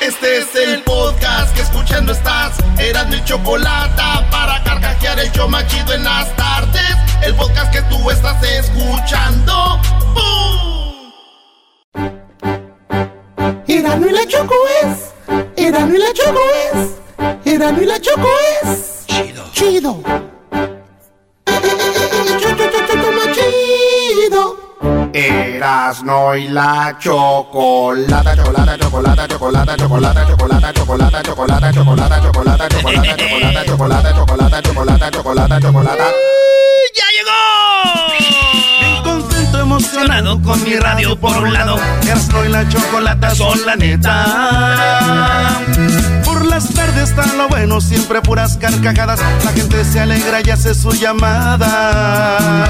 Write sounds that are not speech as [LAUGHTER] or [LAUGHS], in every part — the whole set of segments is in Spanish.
Este es el podcast que escuchando estás. Eran mi chocolate para carcajear el yo machido en las tardes. El podcast que tú estás escuchando. ¡Bum! Erano y la Choco es. Erano y la Choco es. Erano y la Choco es. Chido. Chido. Erasno y la chocolata, chocolata, chocolata, chocolata, chocolata, chocolata, chocolata, chocolata, chocolata, chocolata, chocolata, chocolata, chocolata, chocolata, chocolata, chocolata, chocolata. ¡Ya llegó! Bien contento, emocionado con mi radio por un lado. Erasno y la chocolata son la neta. Las tardes está lo bueno, siempre puras carcajadas. La gente se alegra y hace sus llamadas.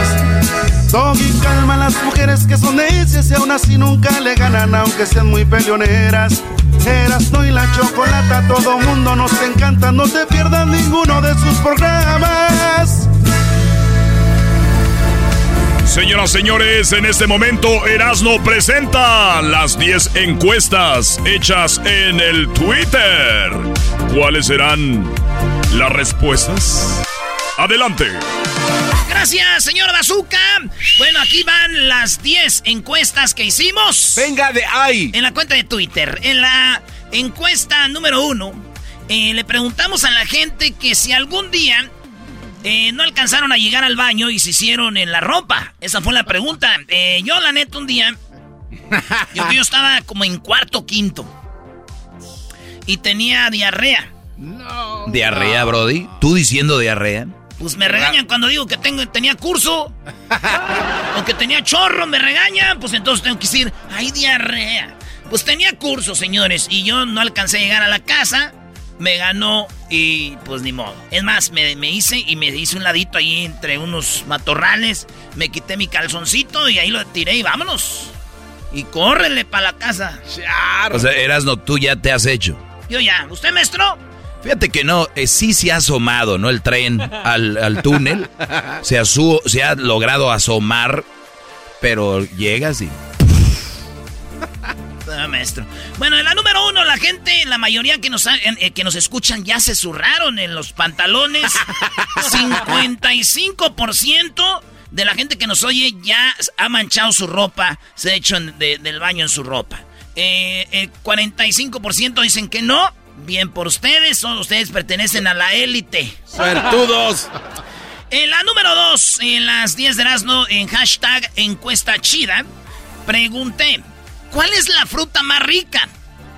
Doggy calma a las mujeres que son necias y aún así nunca le ganan, aunque sean muy peleoneras. Erasno y la chocolata, todo mundo nos encanta, no te pierdas ninguno de sus programas. Señoras, señores, en este momento Erasno presenta las 10 encuestas hechas en el Twitter. ¿Cuáles serán las respuestas? Adelante. Gracias, señor Bazooka. Bueno, aquí van las 10 encuestas que hicimos. Venga de ahí. En la cuenta de Twitter. En la encuesta número uno, eh, le preguntamos a la gente que si algún día eh, no alcanzaron a llegar al baño y se hicieron en la ropa. Esa fue la pregunta. Eh, yo, la neta, un día. [LAUGHS] Yo, yo estaba como en cuarto quinto. Y tenía diarrea. ¿Diarrea, Brody? ¿Tú diciendo diarrea? Pues me regañan cuando digo que tengo, tenía curso. [LAUGHS] o que tenía chorro, me regañan. Pues entonces tengo que decir, hay diarrea. Pues tenía curso, señores. Y yo no alcancé a llegar a la casa. Me ganó y pues ni modo. Es más, me, me hice y me hice un ladito ahí entre unos matorrales. Me quité mi calzoncito y ahí lo tiré y vámonos. Y córrele para la casa. O sea, Erasno, tú ya te has hecho. Yo ya. ¿Usted, maestro? Fíjate que no, eh, sí se ha asomado, ¿no? El tren [LAUGHS] al, al túnel. Se ha, su- se ha logrado asomar, pero llegas y... [LAUGHS] Ah, maestro. Bueno, en la número uno, la gente, la mayoría que nos, eh, que nos escuchan ya se zurraron en los pantalones. [LAUGHS] 55% de la gente que nos oye ya ha manchado su ropa, se ha hecho en- de- del baño en su ropa. Eh, el 45% dicen que no. Bien por ustedes, son, ustedes pertenecen a la élite. ¡Suertudos! [LAUGHS] En la número 2, en las 10 de Erasmo, en hashtag encuesta chida, pregunté, ¿cuál es la fruta más rica?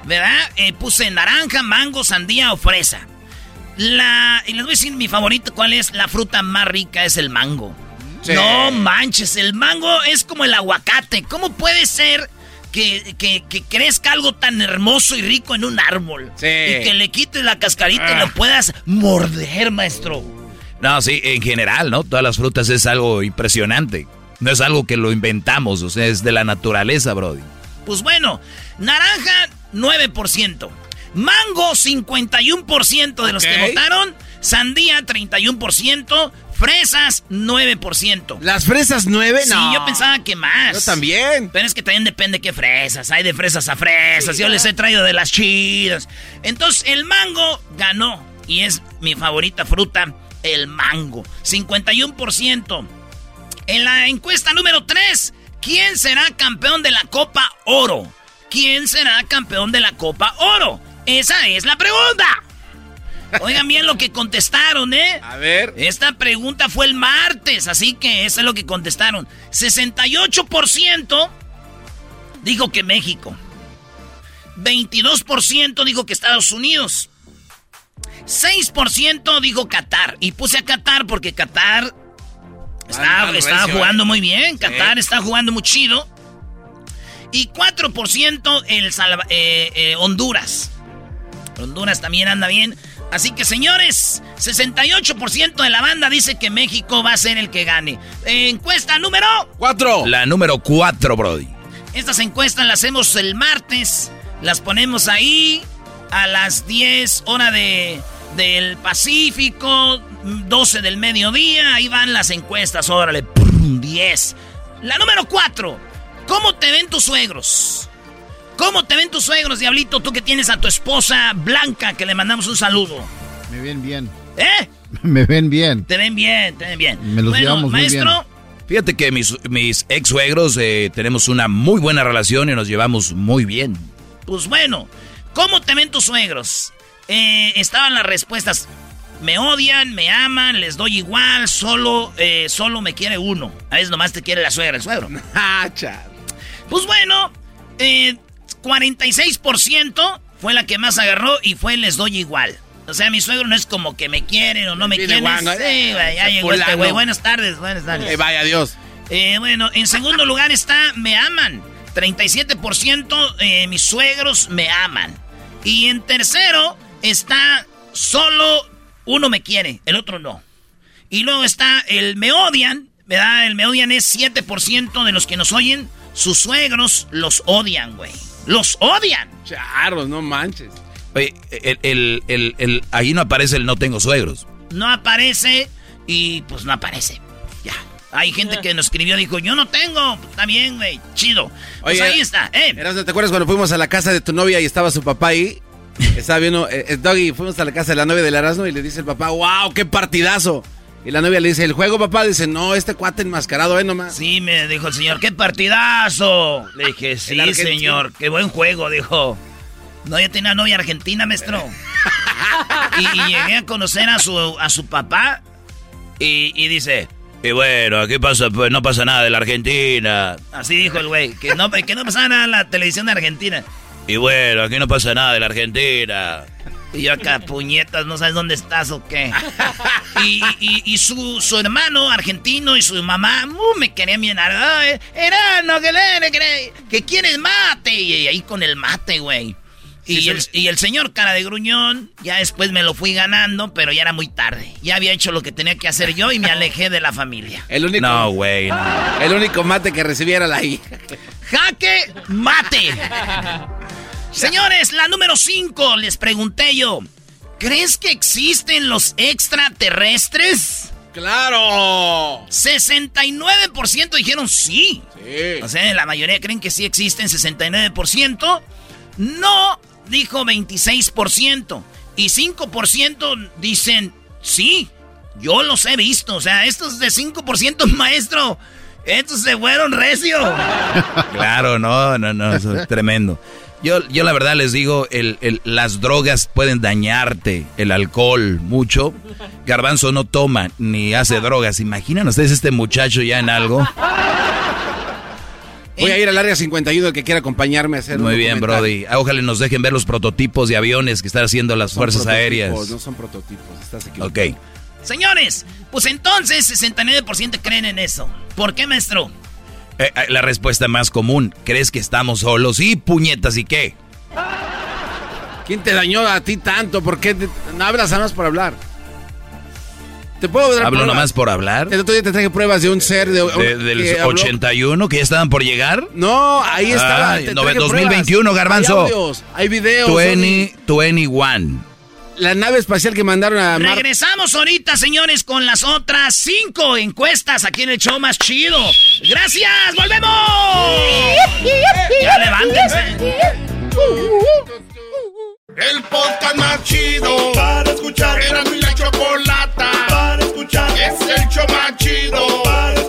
¿Verdad? Eh, puse naranja, mango, sandía o fresa. La, y les voy a decir mi favorito, ¿cuál es la fruta más rica? Es el mango. Sí. No manches, el mango es como el aguacate. ¿Cómo puede ser que, que- que crezca algo tan hermoso y rico en un árbol? Sí. Y que le quites la cascarita y lo puedas morder, maestro. No, sí, en general, ¿no? Todas las frutas es algo impresionante. No es algo que lo inventamos, o sea, es de la naturaleza, Brody. Pues bueno, naranja 9%, mango 51% de los que votaron, sandía 31%, fresas 9%. ¿Las fresas nueve? Sí, no. yo pensaba que más. Yo también. Pero es que también depende qué fresas. Hay de fresas a fresas. Yo les he traído de las chidas. Entonces, el mango ganó. Y es mi favorita fruta, el mango. 51%. En la encuesta número 3, ¿Quién será campeón de la Copa Oro? ¿Quién será campeón de la Copa Oro? Esa es la pregunta. Oigan bien lo que contestaron, ¿eh? A ver. Esta pregunta fue el martes, así que eso es lo que contestaron. 68% dijo que México. 22% dijo que Estados Unidos. 6% dijo Qatar. Y puse a Qatar porque Qatar estaba, jugando ¿eh? muy bien. Qatar está jugando muy chido. Y 4% el eh, eh, Honduras. Honduras también anda bien. Así que señores, 68% de la banda dice que México va a ser el que gane. Encuesta número 4. La número 4, Brody. Estas encuestas las hacemos el martes. Las ponemos ahí a las 10 hora de, del Pacífico, 12 del mediodía. Ahí van las encuestas, órale, 10. La número 4. ¿Cómo te ven tus suegros? ¿Cómo te ven tus suegros, Diablito? Tú que tienes a tu esposa Blanca, que le mandamos un saludo. Me ven bien. ¿Eh? [LAUGHS] Me ven bien. Te ven bien, te ven bien. Me los llevamos maestro, muy bien. Fíjate que mis, mis ex suegros eh, tenemos una muy buena relación y nos llevamos muy bien. Pues bueno, ¿cómo te ven tus suegros? Eh, estaban las respuestas. Me odian, me aman, les doy igual, solo, eh, solo me quiere uno. A veces nomás te quiere la suegra, el suegro. [LAUGHS] Ah, pues bueno, eh, 46% fue la que más agarró y fue les doy igual. O sea, mi suegro no es como que me quieren o no me quieren. Sí, güey, ya llegó este güey. Buenas tardes, buenas tardes. Eh, vaya Dios. Eh, bueno, en segundo lugar está me aman. 37% eh, mis suegros me aman. Y en tercero está solo uno me quiere, el otro no. Y luego está el me odian, ¿verdad? El me odian es 7% de los que nos oyen. Sus suegros los odian, güey. Los odian. Charros, no manches. Oye, el, el, ahí no aparece el no tengo suegros. No aparece y pues no aparece. Ya. Hay gente que nos escribió, dijo, yo no tengo. Está bien, güey, chido. Pues ahí está, ¿eh? ¿te acuerdas cuando fuimos a la casa de tu novia y estaba su papá ahí? Estaba viendo, eh, eh, Doggy, fuimos a la casa de la novia del Erasmo y le dice el papá, wow, qué partidazo. Y la novia le dice, ¿el juego, papá? Dice, no, este cuate enmascarado, ¿eh? Nomás. Sí, me dijo el señor, ¡qué partidazo! Le dije, [LAUGHS] sí, señor, qué buen juego, dijo. No, yo tenía novia argentina, maestro. [LAUGHS] y, llegué a conocer a su, a su papá y, dice, y bueno, ¿qué pasa? Pues no pasa nada de la Argentina. Así dijo el güey, que no, que no pasa nada en la televisión de Argentina. Y bueno, aquí no pasa nada de la Argentina. Y yo acá, puñetas, no sabes dónde estás o qué. Y, su, su, hermano argentino y su mamá uh, me querían bien. Era, no, que, que, que quieres mate. Y ahí con el mate, güey. Y, el, y, el, señor cara de gruñón, ya después me lo fui ganando, pero ya era muy tarde. Ya había hecho lo que tenía que hacer yo y me alejé de la familia. El único, no, güey. El único mate que recibiera la hija. Jaque mate. Señores, la número 5, les pregunté yo. ¿Crees que existen los extraterrestres? ¡Claro! 69% dijeron sí. Sí. O sea, la mayoría creen que sí existen, 69%. No, dijo 26%. Y 5% dicen sí. Yo los he visto. O sea, estos de 5%, [LAUGHS] maestro, estos se fueron recio. [LAUGHS] claro, no, no, no, eso es tremendo. Yo, yo la verdad les digo, el, las drogas pueden dañarte, el alcohol mucho. Garbanzo no toma ni hace drogas. Imaginan ustedes este muchacho ya en algo. Voy a ir al área 51 el que quiera acompañarme a hacer Muy bien, Brody. Ojalá nos dejen ver los prototipos de aviones que están haciendo las fuerzas aéreas. No son prototipos, estás equivocado. Ok. Señores, pues entonces 69% creen en eso. ¿Por qué, maestro? Eh, eh, la respuesta más común, ¿crees que estamos solos? Y puñetas, ¿y qué? ¿Quién te dañó a ti tanto? ¿Por qué no hablas nada más por hablar? ¿Te puedo dar ¿Hablo nomás por hablar? El otro día te traje pruebas de un ser de, del 81 que ya estaban por llegar. No, ahí estaba. 2021, Garbanzo. Hay, hay videos. 20, 21 la nave espacial que mandaron a Regresamos ahorita, señores, con las otras cinco encuestas aquí en el show más chido. ¡Gracias! ¡Volvemos! ya levántense. El podcast más chido para escuchar. Era mi la chocolata para escuchar. Es el show más chido para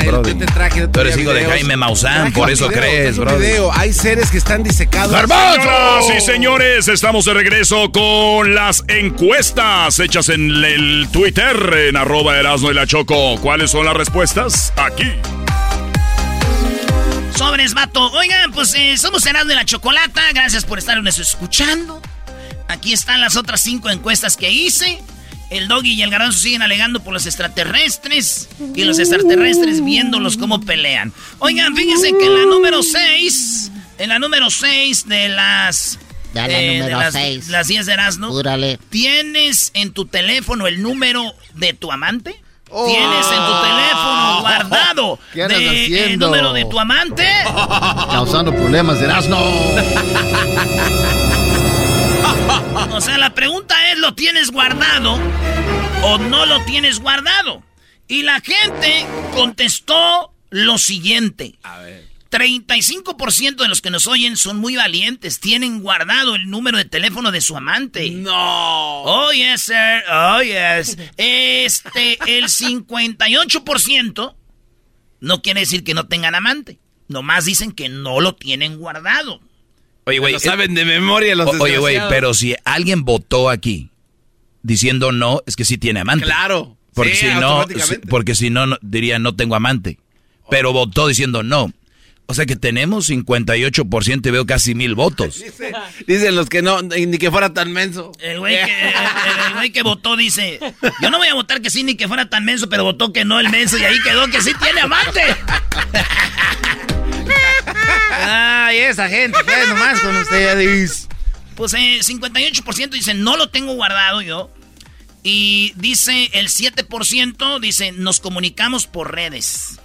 Mira, bro. yo te traje de Tú eres hijo de. Jaime Maussan, por eso video, crees, bro. video. Hay seres que están disecados. Señoras y señores, estamos de regreso con las encuestas hechas en el Twitter, en arroba Erasmo y la Choco. ¿Cuáles son las respuestas? Aquí. Sobres, vato. Oigan, pues eh, somos Erasmo de la Chocolata. Gracias por estarnos escuchando. Aquí están las otras cinco encuestas que hice. El doggy y el garbanzo siguen alegando por los extraterrestres. Y los extraterrestres viéndolos cómo pelean. Oigan, fíjense que en la número 6. En la número 6 de las. Ya la eh, número de las, las 10 de Erasmo. ¿Tienes en tu teléfono el número de tu amante? ¿Tienes en tu teléfono guardado Oh. ¿Qué de- el haciendo? número de tu amante? Causando problemas de Erasmo. [LAUGHS] O sea, la pregunta es, ¿lo tienes guardado o no lo tienes guardado? Y la gente contestó lo siguiente. A ver. 35% de los que nos oyen son muy valientes. Tienen guardado el número de teléfono de su amante. No. Oh, yes, sir. Oh, yes. Este, el 58% no quiere decir que no tengan amante. Nomás dicen que no lo tienen guardado. Oye, güey. Lo saben de memoria los Oye, güey, pero si alguien votó aquí diciendo no, es que sí tiene amante. Claro. Porque Sí, si no, porque si no, no, diría no tengo amante. Pero votó diciendo no. O sea que tenemos 58% y veo casi mil votos. [LAUGHS] Dice- dicen los que no, ni que fuera tan menso. El güey que, el- el güey que votó dice, yo no voy a votar que sí ni que fuera tan menso, pero votó que no el menso y ahí quedó que sí tiene amante. [LAUGHS] Ay, esa gente, pues nomás con ustedes. Pues eh, 58% dicen, no lo tengo guardado yo. Y dice el 7%, dice, nos comunicamos por redes.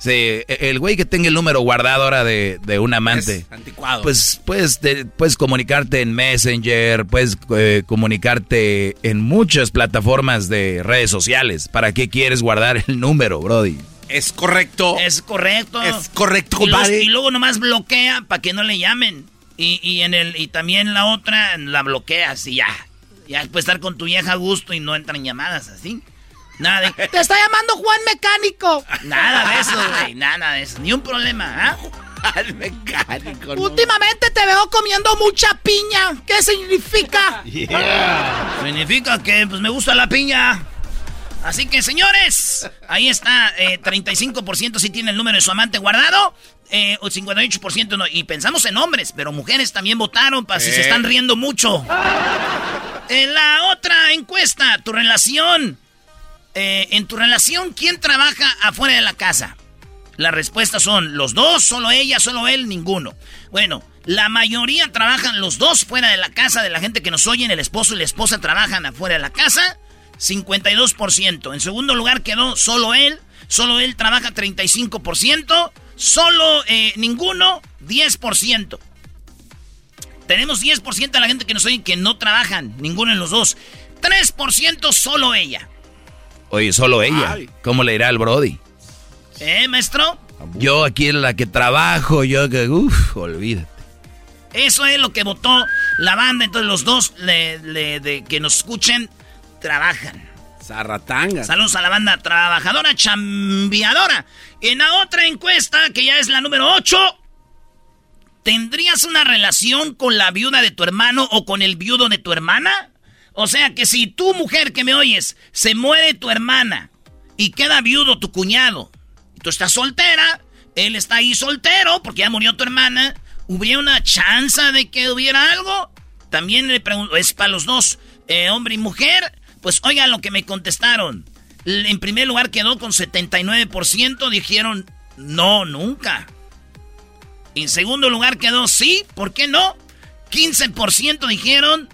Sí, e- el güey que tenga el número guardado ahora de, de un amante. Es anticuado. Pues puedes, te- puedes comunicarte en Messenger, puedes eh, comunicarte en muchas plataformas de redes sociales. ¿Para qué quieres guardar el número, Brody? Es correcto. Es correcto. Es correcto, Y, los- y luego nomás bloquea para que no le llamen. Y, y en el y también la otra la bloqueas y ya. Ya puedes estar con tu vieja a gusto y no entran llamadas así. Nada de. [LAUGHS] ¡Te está llamando Juan Mecánico! Nada de eso, güey. Nada de eso. Ni un problema, ¿ah? Al mecánico. no. Últimamente te veo comiendo mucha piña. ¿Qué significa? [LAUGHS] Significa que pues me gusta la piña. Así que, señores, ahí está, eh, 35% sí tiene el número de su amante guardado, eh, o 58% no. Y pensamos en hombres, pero mujeres también votaron para si se están riendo mucho. En la otra encuesta, tu relación. eh, en tu relación, ¿quién trabaja afuera de la casa? Las respuestas son los dos, solo ella, solo él, ninguno. Bueno, la mayoría trabajan los dos fuera de la casa de la gente que nos oyen, el esposo y la esposa trabajan afuera de la casa, 52%. En segundo lugar quedó solo él, solo él trabaja 35%, solo eh, ninguno 10%. Tenemos 10% de la gente que nos oyen que no trabajan, ninguno en los dos. 3% solo ella. Oye, solo ella. Ay. ¿Cómo le irá al Brody? ¿Eh, maestro? Yo aquí en la que trabajo, yo que, uff, olvídate. Eso es lo que votó la banda. Entonces los dos le- le- de que nos escuchen trabajan. Zarratanga. Saludos a la banda trabajadora, chambiadora. En la otra encuesta, que ya es la número 8, ¿tendrías una relación con la viuda de tu hermano o con el viudo de tu hermana? O sea que si tu mujer que me oyes, se muere tu hermana y queda viudo tu cuñado, y tú estás soltera, él está ahí soltero porque ya murió tu hermana, ¿hubiera una chance de que hubiera algo? También le pregunto, es para los dos, eh, hombre y mujer. Pues oigan lo que me contestaron. En primer lugar quedó con 79%, dijeron no, nunca. En segundo lugar quedó sí, ¿por qué no? 15% dijeron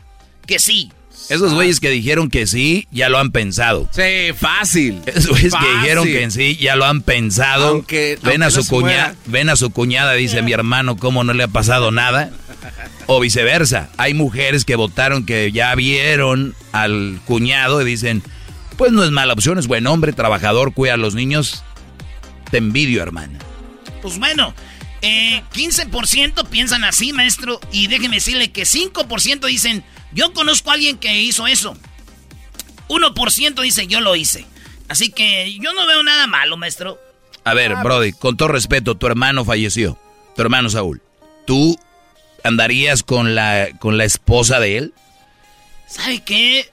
que sí. Esos güeyes que dijeron que sí, ya lo han pensado. Sí, fácil. Esos güeyes que dijeron que sí, ya lo han pensado. Aunque- ven aunque a su no cuñada, ven a su cuñada, dice mi hermano, cómo no le ha pasado nada. O viceversa. Hay mujeres que votaron que ya vieron al cuñado y dicen, pues no es mala opción, es buen hombre, trabajador, cuida a los niños. Te envidio, hermana. Pues bueno, eh, 15% piensan así, maestro. Y déjeme decirle que 5% dicen, yo conozco a alguien que hizo eso. 1% dice, yo lo hice. Así que yo no veo nada malo, maestro. A ver, Brody, con todo respeto, tu hermano falleció. Tu hermano Saúl. ¿Tú andarías con la, con la esposa de él? ¿Sabe qué?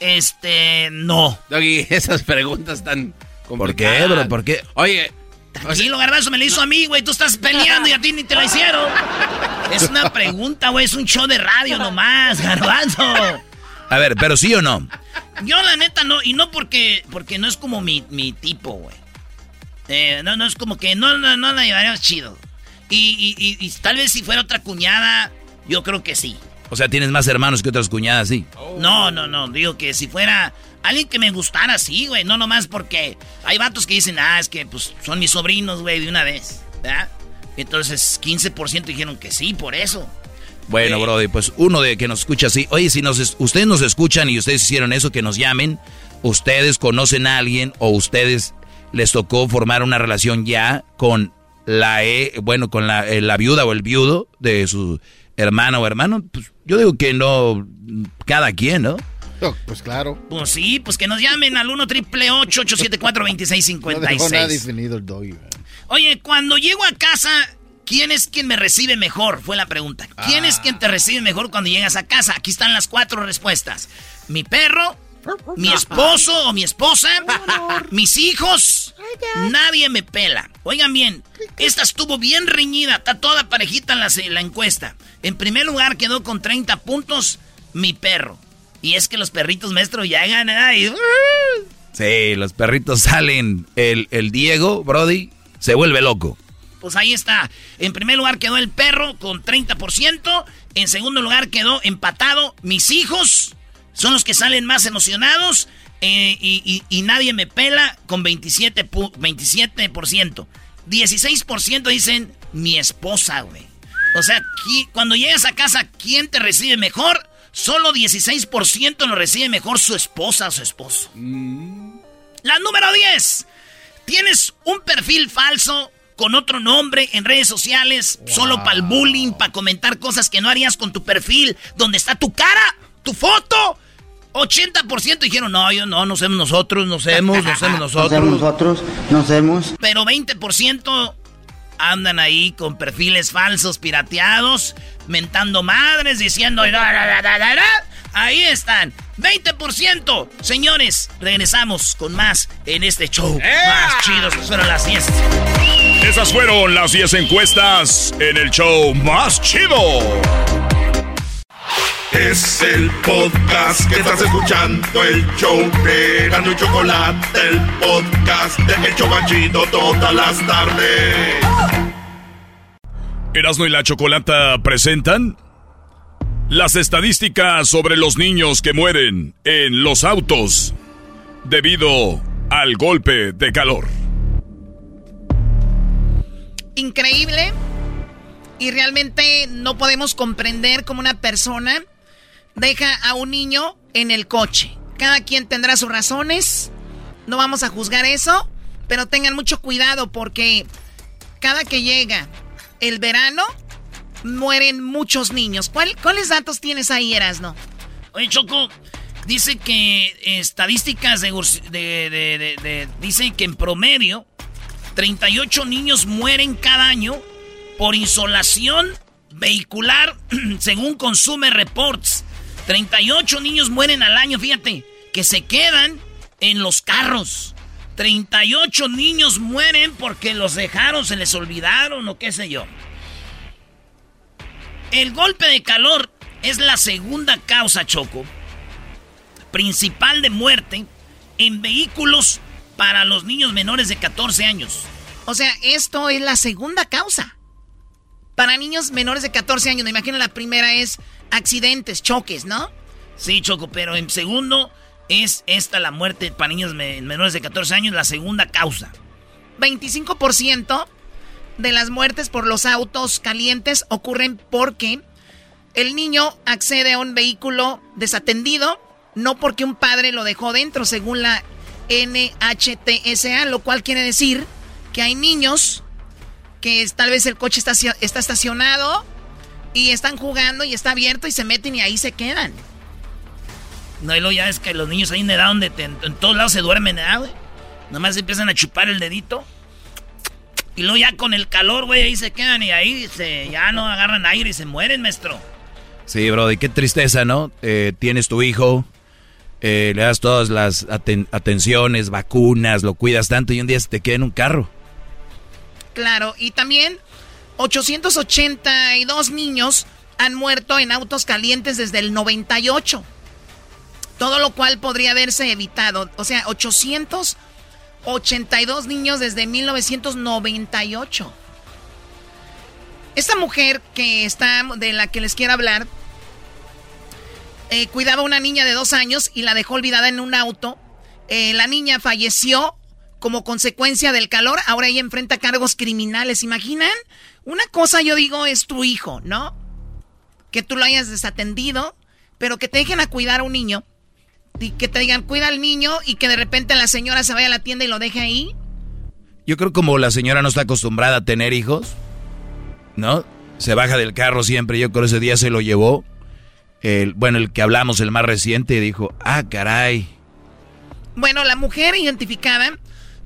Este, no. Doggy, [LAUGHS] esas preguntas tan ¿Por qué, bro? ¿Por qué? Oye, Tranquilo, garbanzo, me lo hizo a mí, güey. Tú estás peleando y a ti ni te lo hicieron. Es una pregunta, güey. Es un show de radio nomás, garbanzo. A ver, pero sí o no. Yo, la neta, no. Y no porque, porque no es como mi, mi tipo, güey. Eh, no, no es como que no, no, no la llevaríamos chido. Y, y, y, tal vez si fuera otra cuñada, yo creo que sí. O sea, tienes más hermanos que otras cuñadas, sí. No, no, no. Digo que si fuera alguien que me gustara, sí, güey. No nomás porque hay vatos que dicen, ah, es que pues son mis sobrinos, güey, de una vez. ¿Verdad? Entonces, 15% dijeron que sí, por eso. Bueno, Brody, pues uno de que nos escucha así. Oye, si nos, ustedes nos escuchan y ustedes hicieron eso, que nos llamen. Ustedes conocen a alguien o ustedes les tocó formar una relación ya con la, e, bueno, con la, eh, la viuda o el viudo de su hermana o hermano. Pues yo digo que no, cada quien, ¿no? Pues claro. Pues sí, pues que nos llamen al 1 triple 874 2656 No nada definido el doggy, Oye, cuando llego a casa, ¿quién es quien me recibe mejor? Fue la pregunta. ¿Quién es quien te recibe mejor cuando llegas a casa? Aquí están las cuatro respuestas. Mi perro, mi esposo o mi esposa, mis hijos, nadie me pela. Oigan bien, esta estuvo bien reñida, está toda parejita en la, la encuesta. En primer lugar quedó con 30 puntos mi perro. Y es que los perritos, maestro, llegan ahí. Sí, los perritos salen. El, el Diego, Brody, se vuelve loco. Pues ahí está. En primer lugar quedó el perro con 30%. En segundo lugar quedó empatado mis hijos. Son los que salen más emocionados. Eh, y, nadie me pela con 27%. 27%. 16% dicen mi esposa, güey. O sea, cuando llegas a casa, ¿quién te recibe mejor? Solo 16% lo recibe mejor su esposa o su esposo. La número 10. Tienes un perfil falso con otro nombre en redes sociales, solo para el bullying, para comentar cosas que no harías con tu perfil, donde está tu cara, tu foto. 80% dijeron, no, yo no, no somos nosotros, no somos, no somos [LAUGHS] nosotros. No somos nosotros, no somos. Pero 20% andan ahí con perfiles falsos, pirateados, mentando madres, diciendo... Ahí están, 20%. Señores, regresamos con más en este show. Más chidos, fueron las 10. Esas fueron las 10 encuestas en el show más chido. Es el podcast que estás escuchando, el show de Gano y Chocolate, el podcast de Hecho Chido todas las tardes. Erasmo y la Chocolata presentan las estadísticas sobre los niños que mueren en los autos debido al golpe de calor. Increíble. Y realmente no podemos comprender cómo una persona deja a un niño en el coche. Cada quien tendrá sus razones. No vamos a juzgar eso. Pero tengan mucho cuidado porque cada que llega el verano, mueren muchos niños. ¿Cuáles datos tienes ahí, Erasno? Oye, Choco, dice que estadísticas de, de, dicen que en promedio 38 niños mueren cada año por insolación vehicular, [CLEARS THROAT] según Consume Reports. 38 niños mueren al año, fíjate, que se quedan en los carros. 38 niños mueren porque los dejaron, se les olvidaron o qué sé yo. El golpe de calor es la segunda causa, Choco, principal de muerte en vehículos para los niños menores de 14 años. O sea, esto es la segunda causa. Para niños menores de 14 años, me imagino la primera es accidentes, choques, ¿no? Sí, Choco, pero en segundo es esta la muerte para niños menores de 14 años, la segunda causa. 25% de las muertes por los autos calientes ocurren porque el niño accede a un vehículo desatendido, no porque un padre lo dejó dentro, según la NHTSA, lo cual quiere decir que hay niños que tal vez el coche está, está estacionado y están jugando y está abierto y se meten y ahí se quedan. No, y luego ya es que los niños ahí en edad donde en, todos lados se duermen, ¿eh, güey? Nomás empiezan a chupar el dedito. Y luego ya con el calor, güey, ahí se quedan y ahí se, ya no agarran aire y se mueren, maestro. Sí, bro, y qué tristeza, ¿no? Eh, tienes tu hijo, eh, le das todas las atenciones, vacunas, lo cuidas tanto y un día se te queda en un carro. Claro, y también 882 niños han muerto en autos calientes desde el 98. Todo lo cual podría haberse evitado. O sea, 882 niños desde 1998. Esta mujer que está, de la que les quiero hablar, eh, cuidaba a una niña de dos años y la dejó olvidada en un auto. Eh, la niña falleció como consecuencia del calor. Ahora ella enfrenta cargos criminales. ¿Imaginan? Una cosa yo digo es tu hijo, ¿no? Que tú lo hayas desatendido, pero que te dejen a cuidar a un niño y que te digan cuida al niño y que de repente la señora se vaya a la tienda y lo deje ahí. Yo creo como la señora no está acostumbrada a tener hijos, ¿no? Se baja del carro siempre. Yo creo ese día se lo llevó el, bueno, el que hablamos, el más reciente, dijo, ah, caray. Bueno, la mujer identificada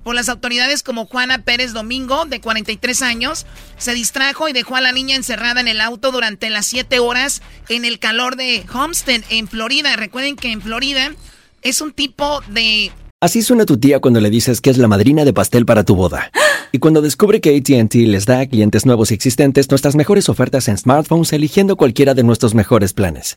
por las autoridades como Juana Pérez Domingo, de 43 años, se distrajo y dejó a la niña encerrada en el auto durante las 7 horas en el calor de Homestead, en Florida. Recuerden que en Florida es un tipo de Así suena tu tía cuando le dices que es la madrina de pastel para tu boda. Y cuando descubre que ATT les da a clientes nuevos y existentes nuestras mejores ofertas en smartphones eligiendo cualquiera de nuestros mejores planes.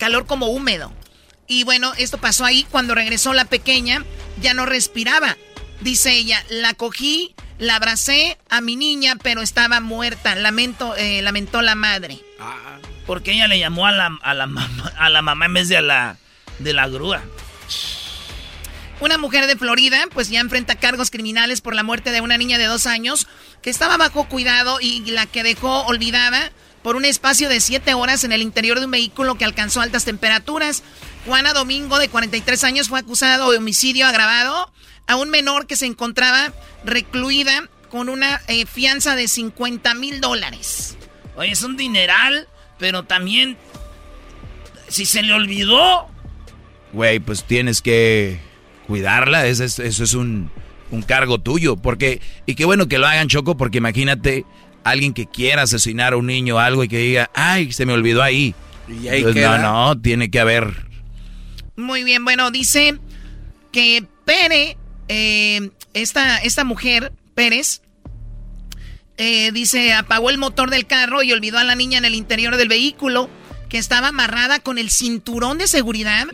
calor como húmedo. Y bueno, esto pasó ahí cuando regresó la pequeña, ya no respiraba. Dice ella, la cogí, la abracé a mi niña, pero estaba muerta. Lamento, eh, lamentó la madre. Ah, porque ella le llamó a la, a la, mamá, a la mamá en vez de a la, de la grúa. Una mujer de Florida, pues ya enfrenta cargos criminales por la muerte de una niña de dos años que estaba bajo cuidado y la que dejó olvidada por un espacio de siete horas en el interior de un vehículo que alcanzó altas temperaturas. Juana Domingo, de 43 años, fue acusada de homicidio agravado a un menor que se encontraba recluida con una eh, fianza de 50 mil dólares. Oye, es un dineral, pero también, si se le olvidó... Güey, pues tienes que cuidarla, eso es, un, un cargo tuyo, porque... Y qué bueno que lo hagan, Choco, porque imagínate alguien que quiera asesinar a un niño o algo y que diga, ay, se me olvidó ahí. Y ahí pues no, no, tiene que haber. Muy bien, bueno, dice que Pere, eh, esta, esta mujer, Pérez, eh, dice, apagó el motor del carro y olvidó a la niña en el interior del vehículo que estaba amarrada con el cinturón de seguridad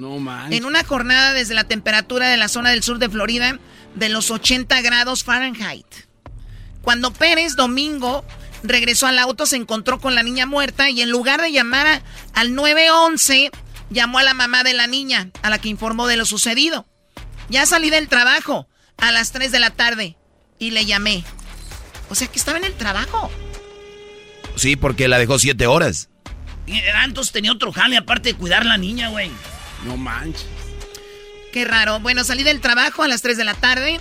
en una jornada desde la temperatura de la zona del sur de Florida de los 80 grados Fahrenheit. Cuando Pérez Domingo regresó al auto, se encontró con la niña muerta y en lugar de llamar al 911, llamó a la mamá de la niña, a la que informó de lo sucedido. Ya salí del trabajo a las 3 de la tarde y le llamé. O sea que estaba en el trabajo. Sí, porque la dejó siete horas. Y Antes tenía otro jale aparte de cuidar a la niña, güey. No manches. Qué raro. Bueno, salí del trabajo a las 3 de la tarde.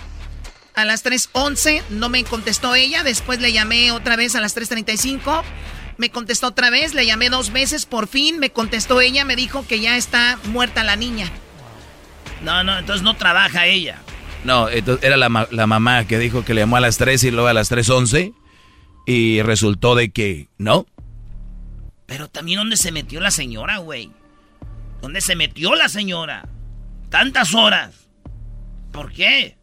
A las 3.11 no me contestó ella. Después le llamé otra vez a las 3.35. Me contestó otra vez. Le llamé dos veces. Por fin me contestó ella. Me dijo que ya está muerta la niña. No, no, entonces no trabaja ella. No, entonces era la, mamá que dijo que le llamó a las 3 y luego a las 3.11. Y resultó de que no. Pero también dónde se metió la señora, güey. ¿Dónde se metió la señora? Tantas horas. ¿Por qué?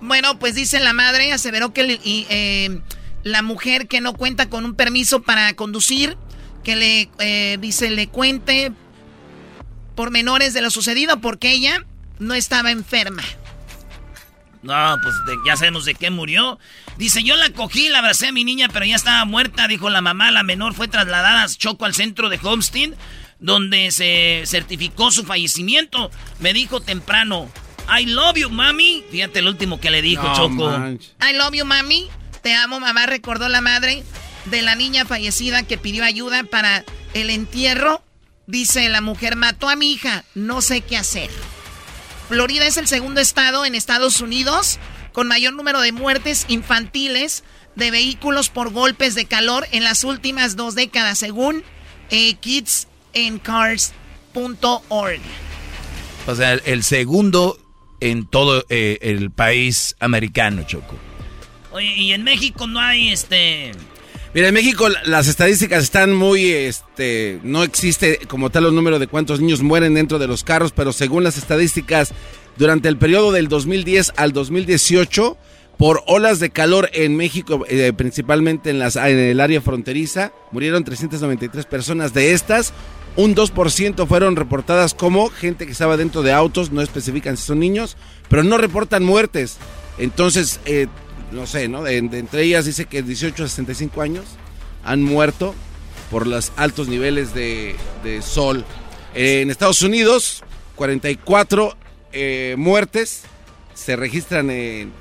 Bueno, pues dice la madre, aseveró que eh, la mujer que no cuenta con un permiso para conducir, que le eh, dice le cuente pormenores de lo sucedido porque ella no estaba enferma. No, pues de- ya sabemos de qué murió. Dice, yo la cogí, la abracé a mi niña, pero ya estaba muerta, dijo la mamá. La menor fue trasladada a Choco al centro de Homestead, donde se certificó su fallecimiento. Me dijo temprano, I love you, mami. Fíjate el último que le dijo No Choco. I love you, mami. Te amo, mamá. Recordó la madre de la niña fallecida que pidió ayuda para el entierro. Dice la mujer, mató a mi hija. No sé qué hacer. Florida es el segundo estado en Estados Unidos con mayor número de muertes infantiles de vehículos por golpes de calor en las últimas dos décadas, según eh, kidsancars.org. O sea, el segundo en todo eh, el país americano, Choco. Oye, y en México no hay este... Mira, en México la- las estadísticas están muy, este, no existe como tal los números de cuántos niños mueren dentro de los carros, pero según las estadísticas, durante el periodo del 2010 al 2018, por olas de calor en México, eh, principalmente en, las, en el área fronteriza, murieron 393 personas. De estas, un 2% fueron reportadas como gente que estaba dentro de autos, no especifican si son niños, pero no reportan muertes. Entonces, eh, no sé, ¿no? De, entre ellas dice que 18 a 65 años han muerto por los altos niveles de, sol. En Estados Unidos, 44 eh, muertes se registran en-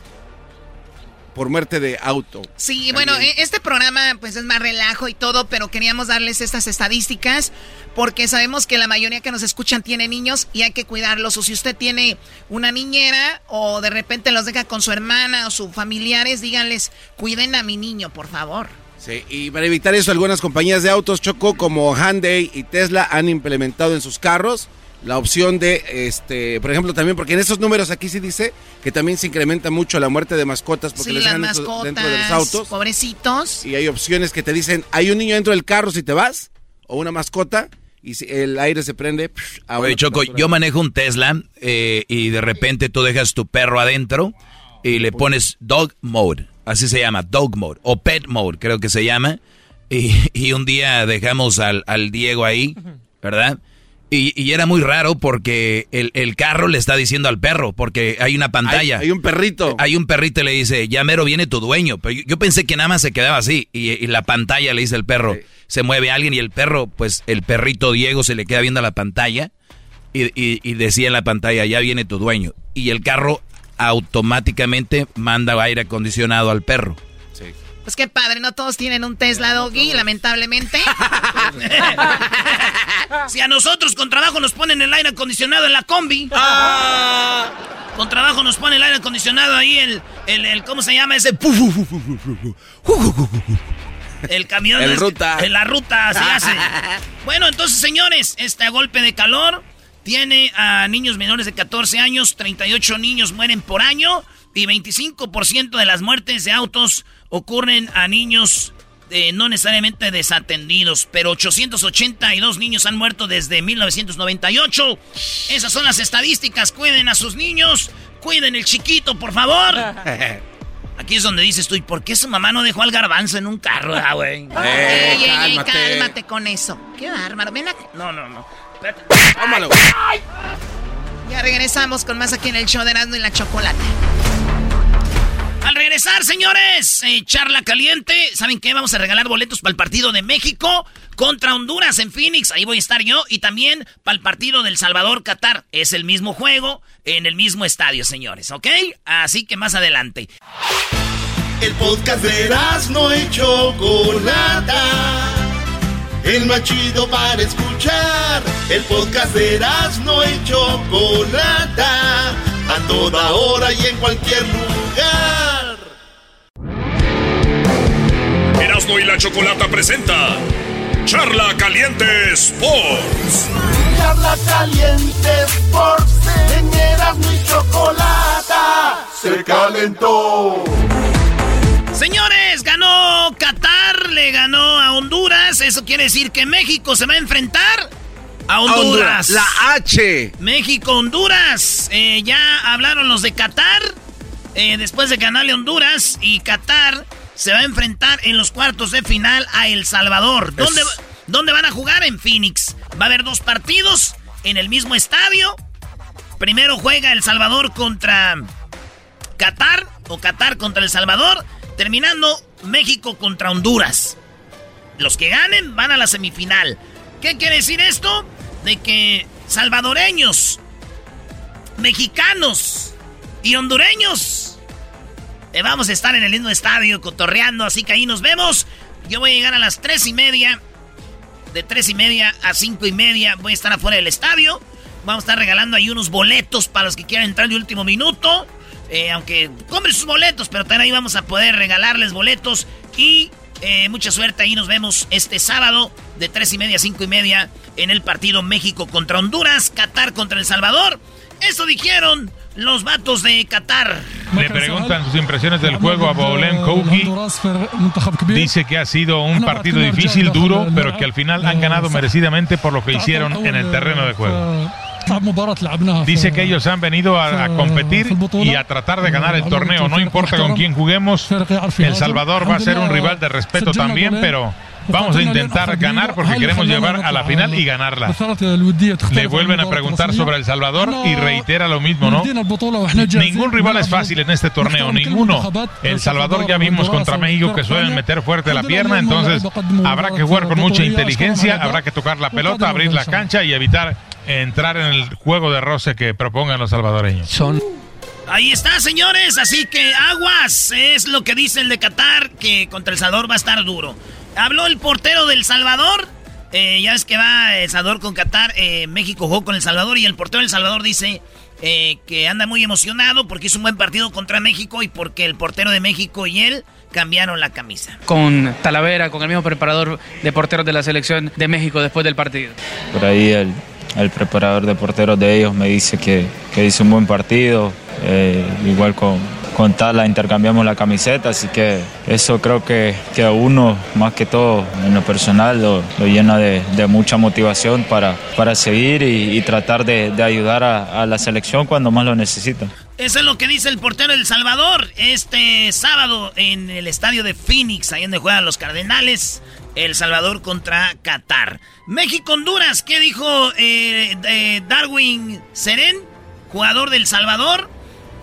por muerte de auto. Sí, bueno, También. e- este programa pues es más relajo y todo, pero queríamos darles estas estadísticas porque sabemos que la mayoría que nos escuchan tiene niños y hay que cuidarlos. O si usted tiene una niñera o de repente los deja con su hermana o sus familiares, díganles, cuiden a mi niño, por favor. Sí, y para evitar eso, algunas compañías de autos Choco como Hyundai y Tesla han implementado en sus carros la opción de, este, por ejemplo, también, porque en esos números aquí sí dice que también se incrementa mucho la muerte de mascotas porque Sí, les las dejan dentro, mascotas, dentro de los autos. pobrecitos. Y hay opciones que te dicen, hay un niño dentro del carro si te vas, o una mascota, y si el aire se prende. psh, a Oye, Choco, temperatura. yo manejo un Tesla eh, y de repente tú dejas tu perro adentro y le pones dog mode, así se llama, dog mode, o pet mode, creo que se llama. Y, [LAUGHS] y un día dejamos al, al Diego ahí, ¿verdad? Y, y era muy raro porque el, el carro le está diciendo al perro, porque hay una pantalla. Hay, hay un perrito. Hay un perrito y le dice, ya mero viene tu dueño. Pero yo, yo pensé que nada más se quedaba así. Y, y la pantalla le dice el perro, se mueve alguien y el perro, pues el perrito Diego se le queda viendo a la pantalla y- y decía en la pantalla, ya viene tu dueño. Y el carro automáticamente manda aire acondicionado al perro. Pues qué padre, no todos tienen un Tesla Doggy, lamentablemente. [LAUGHS] Si a nosotros con trabajo nos ponen el aire acondicionado en la combi. Ah. Con trabajo nos pone el aire acondicionado ahí, el, el, el- ¿cómo se llama ese? El camión. El es- ruta. En la ruta se [LAUGHS] hace. Bueno, entonces, señores, este golpe de calor tiene a niños menores de 14 años, 38 niños mueren por año y 25% de las muertes de autos ocurren a niños eh, no necesariamente desatendidos, pero 882 niños han muerto desde 1998. Esas son las estadísticas. Cuiden a sus niños, cuiden el chiquito, por favor. [LAUGHS] Aquí es donde dices tú, ¿y por qué su mamá no dejó al garbanzo en un carro, ah, güey? Ey, ey, ey, cálmate. cálmate con eso. Qué bárbaro. Ven acá. No, no, no. Espérate. Tómalo. Ya regresamos con más aquí en el show de Erasmo y la Chocolata. Al regresar, señores, eh, charla caliente. ¿Saben qué? Vamos a regalar boletos para el partido de México contra Honduras en Phoenix. Ahí voy a estar yo. Y también para el partido del Salvador-Qatar. Es el mismo juego en el mismo estadio, señores, ¿ok? Así que más adelante. El podcast de Erasmo y Chocolata. El más chido para escuchar. El podcast de Erasmo y Chocolata. A toda hora y en cualquier lugar. Erasmo y la Chocolata presenta Charla Caliente Sports. Charla caliente Sports. En Erasmo y Chocolata. Se calentó. Señores, ganó Qatar, le ganó a Honduras. Eso quiere decir que México se va a enfrentar a Honduras. La H. México, Honduras. Eh, ya hablaron los de Qatar. eh, después de ganarle Honduras y Qatar se va a enfrentar en los cuartos de final a El Salvador. ¿Dónde, ¿Dónde van a jugar? En Phoenix. Va a haber dos partidos en el mismo estadio. Primero juega El Salvador contra Qatar o Qatar contra El Salvador, terminando México contra Honduras. Los que ganen van a la semifinal. ¿Qué quiere decir esto? De que salvadoreños, mexicanos y hondureños eh, vamos a estar en el mismo estadio cotorreando, así que ahí nos vemos. Yo voy a llegar a las tres y media. De tres y media a cinco y media voy a estar afuera del estadio. Vamos a estar regalando ahí unos boletos para los que quieran entrar de último minuto. Eh, aunque compren sus boletos, pero también ahí vamos a poder regalarles boletos. Y eh, mucha suerte, ahí nos vemos este sábado de 3 y media a 5 y media en el partido México contra Honduras, Qatar contra El Salvador. Eso dijeron los vatos de Qatar. Le preguntan sus impresiones del juego a Bolen Kouki. Dice que ha sido un partido difícil, duro, pero que al final han ganado merecidamente por lo que hicieron en el terreno de juego. Dice que ellos han venido a, competir y a tratar de ganar el torneo. No importa con quién juguemos, El Salvador va a ser un rival de respeto también, pero vamos a intentar ganar porque queremos llevar a la final y ganarla. Le vuelven a preguntar sobre El Salvador y reitera lo mismo, ¿no? Ningún rival es fácil en este torneo, ninguno. El Salvador ya vimos contra México que suelen meter fuerte la pierna, entonces habrá que jugar con mucha inteligencia, habrá que tocar la pelota, abrir la cancha y evitar entrar en el juego de roce que propongan los salvadoreños. Son Ahí está, señores. Así que aguas. Es lo que dice el de Qatar, que contra El Salvador va a estar duro. Habló el portero del Salvador. Eh, ya es que va El Salvador con Qatar. Eh, México jugó con El Salvador. Y el portero del Salvador dice eh, que anda muy emocionado porque hizo un buen partido contra México y porque el portero de México y él cambiaron la camisa. Con Talavera, con el mismo preparador de porteros de la selección de México después del partido. Por ahí el el preparador de porteros de ellos me dice que, que hizo un buen partido, eh, igual con, con Tala intercambiamos la camiseta, así que eso creo que, que a uno, más que todo en lo personal, lo, llena de, mucha motivación para, para seguir y, tratar de, de ayudar a, a, la selección cuando más lo necesita. Eso es lo que dice el portero del Salvador este sábado en el estadio de Phoenix, ahí donde juegan los Cardenales. El Salvador contra Qatar. México-Honduras, ¿qué dijo eh, Darwin Seren, jugador del Salvador?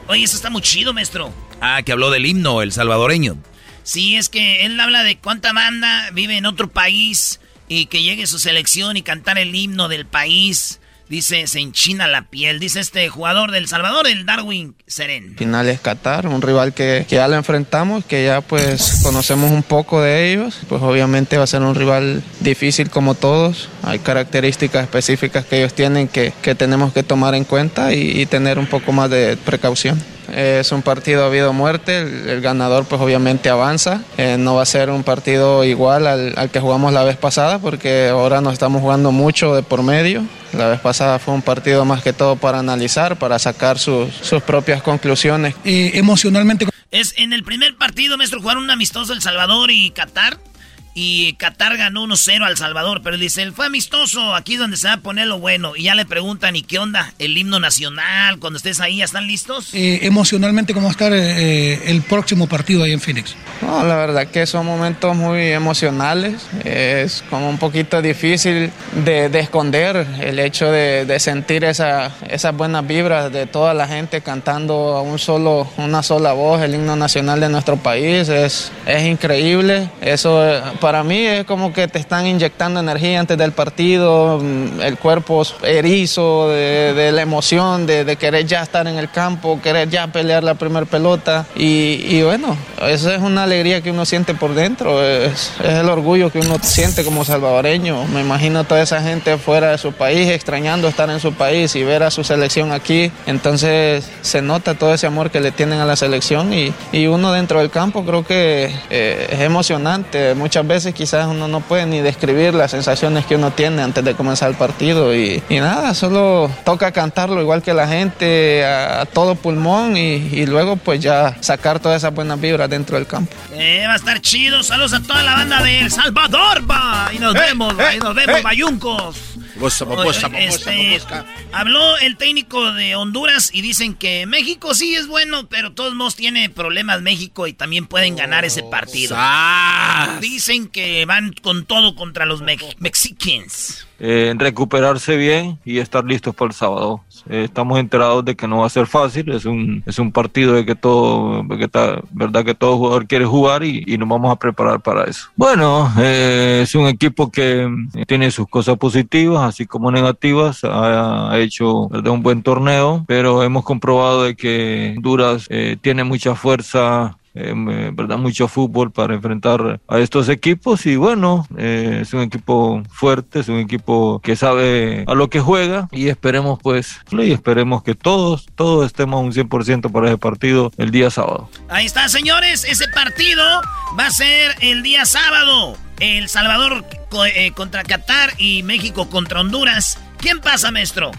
Oye, eso está muy chido, maestro. Ah, que habló del himno, el salvadoreño. Sí, es que él habla de cuánta banda vive en otro país y que llegue su selección y cantar el himno del país. Dice, se enchina la piel. Dice este jugador del Salvador, el Darwin Seren. Final es Qatar, un rival que, ya lo enfrentamos, que ya pues conocemos un poco de ellos. Pues obviamente va a ser un rival difícil como todos. Hay características específicas que ellos tienen que, tenemos que tomar en cuenta y, tener un poco más de precaución. Es un partido habido muerte, el, ganador pues obviamente avanza. Eh, no va a ser un partido igual al, al que jugamos la vez pasada porque ahora nos estamos jugando mucho de por medio. La vez pasada fue un partido más que todo para analizar, para sacar sus, sus propias conclusiones. Eh, emocionalmente. Es en el primer partido, maestro, jugaron un amistoso El Salvador y Qatar. Y Qatar ganó 1-0 al Salvador, pero dice, él fue amistoso, aquí donde se va a poner lo bueno. Y ya le preguntan, ¿y qué onda? El himno nacional, cuando estés ahí, ¿ya están listos? Eh, emocionalmente, ¿cómo va a estar eh, el próximo partido ahí en Phoenix? No, la verdad que son momentos muy emocionales. Es como un poquito difícil de, esconder el hecho de, sentir esa, esas buenas vibras de toda la gente cantando a un solo, una sola voz el himno nacional de nuestro país. Es, es increíble. Eso para mí es como que te están inyectando energía antes del partido, mm, el cuerpo erizo de, la emoción, de, querer ya estar en el campo, querer ya pelear la primera pelota. Y, bueno, esa es una alegría que uno siente por dentro, es, el orgullo que uno siente como salvadoreño. Me imagino toda esa gente fuera de su país, extrañando estar en su país y ver a su selección aquí. Entonces se nota todo ese amor que le tienen a la selección y, uno dentro del campo creo que eh, es emocionante. Muchas veces quizás uno no puede ni describir las sensaciones que uno tiene antes de comenzar el partido y, nada, solo toca cantarlo igual que la gente a, todo pulmón y, luego pues ya sacar todas esas buenas vibras dentro del campo. Eh, va a estar chido, saludos a toda la banda de El Salvador, va, y nos vemos, y nos vemos, bayuncos. Este. Habló el técnico de Honduras y dicen que México sí es bueno, pero todos modos tiene problemas México y también pueden ganar ese partido. ¡Sas! Dicen que van con todo contra los mex- Mexicans. Eh, recuperarse bien y estar listos para el sábado. Eh, estamos enterados de que no va a ser fácil, es un, es un partido de que todo, que está, verdad que todo jugador quiere jugar y, y nos vamos a preparar para eso. Bueno, eh, es un equipo que mm, tiene sus cosas positivas, así como negativas, ha, hecho un buen torneo, pero hemos comprobado de que Honduras eh, tiene mucha fuerza eh, verdad mucho fútbol para enfrentar a estos equipos y bueno eh, es un equipo fuerte es un equipo que sabe a lo que juega y esperemos pues y esperemos que todos todos estemos un 100% para ese partido el día sábado Ahí está, señores. Ese partido va a ser el día sábado. El Salvador eh, contra Qatar y México contra Honduras. ¿Quién pasa, maestro?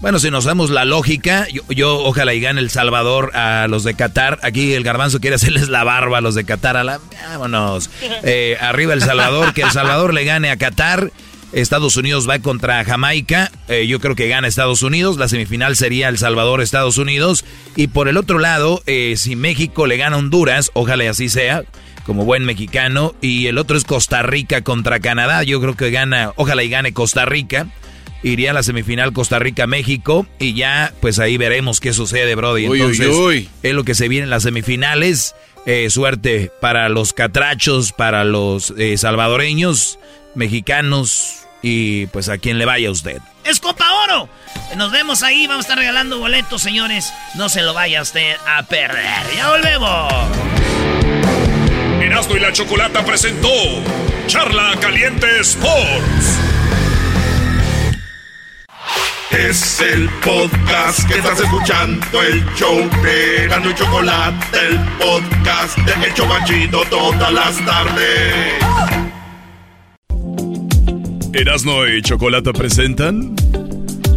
Bueno, si nos damos la lógica, yo, yo ojalá y gane El Salvador a los de Qatar. Aquí el garbanzo quiere hacerles la barba a los de Qatar. A la, vámonos. Eh, arriba El Salvador, que El Salvador le gane a Qatar. Estados Unidos va contra Jamaica. Eh, yo creo que gana Estados Unidos. La semifinal sería El Salvador-Estados Unidos. Y por el otro lado, eh, si México le gana a Honduras, ojalá y así sea, como buen mexicano. Y el otro es Costa Rica contra Canadá. Yo creo que gana, ojalá y gane Costa Rica. Iría a la semifinal Costa Rica-México y ya pues ahí veremos qué sucede, Brody. Uy, uy, Entonces, uy. es lo que se viene en las semifinales. Eh, suerte para los catrachos, para los eh, salvadoreños, mexicanos y pues a quien le vaya a usted. Es Copa Oro. Nos vemos ahí. Vamos a estar regalando boletos, señores. No se lo vaya usted a perder. Ya volvemos. Erasmo y la Chocolata presentó Charla Caliente Sports. Es el podcast que estás escuchando, el show de Gano y Chocolate, el podcast de El Chobachito todas las tardes. Erasmo y Chocolata presentan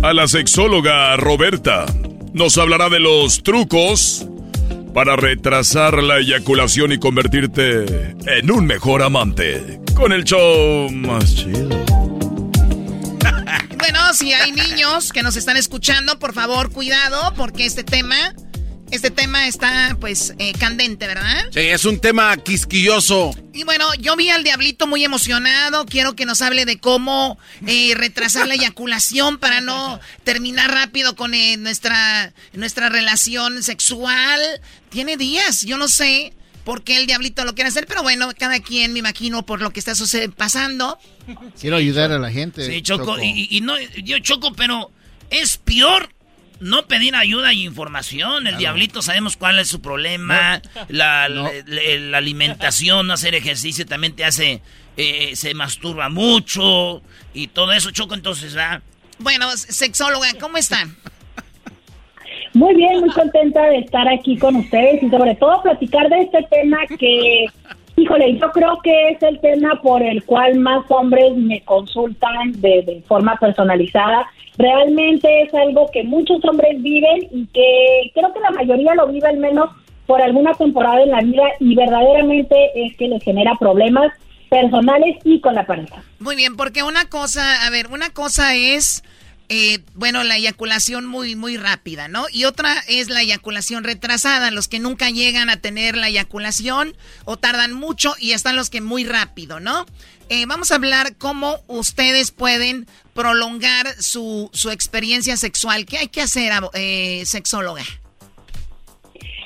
a la sexóloga Roberta. Nos hablará de los trucos para retrasar la eyaculación y convertirte en un mejor amante. Con el show más chido. Si hay niños que nos están escuchando, por favor, cuidado, porque este tema, este tema está, pues, eh, candente, ¿verdad? Sí, es un tema quisquilloso. Y bueno, yo vi al diablito muy emocionado. Quiero que nos hable de cómo eh, retrasar la eyaculación para no terminar rápido con eh, nuestra, nuestra relación sexual. Tiene días, yo no sé por qué el diablito lo quiere hacer, pero bueno, cada quien me imagino por lo que está pasando. Quiero ayudar a la gente. Sí, Choco, Y, y no, yo Choco, pero es peor no pedir ayuda y información. El diablito sabemos cuál es su problema. La, la- la- la alimentación, no hacer ejercicio también te hace, eh, se masturba mucho y todo eso, Choco, entonces, ¿verdad? Bueno, sexóloga, ¿cómo están? Muy bien, muy contenta de estar aquí con ustedes y sobre todo platicar de este tema que, híjole, yo creo que es el tema por el cual más hombres me consultan de, de forma personalizada. Realmente es algo que muchos hombres viven y que creo que la mayoría lo vive al menos por alguna temporada en la vida y verdaderamente es que les genera problemas personales y con la pareja. Muy bien, porque una cosa, a ver, una cosa es, eh, bueno, la eyaculación muy, muy rápida, ¿no? Y otra es la eyaculación retrasada, los que nunca llegan a tener la eyaculación o tardan mucho y están los que muy rápido, ¿no? Eh, vamos a hablar cómo ustedes pueden prolongar su, su experiencia sexual. ¿Qué hay que hacer, eh, sexóloga?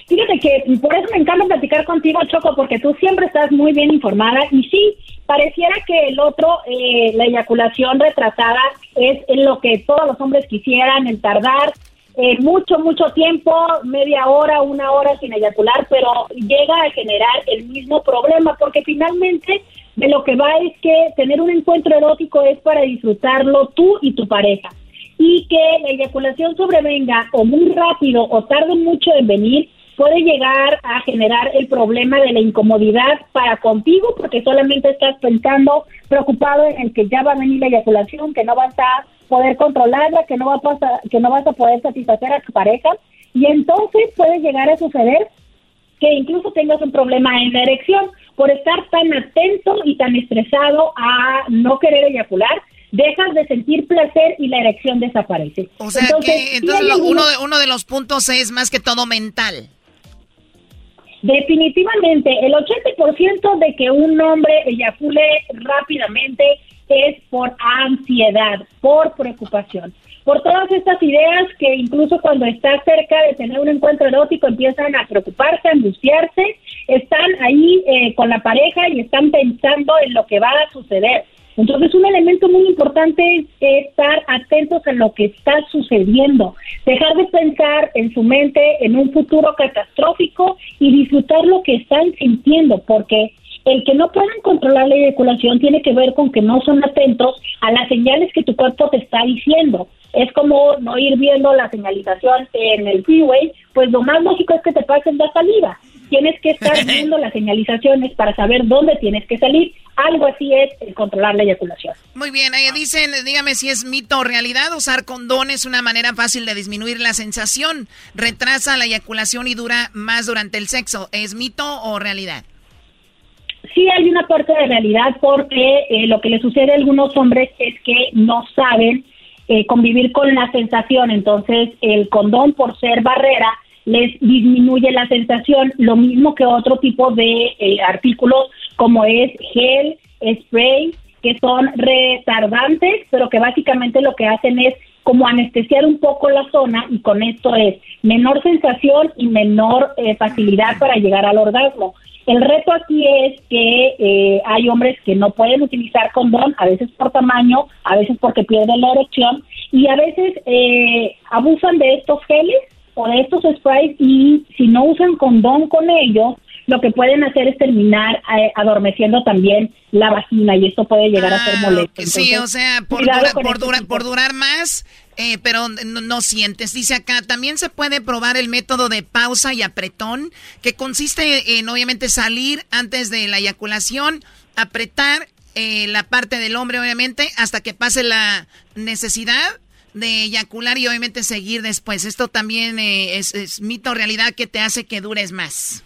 Fíjate que por eso me encanta platicar contigo, Choco, porque tú siempre estás muy bien informada y sí, pareciera que el otro, eh, la eyaculación retrasada, es lo que todos los hombres quisieran, el tardar eh, mucho, mucho tiempo, media hora, una hora sin eyacular, pero llega a generar el mismo problema, porque finalmente de lo que va es que tener un encuentro erótico es para disfrutarlo tú y tu pareja. Y que la eyaculación sobrevenga o muy rápido o tarde mucho en venir, puede llegar a generar el problema de la incomodidad para contigo porque solamente estás pensando, preocupado en el que ya va a venir la eyaculación, que no vas a poder controlarla, que no, va a pasar, que no vas a poder satisfacer a tu pareja y entonces puede llegar a suceder que incluso tengas un problema en la erección por estar tan atento y tan estresado a no querer eyacular dejas de sentir placer y la erección desaparece. O sea que entonces uno, de, uno de los puntos es más que todo mental. Definitivamente, el 80% de que un hombre eyacule rápidamente es por ansiedad, por preocupación, por todas estas ideas que incluso cuando está cerca de tener un encuentro erótico empiezan a preocuparse, a angustiarse, están ahí eh, con la pareja y están pensando en lo que va a suceder. Entonces, un elemento muy importante es estar atentos a lo que está sucediendo, dejar de pensar en su mente en un futuro catastrófico y disfrutar lo que están sintiendo, porque el que no puedan controlar la eyaculación tiene que ver con que no son atentos a las señales que tu cuerpo te está diciendo. Es como no ir viendo la señalización en el freeway, pues lo más lógico es que te pasen la salida tienes que estar [LAUGHS] viendo las señalizaciones para saber dónde tienes que salir. Algo así es el controlar la eyaculación. Muy bien, ahí dicen, dígame si es mito o realidad, usar condón es una manera fácil de disminuir la sensación, retrasa la eyaculación y dura más durante el sexo. ¿Es mito o realidad? Sí hay una parte de realidad porque eh, lo que le sucede a algunos hombres es que no saben eh, convivir con la sensación, entonces el condón por ser barrera les disminuye la sensación, lo mismo que otro tipo de eh, artículos como es gel, spray, que son retardantes, pero que básicamente lo que hacen es como anestesiar un poco la zona y con esto es menor sensación y menor eh, facilidad para llegar al orgasmo. El reto aquí es que eh, hay hombres que no pueden utilizar condón, a veces por tamaño, a veces porque pierden la erección y a veces abusan de estos geles o de estos sprays y si no usan condón con ellos, lo que pueden hacer es terminar eh, adormeciendo también la vagina y esto puede llegar a ser ah, molesto. sí, o sea, por, por, durar más, eh, pero no, sientes. Dice acá, también se puede probar el método de pausa y apretón, que consiste en obviamente salir antes de la eyaculación, apretar eh, la parte del hombre obviamente hasta que pase la necesidad de eyacular y obviamente seguir después. Esto también eh, es, mito realidad que te hace que dures más.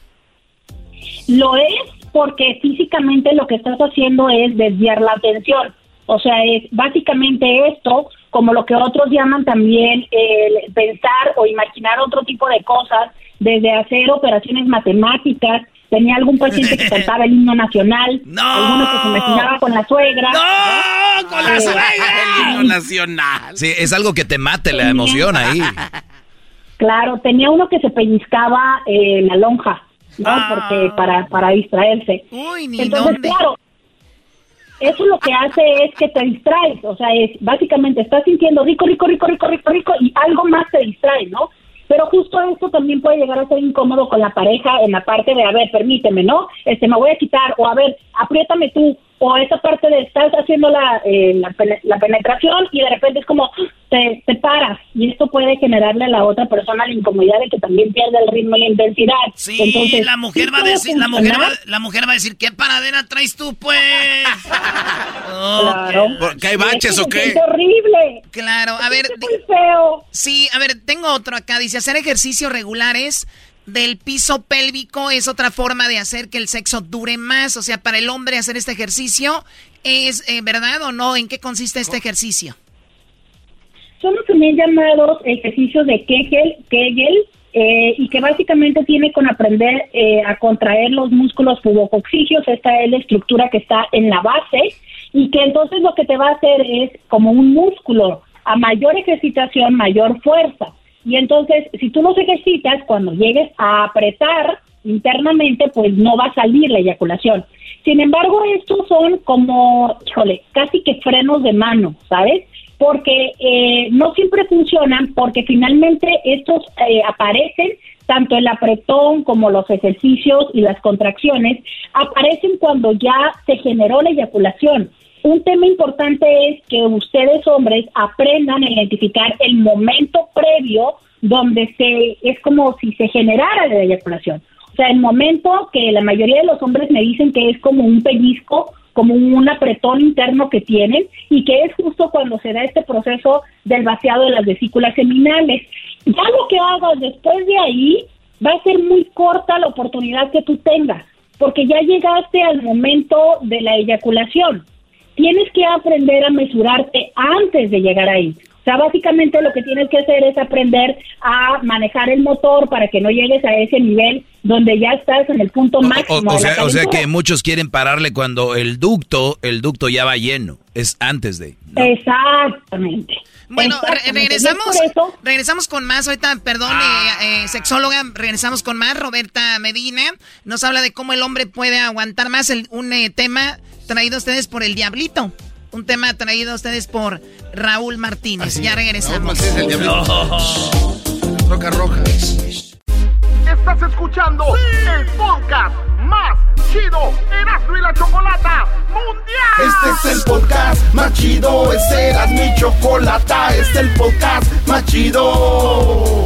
Lo es porque físicamente lo que estás haciendo es desviar la atención. O sea, es básicamente esto, como lo que otros llaman también el pensar o imaginar otro tipo de cosas, desde hacer operaciones matemáticas, tenía algún paciente que [LAUGHS] cantaba el himno nacional, no. alguno que se imaginaba con la suegra. ¡No! ¡Con la eh, suegra! el himno nacional. Sí, es algo que te mate la emoción ahí. [LAUGHS] Claro, tenía uno que se pellizcaba eh, la lonja, ¿no? Ah. Porque para, para distraerse. Uy, ni Entonces, claro, eso lo que hace es que te distraes, o sea, es básicamente estás sintiendo rico, rico, rico, rico, rico, rico y algo más te distrae, ¿no? Pero justo esto también puede llegar a ser incómodo con la pareja en la parte de, a ver, permíteme, ¿no? Este, me voy a quitar, o a ver, apriétame tú, o esa parte de estar haciendo la, eh, la, penetración y de repente es como te, te, paras y esto puede generarle a la otra persona la incomodidad de que también pierde el ritmo y la intensidad. Sí, Entonces, la mujer va a decir, la mujer va, la mujer va a decir, ¿qué paradera traes tú, pues? [LAUGHS] claro. ¿Qué hay baches o qué? Es horrible. Claro, a ver. Es muy feo. Sí, a ver, tengo otro acá. Dice, hacer ejercicios regulares del piso pélvico es otra forma de hacer que el sexo dure más. O sea, para el hombre hacer este ejercicio, ¿es eh, verdad o no? ¿En qué consiste este ejercicio? Son los también llamados ejercicios de Kegel, Kegel eh, y que básicamente tiene con aprender eh, a contraer los músculos pubococcígeos. Esta es la estructura que está en la base y que entonces lo que te va a hacer es como un músculo. A mayor ejercitación, mayor fuerza. Y entonces, si tú los ejercitas, cuando llegues a apretar internamente, pues no va a salir la eyaculación. Sin embargo, estos son como, híjole, casi que frenos de mano, ¿sabes? Porque eh, no siempre funcionan, porque finalmente estos eh, aparecen, tanto el apretón como los ejercicios y las contracciones, aparecen cuando ya se generó la eyaculación. Un tema importante es que ustedes hombres aprendan a identificar el momento previo donde se es como si se generara la eyaculación. O sea, el momento que la mayoría de los hombres me dicen que es como un pellizco, como un apretón interno que tienen y que es justo cuando se da este proceso del vaciado de las vesículas seminales. Ya lo que hagas después de ahí va a ser muy corta la oportunidad que tú tengas, porque ya llegaste al momento de la eyaculación. Tienes que aprender a mesurarte antes de llegar ahí. O sea, básicamente lo que tienes que hacer es aprender a manejar el motor para que no llegues a ese nivel donde ya estás en el punto máximo. O, sea, o sea calentura. que muchos quieren pararle cuando el ducto, el ducto ya va lleno. Es antes de. Exactamente. Bueno, re- regresamos, regresamos con más. Ahorita, perdón, eh, eh, sexóloga, regresamos con más. Roberta Medina nos habla de cómo el hombre puede aguantar más. El, un eh, tema traído a ustedes por el Diablito. Un tema traído a ustedes por Raúl Martínez. ya regresamos. Roca roja. Estás escuchando el podcast más chido Erasmo y la Chocolata Mundial. Este es el podcast más chido, este era mi chocolata, este es el podcast más chido.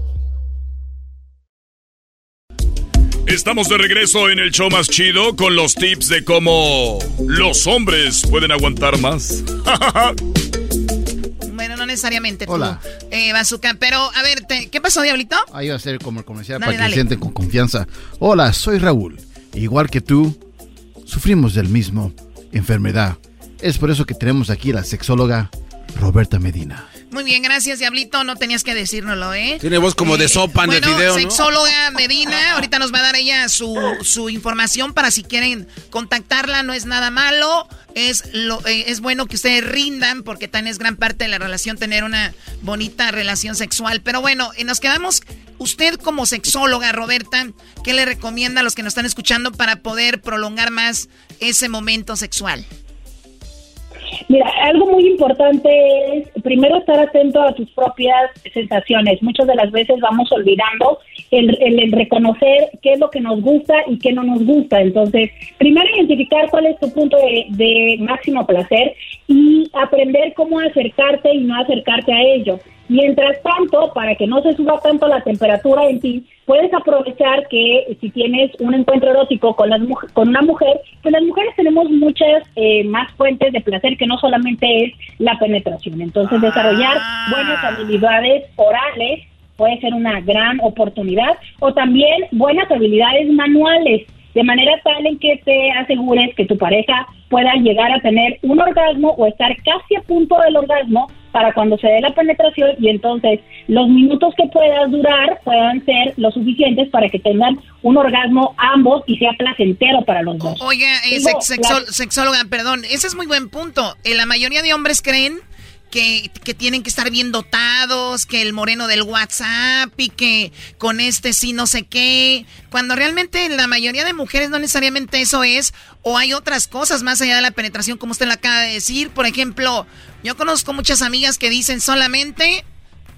Estamos de regreso en el show más chido con los tips de cómo los hombres pueden aguantar más. [LAUGHS] Bueno, no necesariamente tú, Hola. eh, Bazooka. Pero, a ver, te- ¿qué pasó, Diablito? Ahí va a ser como el comercial Dale, para que dale. se sienten con confianza. Hola, soy Raúl. Igual que tú, sufrimos del mismo enfermedad. Es por eso que tenemos aquí a la sexóloga Roberta Medina. Muy bien, gracias, Diablito. No tenías que decírnoslo, ¿eh? Tiene voz como de sopa en bueno, el video, ¿no? sexóloga Medina, ahorita nos va a dar ella su, su información para si quieren contactarla, no es nada malo, es lo eh, es bueno que ustedes rindan porque también es gran parte de la relación tener una bonita relación sexual. Pero bueno, eh, nos quedamos, usted como sexóloga, Roberta, ¿qué le recomienda a los que nos están escuchando para poder prolongar más ese momento sexual? Mira, algo muy importante es primero estar atento a tus propias sensaciones. Muchas de las veces vamos olvidando el, el- el reconocer qué es lo que nos gusta y qué no nos gusta. Entonces, primero identificar cuál es tu punto de, de máximo placer y aprender cómo acercarte y no acercarte a ello. Mientras tanto, para que no se suba tanto la temperatura en ti, puedes aprovechar que si tienes un encuentro erótico con, las, con una mujer, pues las mujeres tenemos muchas eh, más fuentes de placer que no solamente es la penetración. Entonces, desarrollar buenas habilidades orales puede ser una gran oportunidad o también buenas habilidades manuales de manera tal en que te asegures que tu pareja pueda llegar a tener un orgasmo o estar casi a punto del orgasmo para cuando se dé la penetración y entonces los minutos que puedas durar puedan ser lo suficientes para que tengan un orgasmo ambos y sea placentero para los dos. Oiga, eh, Digo, sexo- la- sexóloga, perdón, ese es muy buen punto. Eh, la mayoría de hombres creen que, tienen que estar bien dotados, que el moreno del WhatsApp y que con este sí no sé qué, cuando realmente la mayoría de mujeres no necesariamente eso es, o hay otras cosas más allá de la penetración, como usted lo acaba de decir. Por ejemplo, yo conozco muchas amigas que dicen solamente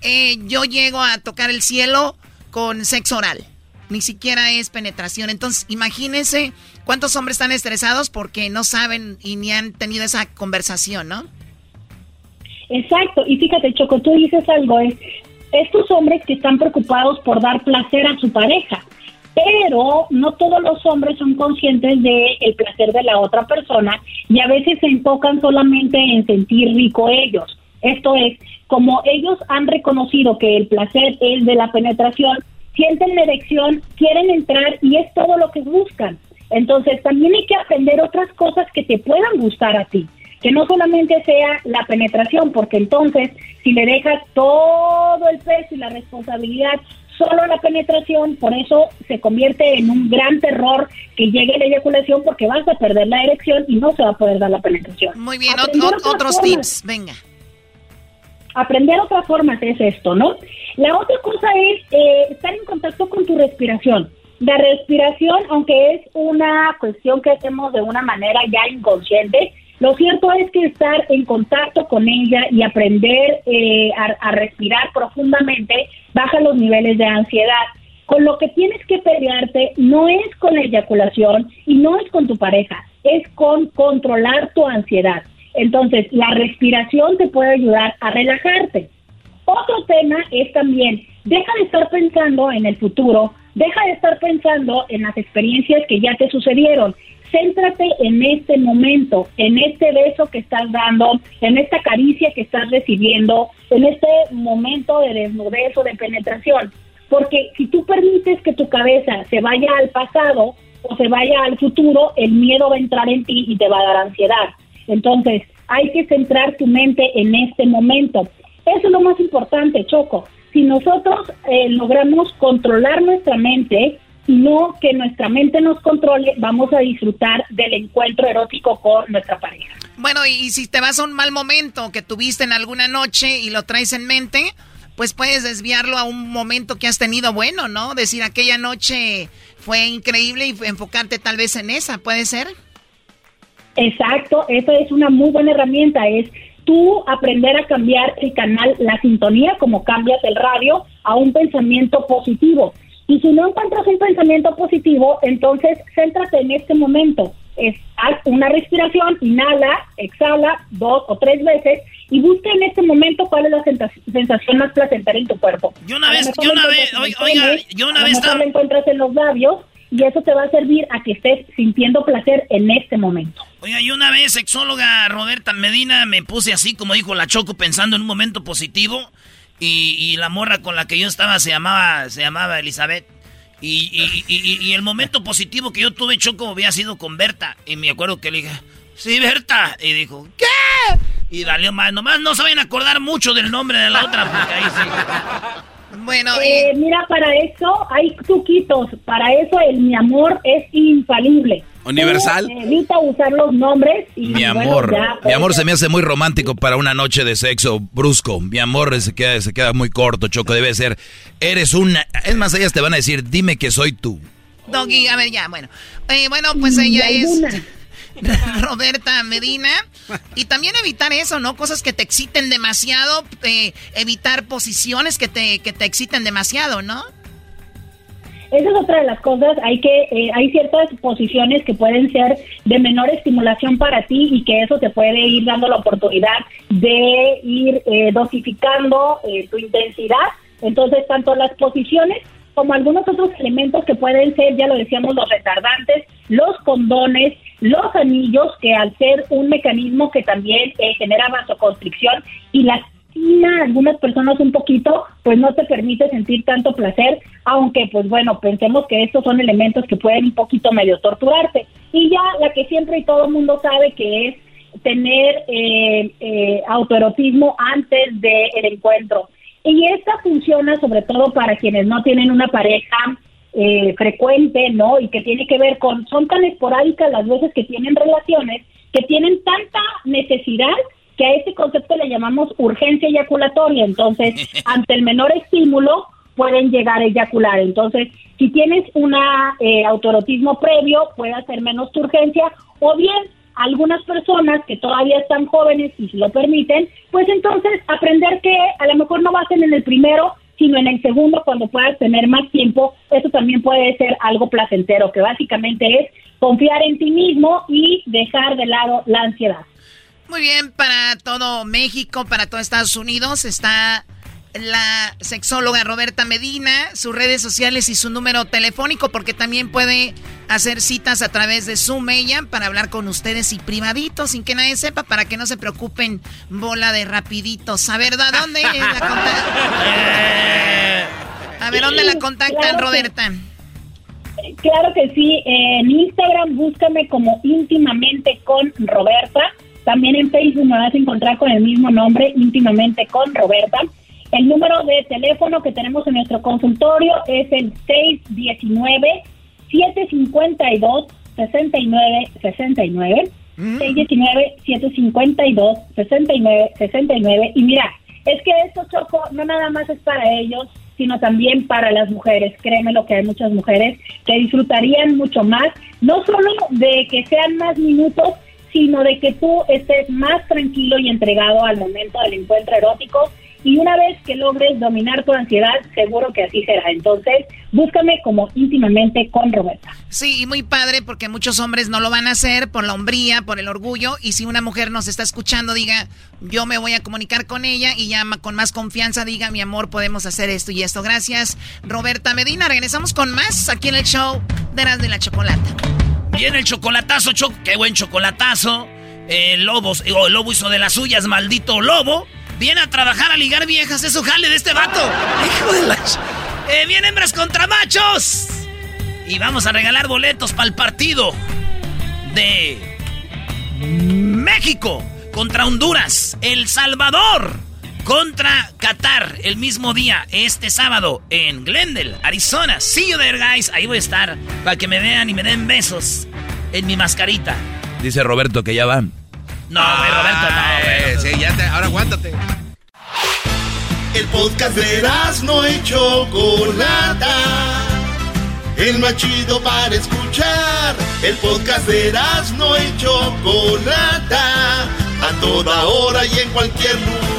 eh, yo llego a tocar el cielo con sexo oral. Ni siquiera es penetración. Entonces, imagínense cuántos hombres están estresados porque no saben y ni han tenido esa conversación, ¿no? Exacto, y fíjate, Choco, tú dices algo, es estos hombres que están preocupados por dar placer a su pareja, pero no todos los hombres son conscientes de el placer de la otra persona y a veces se enfocan solamente en sentir rico ellos. Esto es, como ellos han reconocido que el placer es de la penetración, sienten la erección, quieren entrar y es todo lo que buscan. Entonces también hay que aprender otras cosas que te puedan gustar a ti que no solamente sea la penetración, porque entonces si le dejas todo el peso y la responsabilidad solo a la penetración, por eso se convierte en un gran terror que llegue la eyaculación porque vas a perder la erección y no se va a poder dar la penetración. Muy bien, ot- otros formas. tips, venga. Aprender otras formas es esto, ¿no? La otra cosa es eh, estar en contacto con tu respiración. La respiración, aunque es una cuestión que hacemos de una manera ya inconsciente, lo cierto es que estar en contacto con ella y aprender eh, a, a respirar profundamente baja los niveles de ansiedad. Con lo que tienes que pelearte no es con la eyaculación y no es con tu pareja, es con controlar tu ansiedad. Entonces, la respiración te puede ayudar a relajarte. Otro tema es también, deja de estar pensando en el futuro, deja de estar pensando en las experiencias que ya te sucedieron. Céntrate en este momento, en este beso que estás dando, en esta caricia que estás recibiendo, en este momento de desnudez o de penetración. Porque si tú permites que tu cabeza se vaya al pasado o se vaya al futuro, el miedo va a entrar en ti y te va a dar ansiedad. Entonces, hay que centrar tu mente en este momento. Eso es lo más importante, Choco. Si nosotros eh, logramos controlar nuestra mente no que nuestra mente nos controle, vamos a disfrutar del encuentro erótico con nuestra pareja. Bueno, y si te vas a un mal momento que tuviste en alguna noche y lo traes en mente, pues puedes desviarlo a un momento que has tenido bueno, ¿no? Decir, aquella noche fue increíble y enfocarte tal vez en esa, ¿puede ser? Exacto, eso es una muy buena herramienta, es tú aprender a cambiar el canal, la sintonía, como cambias el radio, a un pensamiento positivo. Y si no encuentras un pensamiento positivo, entonces céntrate en este momento. Es, haz una respiración, inhala, exhala dos o tres veces y busca en este momento cuál es la sensación más placentera en tu cuerpo. Yo una vez, yo una vez, oiga, yo una vez estaba... encuentras en los labios y eso te va a servir a que estés sintiendo placer en este momento. Oiga, y una vez, sexóloga Roberta Medina, me puse así, como dijo la Choco, pensando en un momento positivo. Y, la morra con la que yo estaba se llamaba, se llamaba Elizabeth. Y, y, el momento positivo que yo tuve, Choco, había sido con Berta. Y me acuerdo que le dije, sí, Berta. Y dijo, ¿qué? Y dale más. Nomás no saben acordar mucho del nombre de la otra, porque ahí sí. Bueno, eh, mira, para eso hay truquitos. Para eso el mi amor es infalible. Universal. evita usar los nombres. Y, mi amor, mi amor se me hace muy romántico para una noche de sexo brusco. Mi amor se queda, se queda muy corto, Choco. Debe ser, eres una... Es más, ellas te van a decir, dime que soy tú. Doggy, a ver, ya, bueno. Eh, bueno, pues ella es... [LAUGHS] Roberta Medina. Y también evitar eso, ¿no? Cosas que te exciten demasiado, eh, evitar posiciones que te, que te exciten demasiado, ¿no? Esa es otra de las cosas, hay que eh, hay ciertas posiciones que pueden ser de menor estimulación para ti y que eso te puede ir dando la oportunidad de ir eh, dosificando tu intensidad. Entonces, tanto las posiciones como algunos otros elementos que pueden ser, ya lo decíamos, los retardantes, los condones, los anillos, que al ser un mecanismo que también eh, genera vasoconstricción y lastima algunas personas un poquito, pues no te permite sentir tanto placer, aunque pues bueno, pensemos que estos son elementos que pueden un poquito medio torturarte. Y ya la que siempre y todo el mundo sabe que es tener eh, eh, autoerotismo antes del encuentro. Y esta funciona sobre todo para quienes no tienen una pareja eh, frecuente, ¿no? Y que tiene que ver con, son tan esporádicas las veces que tienen relaciones, que tienen tanta necesidad que a ese concepto le llamamos urgencia eyaculatoria. Entonces, [LAUGHS] ante el menor estímulo, pueden llegar a eyacular. Entonces, si tienes un eh, autoerotismo previo, puede hacer menos tu urgencia, o bien algunas personas que todavía están jóvenes y si lo permiten, pues entonces aprender que a lo mejor no ser en el primero, sino en el segundo cuando puedas tener más tiempo, eso también puede ser algo placentero, que básicamente es confiar en ti mismo y dejar de lado la ansiedad. Muy bien, para todo México, para todo Estados Unidos está la sexóloga Roberta Medina, sus redes sociales y su número telefónico, porque también puede hacer citas a través de Zoom ella para hablar con ustedes y privadito, sin que nadie sepa, para que no se preocupen, bola de rapiditos. A ver, ¿dónde la [LAUGHS] contactan? A ver, ¿dónde la contactan, Roberta? Claro que sí, en Instagram búscame como íntimamente con Roberta. También en Facebook me vas a encontrar con el mismo nombre, íntimamente con Roberta. El número de teléfono que tenemos en nuestro consultorio es el 619-752-6969. 619-752-6969. Y mira, es que esto, Choco, no nada más es para ellos, sino también para las mujeres. Créeme lo que hay muchas mujeres que disfrutarían mucho más, no solo de que sean más minutos, sino de que tú estés más tranquilo y entregado al momento del encuentro erótico y una vez que logres dominar tu ansiedad, seguro que así será. Entonces, búscame como íntimamente con Roberta. Sí, y muy padre porque muchos hombres no lo van a hacer por la hombría, por el orgullo, y si una mujer nos está escuchando, diga, yo me voy a comunicar con ella y ya con más confianza diga, mi amor, podemos hacer esto y esto. Gracias, Roberta Medina. Regresamos con más aquí en el show de las de la Chocolata. Viene el chocolatazo, choc qué buen chocolatazo. El lobo, el lobo hizo de las suyas, maldito lobo. Viene a trabajar a ligar viejas, es su jale de este vato. [LAUGHS] Hijo de la... Eh, hembras contra machos. Y vamos a regalar boletos para el partido de México contra Honduras, El Salvador contra Qatar el mismo día, este sábado en Glendale, Arizona. See you there, guys. Ahí voy a estar para que me vean y me den besos en mi mascarita. Dice Roberto que ya van. No, güey, Roberto, no, güey. Sí, ya te, ahora aguántate. El podcast de no hecho Chocolata. El más chido para escuchar. El podcast de no hecho Chocolata. A toda hora y en cualquier lugar.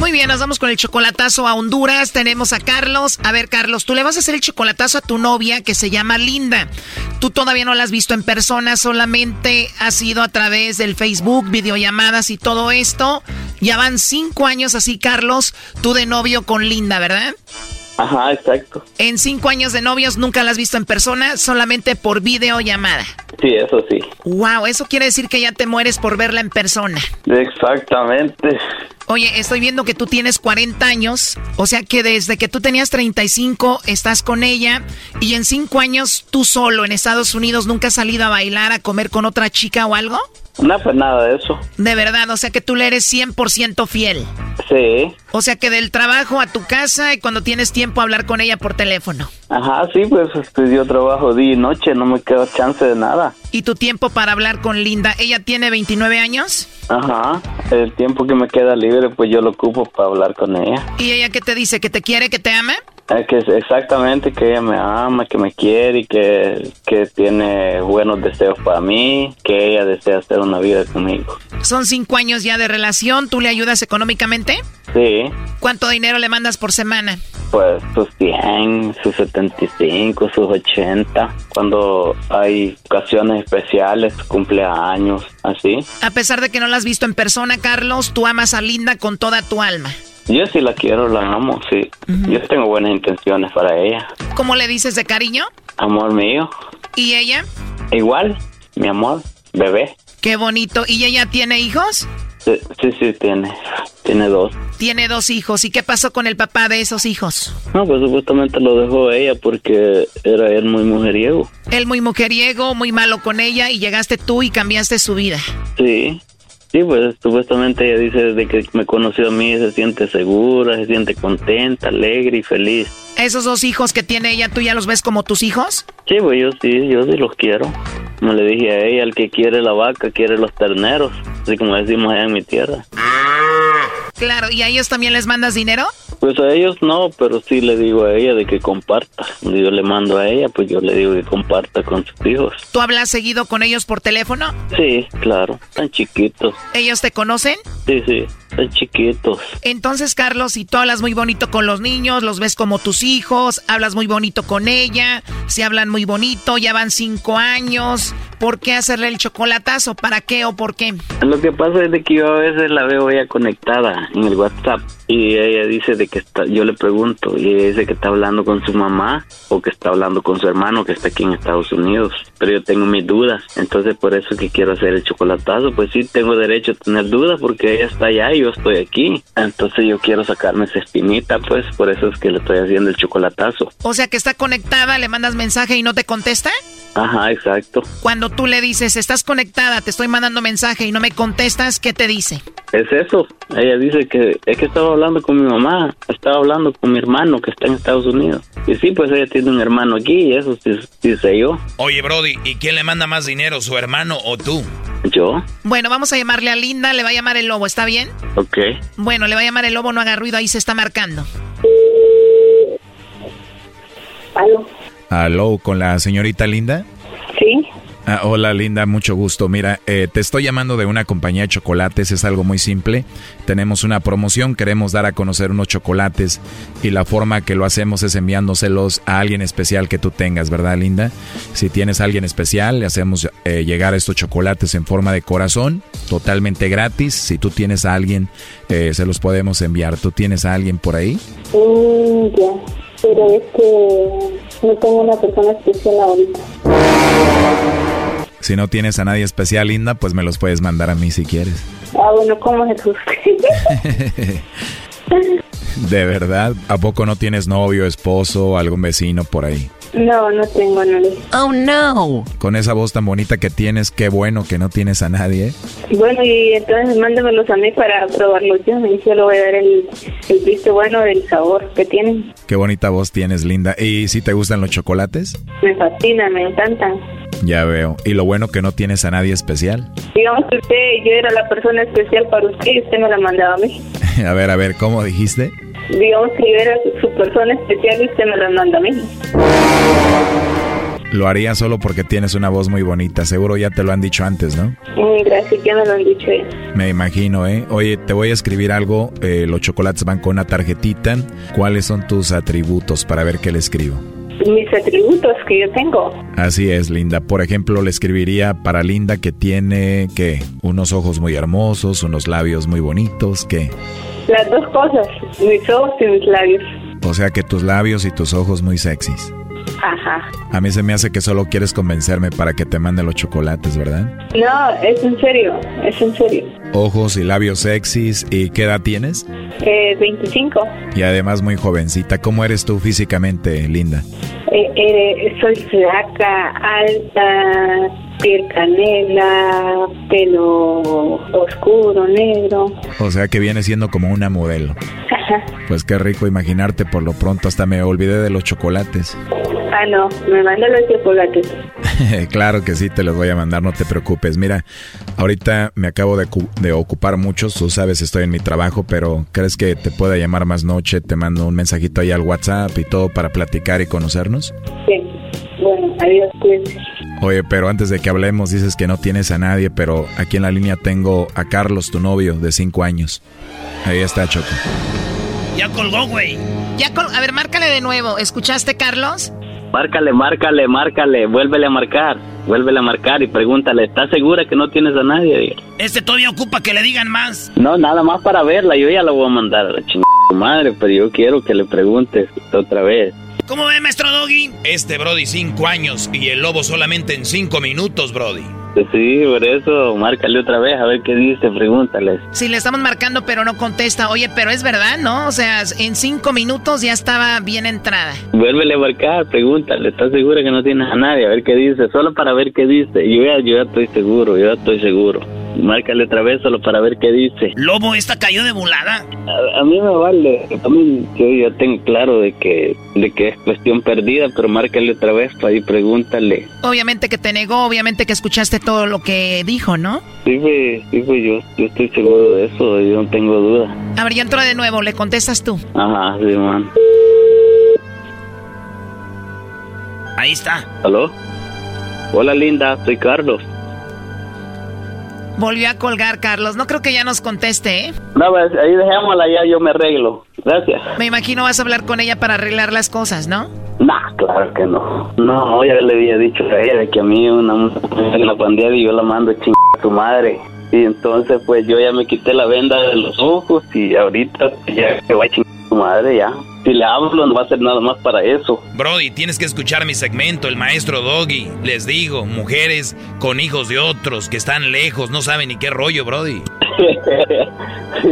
Muy bien, nos vamos con el chocolatazo a Honduras. Tenemos a Carlos. A ver, Carlos, tú le vas a hacer el chocolatazo a tu novia que se llama Linda. Tú todavía no la has visto en persona, solamente ha sido a través del Facebook, videollamadas y todo esto. Ya van cinco años así, Carlos, tú de novio con Linda, ¿verdad? Ajá, exacto. En cinco años de novios nunca la has visto en persona, solamente por videollamada. Sí, eso sí. Wow, eso quiere decir que ya te mueres por verla en persona. Exactamente. Oye, estoy viendo que tú tienes 40 años, o sea que desde que tú tenías 35 estás con ella y en cinco años tú solo en Estados Unidos nunca has salido a bailar, a comer con otra chica o algo. No, pues nada de eso. De verdad, o sea que tú le eres 100% fiel. Sí. O sea que del trabajo a tu casa y cuando tienes tiempo hablar con ella por teléfono. Ajá, sí, pues este, yo trabajo día y noche, no me queda chance de nada. ¿Y tu tiempo para hablar con Linda? ¿Ella tiene 29 años? Ajá, el tiempo que me queda libre pues yo lo ocupo para hablar con ella. ¿Y ella qué te dice? ¿Que te quiere, que te ama? Que exactamente, que ella me ama, que me quiere y que, que tiene buenos deseos para mí, que ella desea hacer una vida conmigo. Son cinco años ya de relación, ¿tú le ayudas económicamente? Sí. ¿Cuánto dinero le mandas por semana? Pues sus 100, sus 75, sus 80, cuando hay ocasiones especiales, cumpleaños, así. A pesar de que no la has visto en persona, Carlos, tú amas a Linda con toda tu alma. Yo sí la quiero, la amo, sí. Yo tengo buenas intenciones para ella. ¿Cómo le dices de cariño? Amor mío. ¿Y ella? Igual, mi amor, bebé. Qué bonito. ¿Y ella tiene hijos? Sí, sí, tiene. Tiene dos. Tiene dos hijos. ¿Y qué pasó con el papá de esos hijos? No, pues supuestamente lo dejó ella porque era él muy mujeriego. Él muy mujeriego, muy malo con ella y llegaste tú y cambiaste su vida. Sí. Sí, pues supuestamente ella dice desde que me conoció a mí se siente segura, se siente contenta, alegre y feliz. ¿Esos dos hijos que tiene ella, tú ya los ves como tus hijos? Sí, pues yo sí, yo sí los quiero. Como le dije a ella, el que quiere la vaca quiere los terneros, así como decimos allá en mi tierra. Claro, ¿y a ellos también les mandas dinero? Pues a ellos no, pero sí le digo a ella de que comparta. Yo le mando a ella, pues yo le digo que comparta con sus hijos. ¿Tú hablas seguido con ellos por teléfono? Sí, claro, tan chiquitos. ¿Ellos te conocen? Sí, sí, tan chiquitos. Entonces, Carlos, si tú hablas muy bonito con los niños, los ves como tus hijos, hablas muy bonito con ella, se hablan muy bonito, ya van cinco años, ¿por qué hacerle el chocolatazo? ¿Para qué o por qué? Lo que pasa es de que yo a veces la veo ya conectada en el WhatsApp y ella dice de que está, yo le pregunto y ella dice que está hablando con su mamá o que está hablando con su hermano que está aquí en Estados Unidos, pero yo tengo mis dudas, entonces por eso que quiero hacer el chocolatazo, pues sí tengo derecho a tener dudas porque ella está allá y yo yo estoy aquí. Entonces yo quiero sacarme esa espinita, pues por eso es que le estoy haciendo el chocolatazo. O sea que está conectada, le mandas mensaje y no te contesta. Ajá, exacto. Cuando tú le dices, estás conectada, te estoy mandando mensaje y no me contestas, ¿qué te dice? Es eso. Ella dice que es que estaba hablando con mi mamá, estaba hablando con mi hermano que está en Estados Unidos. Y sí, pues ella tiene un hermano aquí y eso sí, dice yo. Oye, Brody, ¿y quién le manda más dinero, su hermano o tú? Yo. Bueno, vamos a llamarle a Linda, le va a llamar el lobo, ¿está bien? Ok. Bueno, le va a llamar el lobo, no haga ruido, ahí se está marcando. Aló. Aló, con la señorita Linda. Sí. Ah, hola Linda, mucho gusto. Mira, eh, te estoy llamando de una compañía de chocolates, es algo muy simple. Tenemos una promoción, queremos dar a conocer unos chocolates y la forma que lo hacemos es enviándoselos a alguien especial que tú tengas, ¿verdad Linda? Si tienes a alguien especial, le hacemos eh, llegar estos chocolates en forma de corazón, totalmente gratis. Si tú tienes a alguien, eh, se los podemos enviar. ¿Tú tienes a alguien por ahí? Mm, ya, pero es que no tengo una persona especial ahorita. Si no tienes a nadie especial, Linda, pues me los puedes mandar a mí si quieres. [LAUGHS] Ah, bueno, ¿cómo es usted? ¿De verdad? ¿A poco no tienes novio, esposo, algún vecino por ahí? No, no tengo a nadie. Oh, no. Con esa voz tan bonita que tienes, qué bueno que no tienes a nadie. Bueno, y entonces mándemelos a mí para probarlos yo. Y yo le voy a dar el, el visto bueno del sabor que tienen. Qué bonita voz tienes, Linda. ¿Y si te gustan los chocolates? Me fascinan, me encantan. Ya veo. Y lo bueno que no tienes a nadie especial. Digamos que usted, yo era la persona especial para usted y usted me la mandaba a mí. [LAUGHS] a ver, a ver, ¿cómo dijiste? Digamos que yo era su persona especial y usted me la manda a mí. Lo haría solo porque tienes una voz muy bonita. Seguro ya te lo han dicho antes, ¿no? Gracias, ya me lo han dicho. ya. Me imagino, ¿eh? Oye, te voy a escribir algo. Eh, los chocolates van con una tarjetita. ¿Cuáles son tus atributos para ver qué le escribo? Mis atributos que yo tengo. Así es, Linda. Por ejemplo, le escribiría para Linda que tiene, ¿qué? Unos ojos muy hermosos, unos labios muy bonitos, ¿qué? Las dos cosas, mis ojos y mis labios. O sea que tus labios y tus ojos muy sexys. Ajá. A mí se me hace que solo quieres convencerme para que te mande los chocolates, ¿verdad? No, es en serio, es en serio. Ojos y labios sexys. ¿Y qué edad tienes? Eh, 25. Y además muy jovencita. ¿Cómo eres tú físicamente, Linda? Eh, eh, soy flaca, alta, piel canela, pelo oscuro, negro. O sea que viene siendo como una modelo. Ajá. Pues qué rico imaginarte por lo pronto. Hasta me olvidé de los chocolates. Ah, no, me manda los chocolates. [LAUGHS] claro que sí, te los voy a mandar, no te preocupes. Mira, ahorita me acabo de, cu- de ocupar mucho, tú sabes, estoy en mi trabajo, pero ¿crees que te pueda llamar más noche? Te mando un mensajito ahí al WhatsApp y todo para platicar y conocernos. Sí. Bueno, adiós. Oye, pero antes de que hablemos, dices que no tienes a nadie, pero aquí en la línea tengo a Carlos, tu novio, de cinco años. Ahí está, Choco. Ya colgó, güey. Ya col- a ver, márcale de nuevo. ¿Escuchaste, Carlos? Márcale, márcale, márcale, vuélvele a marcar, vuélvele a marcar y pregúntale, ¿estás segura que no tienes a nadie? Este todavía ocupa que le digan más. No, nada más para verla, yo ya la voy a mandar a la chingada madre, pero yo quiero que le preguntes otra vez. ¿Cómo ve, maestro Doggy? Este Brody cinco años y el lobo solamente en cinco minutos, Brody. Sí, por eso, márcale otra vez, a ver qué dice, pregúntale. Sí, le estamos marcando, pero no contesta. Oye, pero es verdad, ¿no? O sea, en cinco minutos ya estaba bien entrada. Vuélvele a marcar, pregúntale, ¿estás segura que no tienes a nadie? A ver qué dice, solo para ver qué dice. Yo ya, yo ya estoy seguro, yo ya estoy seguro. Márcale otra vez solo para ver qué dice. Lobo, esta cayó de volada. A, a mí me vale, a mí yo ya tengo claro de que, de que es cuestión perdida, pero márcale otra vez para y pregúntale. Obviamente que te negó, obviamente que escuchaste todo lo que dijo, ¿no? Sí, pues, sí, yo, yo estoy seguro de eso, yo no tengo duda. A ver, ya de nuevo, le contestas tú. Ajá, sí, man. Ahí está. ¿Aló? Hola, linda, soy Carlos. Volvió a colgar, Carlos. No creo que ya nos conteste, ¿eh? No, pues ahí dejémosla ya, yo me arreglo. Gracias. Me imagino vas a hablar con ella para arreglar las cosas, ¿no? Nah, claro que no. No, ya le había dicho a ella de que a mí una mujer en la pandilla y yo la mando a chingar a su madre. Y entonces pues yo ya me quité la venda de los ojos y ahorita ya que voy a chingar a su madre ya. Si le hablo, no va a ser nada más para eso. Brody, tienes que escuchar mi segmento, el maestro Doggy. Les digo, mujeres con hijos de otros que están lejos, no saben ni qué rollo, Brody. [LAUGHS] sí,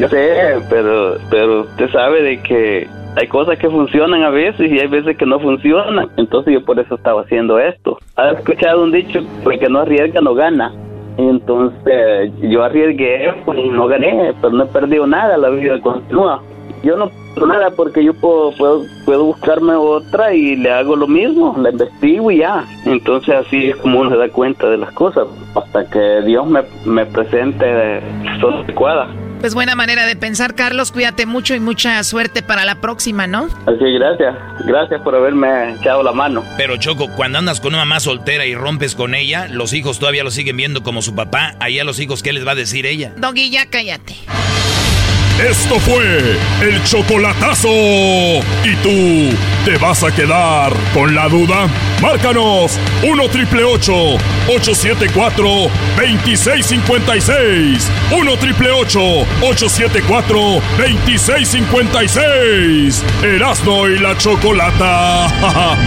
yo sé, pero, pero usted sabe de que hay cosas que funcionan a veces y hay veces que no funcionan. Entonces yo por eso estaba haciendo esto. ¿Has escuchado un dicho? El que no arriesga no gana. Entonces yo arriesgué pues, y no gané, pero no he perdido nada, la vida continúa. Yo no nada porque yo puedo, puedo, puedo buscarme otra y le hago lo mismo, la investigo y ya. Entonces así es como uno se da cuenta de las cosas, hasta que Dios me, me presente son adecuada. Pues buena manera de pensar, Carlos. Cuídate mucho y mucha suerte para la próxima, ¿no? Así, gracias. Gracias por haberme echado la mano. Pero Choco, cuando andas con una mamá soltera y rompes con ella, los hijos todavía lo siguen viendo como su papá. Ahí a los hijos, ¿qué les va a decir ella? Doggy, ya cállate. Esto fue el chocolatazo. ¿Y tú te vas a quedar con la duda? Márcanos 1 triple 874 2656. 1 triple 874 2656. Erasno y la chocolata. [LAUGHS]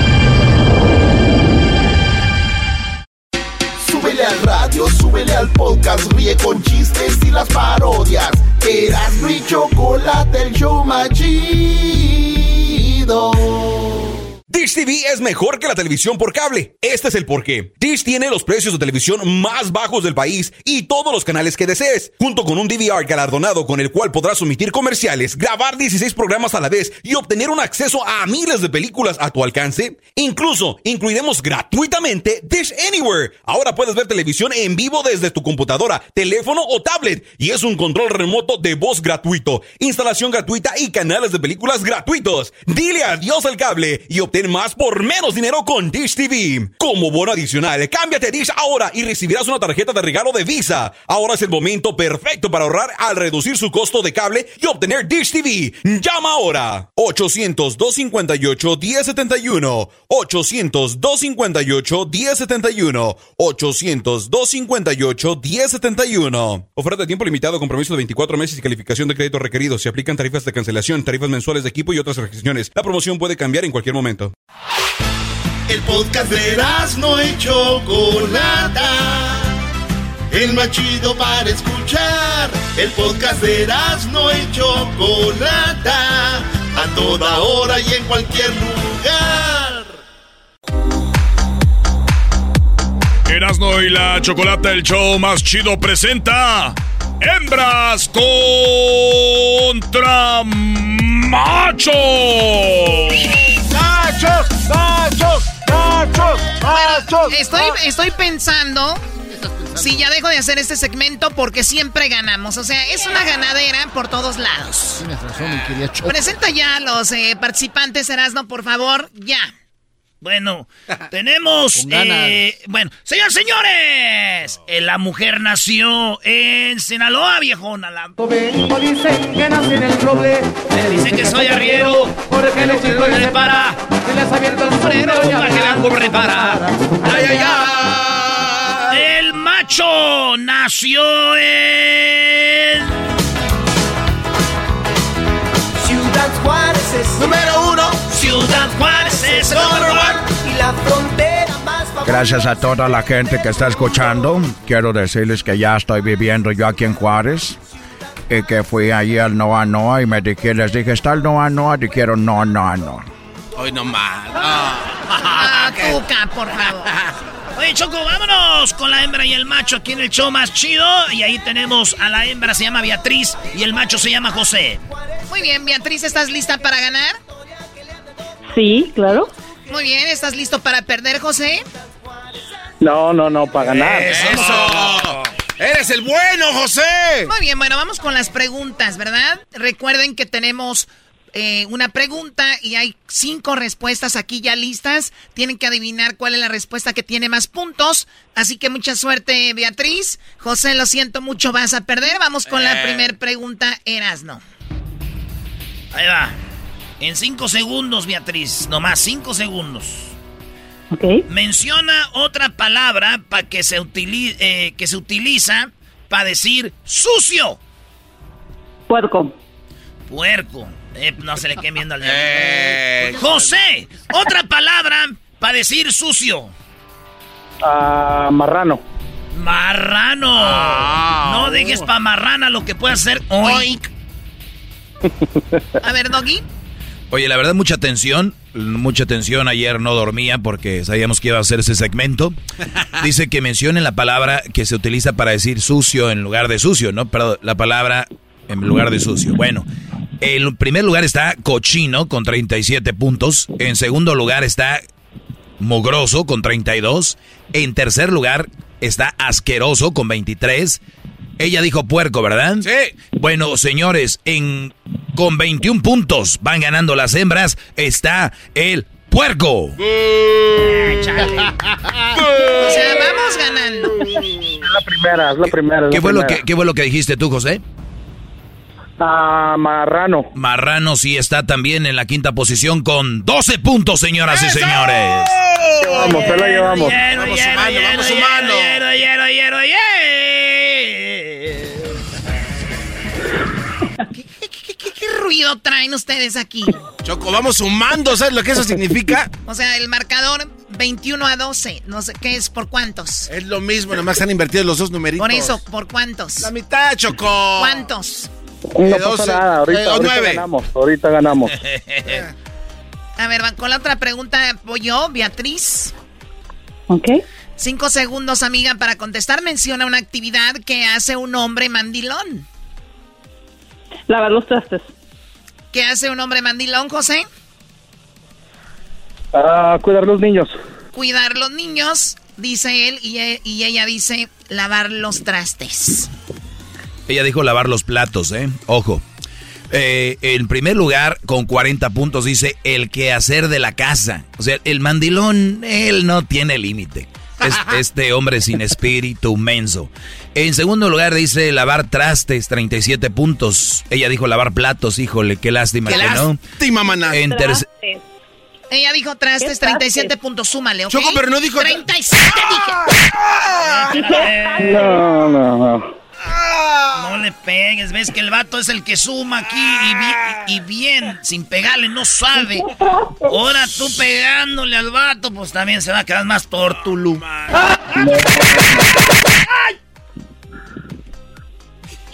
Súbele al radio, súbele al podcast, ríe con chistes y las parodias. Eras mi chocolate, el show machido. Dish TV es mejor que la televisión por cable. Este es el porqué. Dish tiene los precios de televisión más bajos del país y todos los canales que desees, junto con un DVR galardonado con el cual podrás omitir comerciales, grabar 16 programas a la vez y obtener un acceso a miles de películas a tu alcance. Incluso incluiremos gratuitamente Dish Anywhere. Ahora puedes ver televisión en vivo desde tu computadora, teléfono o tablet y es un control remoto de voz gratuito, instalación gratuita y canales de películas gratuitos. Dile adiós al cable y obtén más por menos dinero con Dish TV. Como bono adicional, cámbiate Dish ahora y recibirás una tarjeta de regalo de Visa. Ahora es el momento perfecto para ahorrar al reducir su costo de cable y obtener Dish TV. Llama ahora 800-258-1071. 800-258-1071. 800-258-1071. Oferta de tiempo limitado, compromiso de 24 meses y calificación de crédito requerido. Se aplican tarifas de cancelación, tarifas mensuales de equipo y otras restricciones. La promoción puede cambiar en cualquier momento. El podcast de no y Chocolata. El más chido para escuchar. El podcast de no y Chocolata. A toda hora y en cualquier lugar. Erasno y la Chocolata, el show más chido, presenta Hembras contra Machos. ¡Machos! ¡Machos! ¡Machos! ¡Machos! Estoy, estoy pensando si ya dejo de hacer este segmento porque siempre ganamos. O sea, es una ganadera por todos lados. Tienes razón, mi querida Choco. Presenta ya a los eh, participantes, Erasno, por favor. Ya. Bueno, [LAUGHS] tenemos. Con ganas. eh, bueno, señores, señores. eh, la mujer nació en Sinaloa, viejona. La... Dicen que nací en el roble. Dicen que soy arriero. Porque no se puede para. Se les abierto el Sombrero para que la ahora repara. Ay, ay, ay. El macho nació en. Ciudad Juárez es número uno. Ciudad Juárez es number one. Y la frontera más famosa. Gracias a toda la gente que está escuchando. Quiero decirles que ya estoy viviendo yo aquí en Juárez. Y que fui allí al Noa Noa y me dije, les dije, ¿está el Noa Noa? Dijeron, no, no, no. Hoy no más. Ah, Cuca, por favor. Oye, Choco, vámonos con la hembra y el macho aquí en el show más chido. Y ahí tenemos a la hembra, se llama Beatriz, y el macho se llama José. Muy bien, Beatriz, ¿estás lista para ganar? Sí, claro. Muy bien, ¿estás listo para perder, José? No, no, no, para ganar. ¡Eso! ¡Eres el bueno, José! Muy bien, bueno, vamos con las preguntas, ¿verdad? Recuerden que tenemos eh, una pregunta y hay cinco respuestas aquí ya listas. Tienen que adivinar cuál es la respuesta que tiene más puntos. Así que mucha suerte, Beatriz. José, lo siento mucho, vas a perder. Vamos con la Eh. primera pregunta, Erasno. Ahí va. En cinco segundos, Beatriz. Nomás cinco segundos. Ok. Menciona otra palabra para que se utili- eh, que se utiliza para decir sucio. Puerco. Puerco. Eh, no se le quede viendo al eh, José, otra palabra para decir sucio. Ah, marrano. Marrano. Ah. no dejes pa' marrana lo que puede hacer hoy. [LAUGHS] A ver, Doggy. Oye, la verdad, mucha tensión. Mucha tensión. Ayer no dormía porque sabíamos que iba a hacer ese segmento. [LAUGHS] Dice que mencionen la palabra que se utiliza para decir sucio en lugar de sucio, ¿no? Perdón, la palabra en lugar de sucio. Bueno, en primer lugar está cochino con 37 puntos. En segundo lugar está mogroso con 32. En tercer lugar está asqueroso con 23. Ella dijo puerco, ¿verdad? Sí. Bueno, señores, en con 21 puntos van ganando las hembras. Está el puerco. o [LAUGHS] sea, vamos ganando. Es la primera, es la primera. ¿Qué fue, Lo que, ¿Qué fue lo que dijiste tú, José? Ah, marrano. Marrano sí está también en la quinta posición con 12 puntos, señoras y señores. Vamos, se la llevamos. Vamos sumando, vamos sumando. Ruido traen ustedes aquí? Choco, vamos sumando, ¿sabes lo que eso significa? [LAUGHS] O sea, el marcador 21 a 12, no sé qué es, ¿por cuántos? Es lo mismo, nomás han invertido los dos numeritos. Por eso, ¿por cuántos? La mitad, Choco. ¿Cuántos? No pasa nada, ahorita, eh, o ahorita ganamos, ahorita ganamos. [LAUGHS] A ver, van con la otra pregunta, voy yo, Beatriz. Ok. Cinco segundos, amiga, para contestar. Menciona una actividad que hace un hombre mandilón. Lavar los trastes. ¿Qué hace un hombre mandilón, José? Ah, cuidar los niños. Cuidar los niños, dice él, y, e- y ella dice lavar los trastes. Ella dijo lavar los platos, ¿eh? Ojo. Eh, en primer lugar, con 40 puntos, dice el quehacer de la casa. O sea, el mandilón, él no tiene límite. Es este hombre sin espíritu menso. En segundo lugar, dice lavar trastes, 37 puntos. Ella dijo lavar platos, híjole, qué lástima Qué que no. lástima, maná. En tercer- Ella dijo trastes, 37 puntos, súmale, ¿ok? Choco, pero no dijo- 37, dije. No, no, no. No le pegues, ves que el vato es el que suma aquí y, bi- y bien, sin pegarle, no sabe. [LAUGHS] Ahora tú pegándole al vato, pues también se va a quedar más tortulú.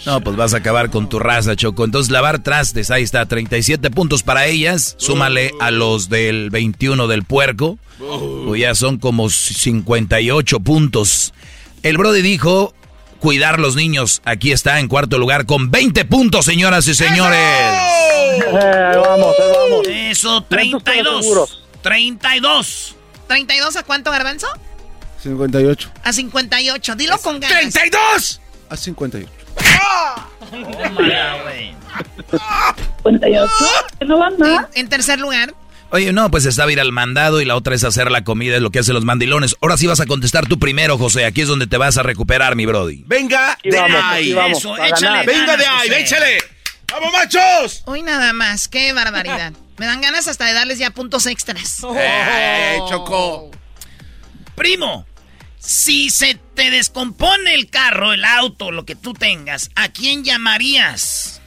No, pues vas a acabar con tu raza, Choco. Entonces, lavar trastes, ahí está, 37 puntos para ellas. Súmale a los del 21 del puerco. Pues ya son como 58 puntos. El Brody dijo cuidar los niños. Aquí está en cuarto lugar con 20 puntos, señoras y señores. Eh, vamos, eh, vamos. Eso, Lentos pero 32. seguros. 32. ¿32 a cuánto, Garbanzo? 58. A 58. Dilo con ganas. ¡32! A 58. Tómala, güey. 58. No van más. En tercer lugar, Oye, no, pues está ir al mandado y la otra es hacer la comida, es lo que hacen los mandilones. Ahora sí vas a contestar tú primero, José. Aquí es donde te vas a recuperar, mi Brody. Venga Aquí de vamos, ahí. vamos, Eso, échale ganar. Venga de ahí, José. échale. ¡Vamos, machos! hoy nada más. Qué barbaridad. Me dan ganas hasta de darles ya puntos extras. ¡Eh, Choco! Primo, si se te descompone el carro, el auto, lo que tú tengas, ¿a quién llamarías?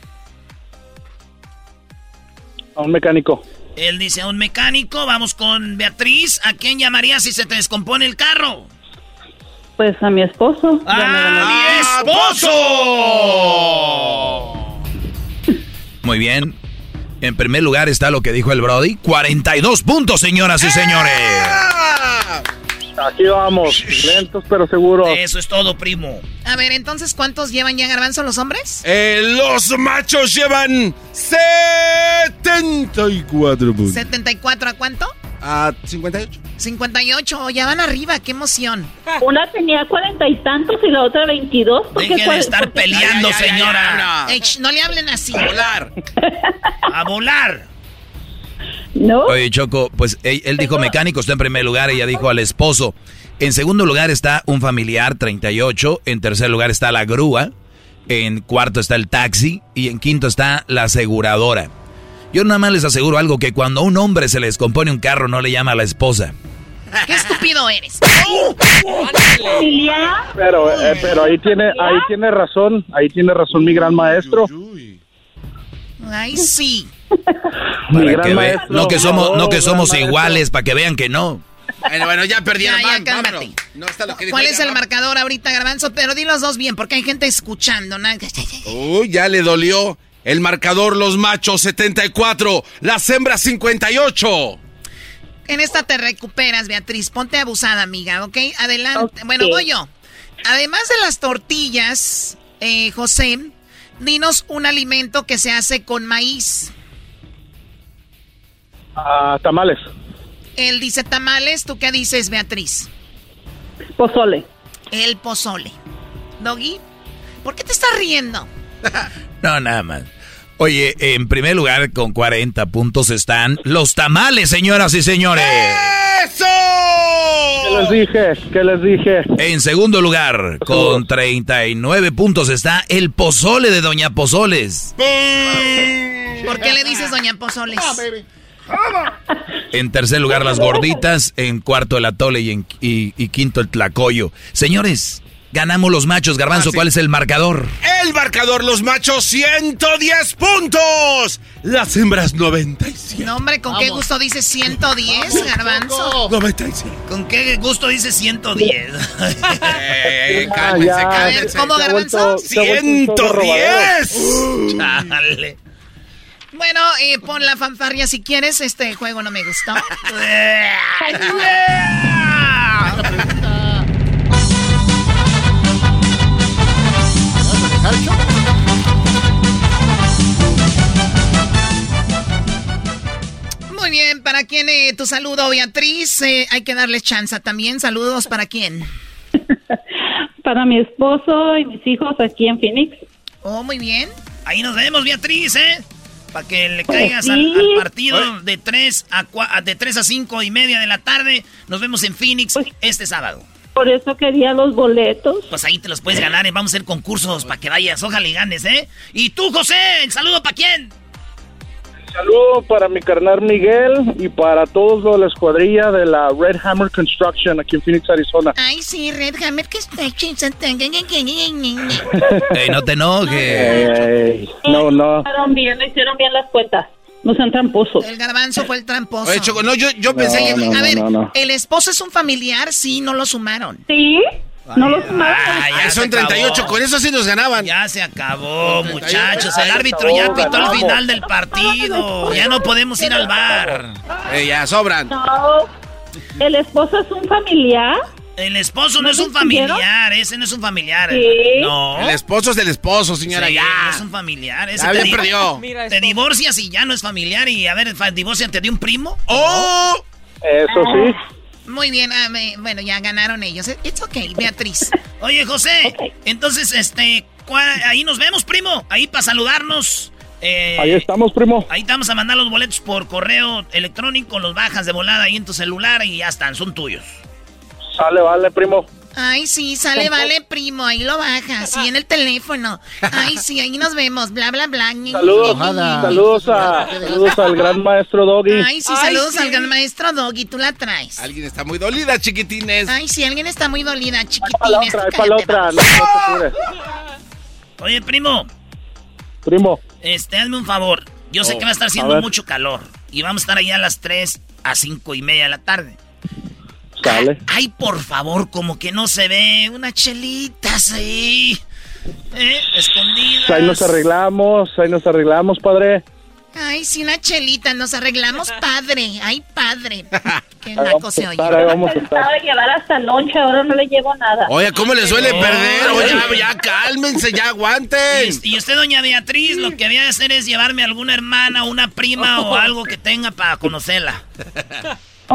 A un mecánico. Él dice a un mecánico, vamos con Beatriz, ¿a quién llamarías si se te descompone el carro? Pues a mi esposo. ¡A mi esposo! Muy bien. En primer lugar está lo que dijo el Brody. 42 puntos, señoras y señores. Aquí vamos, lentos pero seguros. Eso es todo, primo. A ver, entonces, ¿cuántos llevan ya Garbanzo los hombres? Eh, los machos llevan 74 puntos. 74 a cuánto? A 58. 58. Ya van arriba, qué emoción. Una tenía cuarenta y tantos y la otra veintidós. ¿Por qué Deje de estar peleando, Ya, ya, ya, señora. no le hablen así. Volar. A volar. [LAUGHS] ¿No? Oye, Choco, pues él, él dijo mecánico, está en primer lugar, ella dijo al esposo. En segundo lugar está un familiar, 38. En tercer lugar está la grúa. En cuarto está el taxi. Y en quinto está la aseguradora. Yo nada más les aseguro algo, que cuando a un hombre se le descompone un carro no le llama a la esposa. Qué estúpido eres. Pero, eh, pero ahí tiene, ahí tiene razón, ahí tiene razón mi gran maestro. Ay, sí. Para que ve- no que somos, no que somos iguales, para que vean que no. Bueno, bueno, ya perdieron. Ya, ya, van, cálmate. vámonos. No está lo que dijo ¿Cuál es el marcador ahorita, Garbanzo? Pero di los dos bien, porque hay gente escuchando. ¿no? Uy, ya le dolió. El marcador, los machos 74, las hembras 58. En esta te recuperas, Beatriz. Ponte abusada, amiga, ¿ok? Adelante. Bueno, voy yo. Además de las tortillas, eh, José, dinos un alimento que se hace con maíz. Ah, tamales. Él dice tamales, ¿tú qué dices, Beatriz? Pozole. El pozole. Doggy, ¿por qué te estás riendo? [LAUGHS] No, nada más. Oye, en primer lugar, con 40 puntos están los tamales, señoras y señores. ¡Eso! ¿Qué les dije? ¿Qué les dije? En segundo lugar, con 39 puntos está el pozole de Doña Pozoles. ¿Por qué le dices Doña Pozoles? [LAUGHS] En tercer lugar, las gorditas. En cuarto, el atole. Y, en, y, y quinto, el tlacoyo. Señores, ganamos los machos. Garbanzo, Ah, sí. ¿cuál es el marcador? El marcador, los machos 110 puntos. Las hembras 97. No, hombre, ¿con qué gusto dices 110, Garbanzo? 95. ¿Con qué gusto dice 110? Eh, [LAUGHS] cálmense, ya. A ver, cálmense. ¿cómo, Garbanzo? vuelto- se ha vuelto un show de robadero. 110. Chale. Bueno, eh, pon la fanfarria si quieres. Este juego no me gustó. Muy bien, ¿para quién eh, tu saludo, Beatriz? Eh, hay que darle chance también. Saludos, ¿para quién? [LAUGHS] Para mi esposo y mis hijos aquí en Phoenix. Oh, muy bien. Ahí nos vemos, Beatriz, ¿eh? Para que le caigas sí. al, al partido de 3 a, cua- a- de 3 a 5 y media de la tarde. Nos vemos en Phoenix Pues este sábado. Por eso quería los boletos. Pues ahí te los puedes ganar, ¿eh? Vamos a hacer concursos para que vayas. Ojalá y ganes, ¿eh? Y tú, José, el saludo para quién? Saludo para mi carnal Miguel y para todos los de la escuadrilla de la Red Hammer Construction aquí en Phoenix, Arizona. Ay, sí, Red Hammer que está Ey, no te enojes. Ey, no, no. Hicieron bien, no hicieron bien las cuentas. No sean tramposos. El garbanzo fue el tramposo. Oye, Choco, no, yo, yo pensé No, que... no, a ver, no, no. el esposo es un familiar, sí, no lo sumaron. ¿Sí? No los sumaron. Ah, ya Ay, se son 38, acabó. con eso sí nos ganaban. Ya se acabó, muchachos. El Ay, árbitro ya pitó el final del partido. Ya no podemos ir al bar. Eh, ya, sobran. No. El esposo es un familiar. El esposo no, ¿No es un familiar, ese no es un familiar. Sí. No. El esposo es del esposo, señora, Sí, ya. no es un familiar. Ese Ya te, di- perdió. te divorcias y ya no es familiar. Y a ver, divorciate de un primo. ¡Oh! Eso sí. Muy bien, ah, me- bueno, ya ganaron ellos. It's okay, Beatriz. [LAUGHS] Oye, José, Ok. entonces, este, ¿cuál- ahí nos vemos, primo. Ahí para saludarnos. Eh, Ahí estamos, primo. Ahí te vamos a mandar los boletos por correo electrónico, los bajas de volada ahí en tu celular y ya están, son tuyos. Sale, vale, primo. Ay, sí, sale, vale, primo, ahí lo baja, sí, en el teléfono. Ay, sí, ahí nos vemos, bla, bla, bla. Saludos, saludos, a, saludos al gran maestro Doggy. Ay, sí, saludos al gran maestro Doggy, tú la traes. Alguien está muy dolida, chiquitines. Ay, sí, alguien está muy dolida, para la chiquitines. otra, para la otra. No, no. Oye, primo, Primo, este, hazme un favor. Yo sé Oh, que va a estar haciendo mucho calor y vamos a estar allá a las 3 a 5 y media de la tarde. Sale. Ay, por favor, como que no se ve unas chelitas ahí. ¿Eh? Escondidas. Ahí nos arreglamos, ahí nos arreglamos, padre. Ay, sí, una chelita, nos arreglamos [LAUGHS] padre. Ay, padre. [LAUGHS] Qué naco vamos a se oye. vamos a estar. Pensaba llevar hasta lonche, ahora no le llevo nada. Oye, ¿cómo le suele Ay. perder? Oye, ya, ya cálmense, ya aguanten. Y, y usted, doña Beatriz, lo que había de hacer es llevarme a alguna hermana, una prima o [LAUGHS] algo que tenga para conocerla.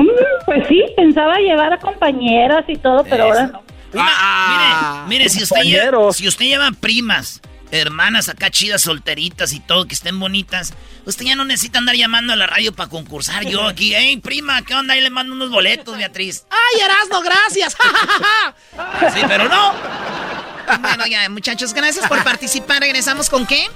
Mm, pues sí, pensaba llevar a compañeras y todo, pero ahora no. Ah. mire, mire, si usted, lleva, si usted lleva primas, hermanas acá chidas, solteritas y todo, que estén bonitas, usted ya no necesita andar llamando a la radio para concursar. Yo [LAUGHS] aquí, hey, prima, ¿qué onda? Ahí le mando unos boletos, Beatriz. Ay, Erasno, gracias. [LAUGHS] Sí, pero no. bueno, ya, muchachos, gracias por participar. ¿Regresamos con qué?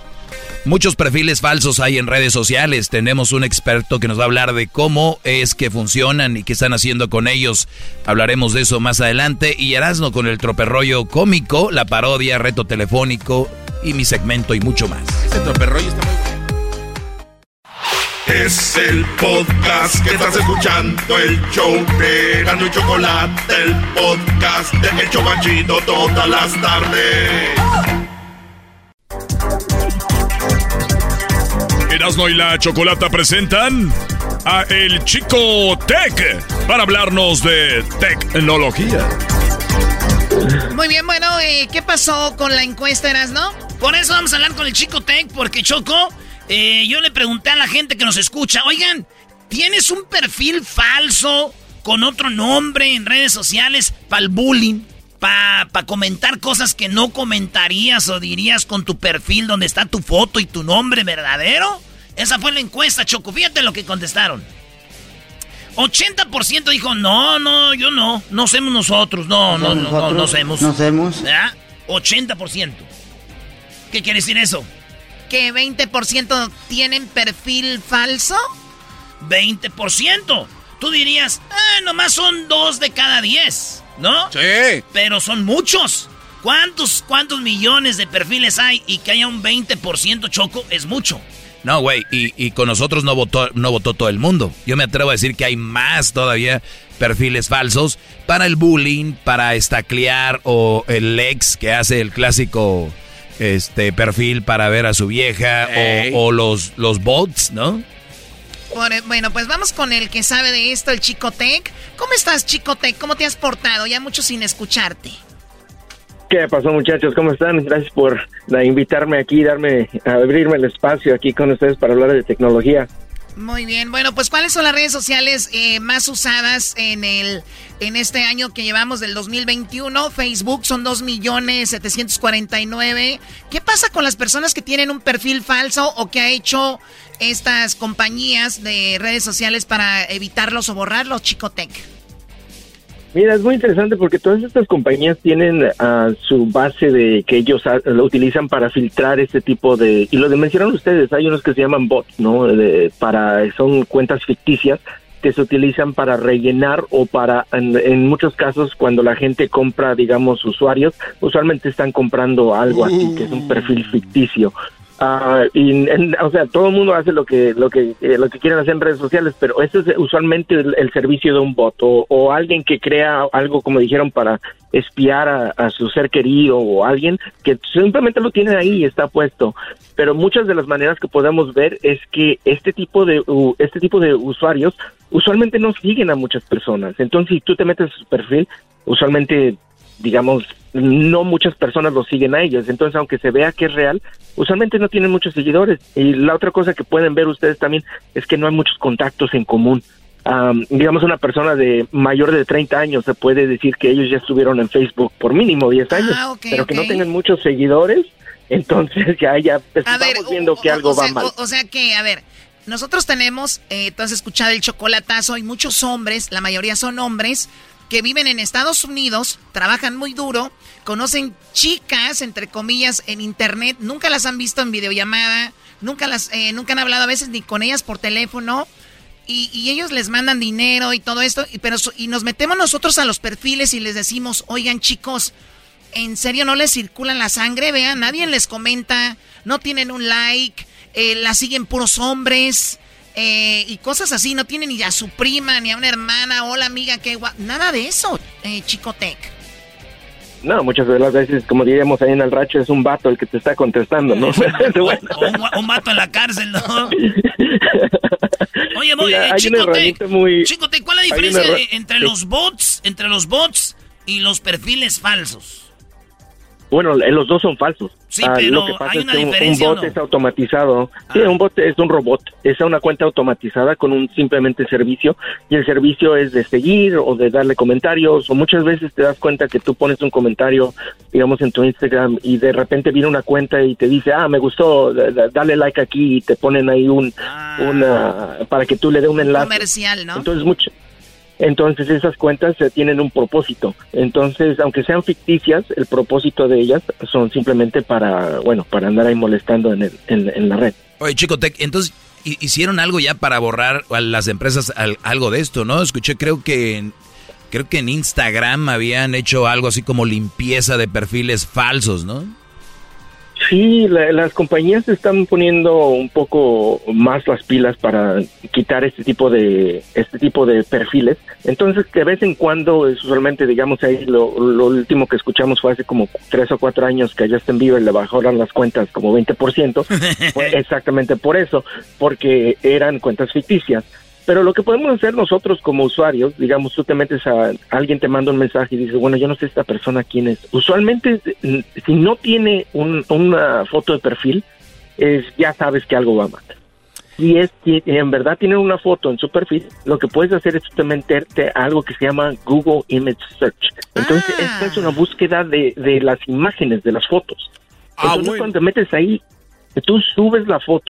Muchos perfiles falsos hay en redes sociales. Tenemos un experto que nos va a hablar de cómo es que funcionan y qué están haciendo con ellos. Hablaremos de eso más adelante. Y Erasno con el troperrollo cómico, la parodia, reto telefónico y mi segmento y mucho más. Ese troperrollo está muy bueno. Es el podcast que estás escuchando, el show de Gano y Chocolate, el podcast de El Chobachito todas las tardes. Erasmo y la Chocolata presentan a El Chico Tech para hablarnos de tecnología. Muy bien, bueno, eh, ¿qué pasó con la encuesta, Erasno? Por eso vamos a hablar con el Chico Tech, porque Choco, eh, yo le pregunté a la gente que nos escucha, oigan, ¿tienes un perfil falso con otro nombre en redes sociales para el bullying? Para pa comentar cosas que no comentarías o dirías con tu perfil donde está tu foto y tu nombre verdadero. Esa fue la encuesta, Choco. Fíjate lo que contestaron. 80% dijo, no, no, yo no. No somos nosotros. No, no, no, no, no hacemos. No. ¿Ya? 80%. ¿Qué quiere decir eso? ¿Que 20% tienen perfil falso? 20%. Tú dirías, ah, nomás son dos de cada 10, ¿no? Sí. Pero son muchos. ¿Cuántos, cuántos millones de perfiles hay y que haya un 20% choco es mucho? No, güey, y, y, con nosotros no votó, no votó todo el mundo. Yo me atrevo a decir que hay más todavía perfiles falsos para el bullying, para estaclear o el ex que hace el clásico este perfil para ver a su vieja o, o, los, los bots, ¿no? Bueno, pues vamos con el que sabe de esto, el Chico Tech. ¿Cómo estás, Chico Tech? ¿Cómo te has portado? Ya mucho sin escucharte. ¿Qué pasó muchachos? ¿Cómo están? Gracias por invitarme aquí, darme, abrirme el espacio aquí con ustedes para hablar de tecnología. Muy bien, bueno, pues ¿cuáles son las redes sociales eh, más usadas en el en este año que llevamos del 2021? Facebook son 2 millones 749. ¿Qué pasa con las personas que tienen un perfil falso o que ha hecho estas compañías de redes sociales para evitarlos o borrarlos, Chicotec? Mira, es muy interesante porque todas estas compañías tienen uh, su base de que ellos lo utilizan para filtrar este tipo de y lo mencionaron ustedes, hay unos que se llaman bots, ¿no? De, para son cuentas ficticias que se utilizan para rellenar o para en, en, muchos casos cuando la gente compra, digamos, usuarios, usualmente están comprando algo así que es un perfil ficticio. Uh, y, en, o sea, todo el mundo hace lo que lo que eh, lo que quieren hacer en redes sociales, pero ese es usualmente el, servicio de un bot o, o, alguien que crea algo, como dijeron, para espiar a, a, su ser querido o alguien que simplemente lo tiene ahí y está puesto. Pero muchas de las maneras que podemos ver es que este tipo de uh, este tipo de usuarios usualmente no siguen a muchas personas. Entonces, si tú te metes a su perfil, usualmente digamos, no muchas personas lo siguen a ellos. Entonces, aunque se vea que es real, usualmente no tienen muchos seguidores. Y la otra cosa que pueden ver ustedes también es que no hay muchos contactos en común. Um, digamos, una persona de mayor de 30 años se puede decir que ellos ya estuvieron en Facebook por mínimo 10 años, ah, okay, pero okay. que no tengan muchos seguidores. [LAUGHS] Entonces, ya, ya pues, estamos ver, viendo o, que o, algo o sea, va mal. O, sea que, a ver, nosotros tenemos, eh, tú has escuchado el chocolatazo, hay muchos hombres, la mayoría son hombres, que viven en Estados Unidos, trabajan muy duro, conocen chicas, entre comillas, en internet, nunca las han visto en videollamada, nunca las, eh, nunca han hablado a veces ni con ellas por teléfono, y, y ellos les mandan dinero y todo esto, y, pero, y nos metemos nosotros a los perfiles y les decimos, oigan chicos, ¿en serio no les circula la sangre? Vean, nadie les comenta, no tienen un like, eh, la siguen puros hombres. Eh, y cosas así, no tiene ni a su prima, ni a una hermana, hola amiga, qué guay. Nada de eso, eh, Chicotec. No, muchas de las veces, como diríamos ahí en el racho, es un vato el que te está contestando, ¿no? [LAUGHS] [LAUGHS] un, un, vato en la cárcel, ¿no? Oye, [LAUGHS] muy, eh, Chicotec, muy, Chicotec, ¿cuál es la diferencia entre los bots, entre los bots y los perfiles falsos? Bueno, los dos son falsos. Sí, ah, pero lo que pasa hay una es que un, bot ¿no? es automatizado. Ah. Sí, un bot es un robot. Es una cuenta automatizada con un simplemente servicio. Y el servicio es de seguir o de darle comentarios. O muchas veces te das cuenta que tú pones un comentario, digamos, en tu Instagram y de repente viene una cuenta y te dice, ah, me gustó, dale like aquí y te ponen ahí un, ah. una, para que tú le dé un enlace. Comercial, ¿no? Entonces, mucho. Entonces esas cuentas tienen un propósito. Entonces, aunque sean ficticias, el propósito de ellas son simplemente para, bueno, para andar ahí molestando en, el, en, la red. Oye, Chicotec, entonces hicieron algo ya para borrar a las empresas algo de esto, ¿no? Escuché, creo que creo que en Instagram habían hecho algo así como limpieza de perfiles falsos, ¿no? Sí, la- las compañías están poniendo un poco más las pilas para quitar este tipo de este tipo de perfiles. Entonces, de vez en cuando, usualmente, digamos, ahí lo, lo último que escuchamos fue hace como tres o cuatro años que a Justin Bieber le bajaron las cuentas como 20%. [LAUGHS] fue exactamente por eso, porque eran cuentas ficticias. Pero lo que podemos hacer nosotros como usuarios, digamos, tú te metes a alguien te manda un mensaje y dices, bueno, yo no sé esta persona quién es. Usualmente, mm, si no tiene un- una foto de perfil, es, ya sabes que algo va mal. Si es que en verdad tiene una foto en su perfil, lo que puedes hacer es meterte a algo que se llama Google Image Search. Entonces, esta es una búsqueda de, de las imágenes, de las fotos. Entonces, cuando te metes ahí, tú subes la foto.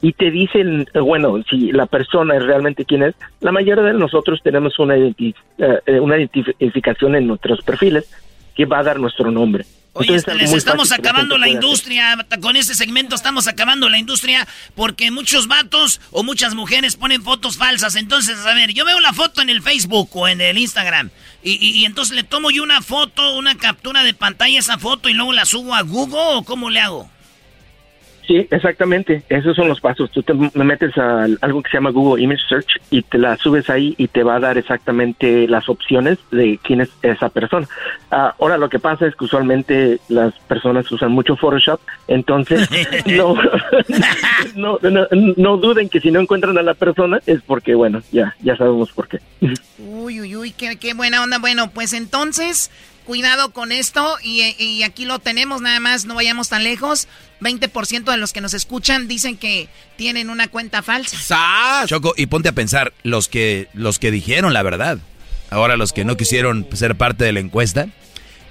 Y te dicen, eh, bueno, si la persona es realmente quién es, la mayoría de nosotros tenemos una, identi- eh, eh, una identificación en nuestros perfiles que va a dar nuestro nombre. Oye, Entonces, este, es les estamos acabando la hacer. industria. Con este segmento estamos acabando la industria porque muchos vatos o muchas mujeres ponen fotos falsas. Entonces, a ver, yo veo la foto en el Facebook o en el Instagram y, y- y entonces le tomo yo una foto, una captura de pantalla a esa foto y luego la subo a Google o cómo le hago. Sí, exactamente. Esos son los pasos. Tú te metes a algo que se llama Google Image Search y te la subes ahí y te va a dar exactamente las opciones de quién es esa persona. Ah, ahora, lo que pasa es que usualmente las personas usan mucho Photoshop, entonces [LAUGHS] no, [LAUGHS] no, no, no duden que si no encuentran a la persona es porque, bueno, ya, ya sabemos por qué. Uy, uy, uy, qué, qué buena onda. Bueno, pues entonces, cuidado con esto y, y aquí lo tenemos nada más, no vayamos tan lejos. 20% de los que nos escuchan dicen que tienen una cuenta falsa. Choco, y ponte a pensar, los que, los que dijeron la verdad, ahora los que no quisieron ser parte de la encuesta,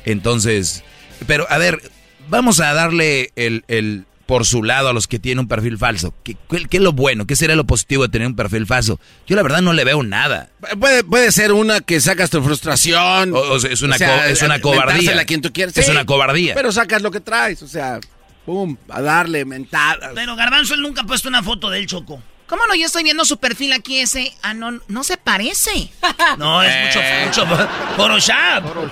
entonces, pero a ver, vamos a darle el, el por su lado a los que tienen un perfil falso. ¿Qué, qué- qué es lo bueno? ¿Qué sería lo positivo de tener un perfil falso? Yo la verdad no le veo nada. Puede, puede ser una que sacas tu frustración. O- o sea, es una co- es una cobardía. a quien tú quieras. Es una cobardía. Pero sacas lo que traes, o sea, pum, a darle mentadas. Pero Garbanzo él nunca ha puesto una foto del Choco. ¿Cómo no? Yo estoy viendo su perfil aquí ese. Ah, no, no se parece. [LAUGHS] No, es mucho, mucho Photoshop.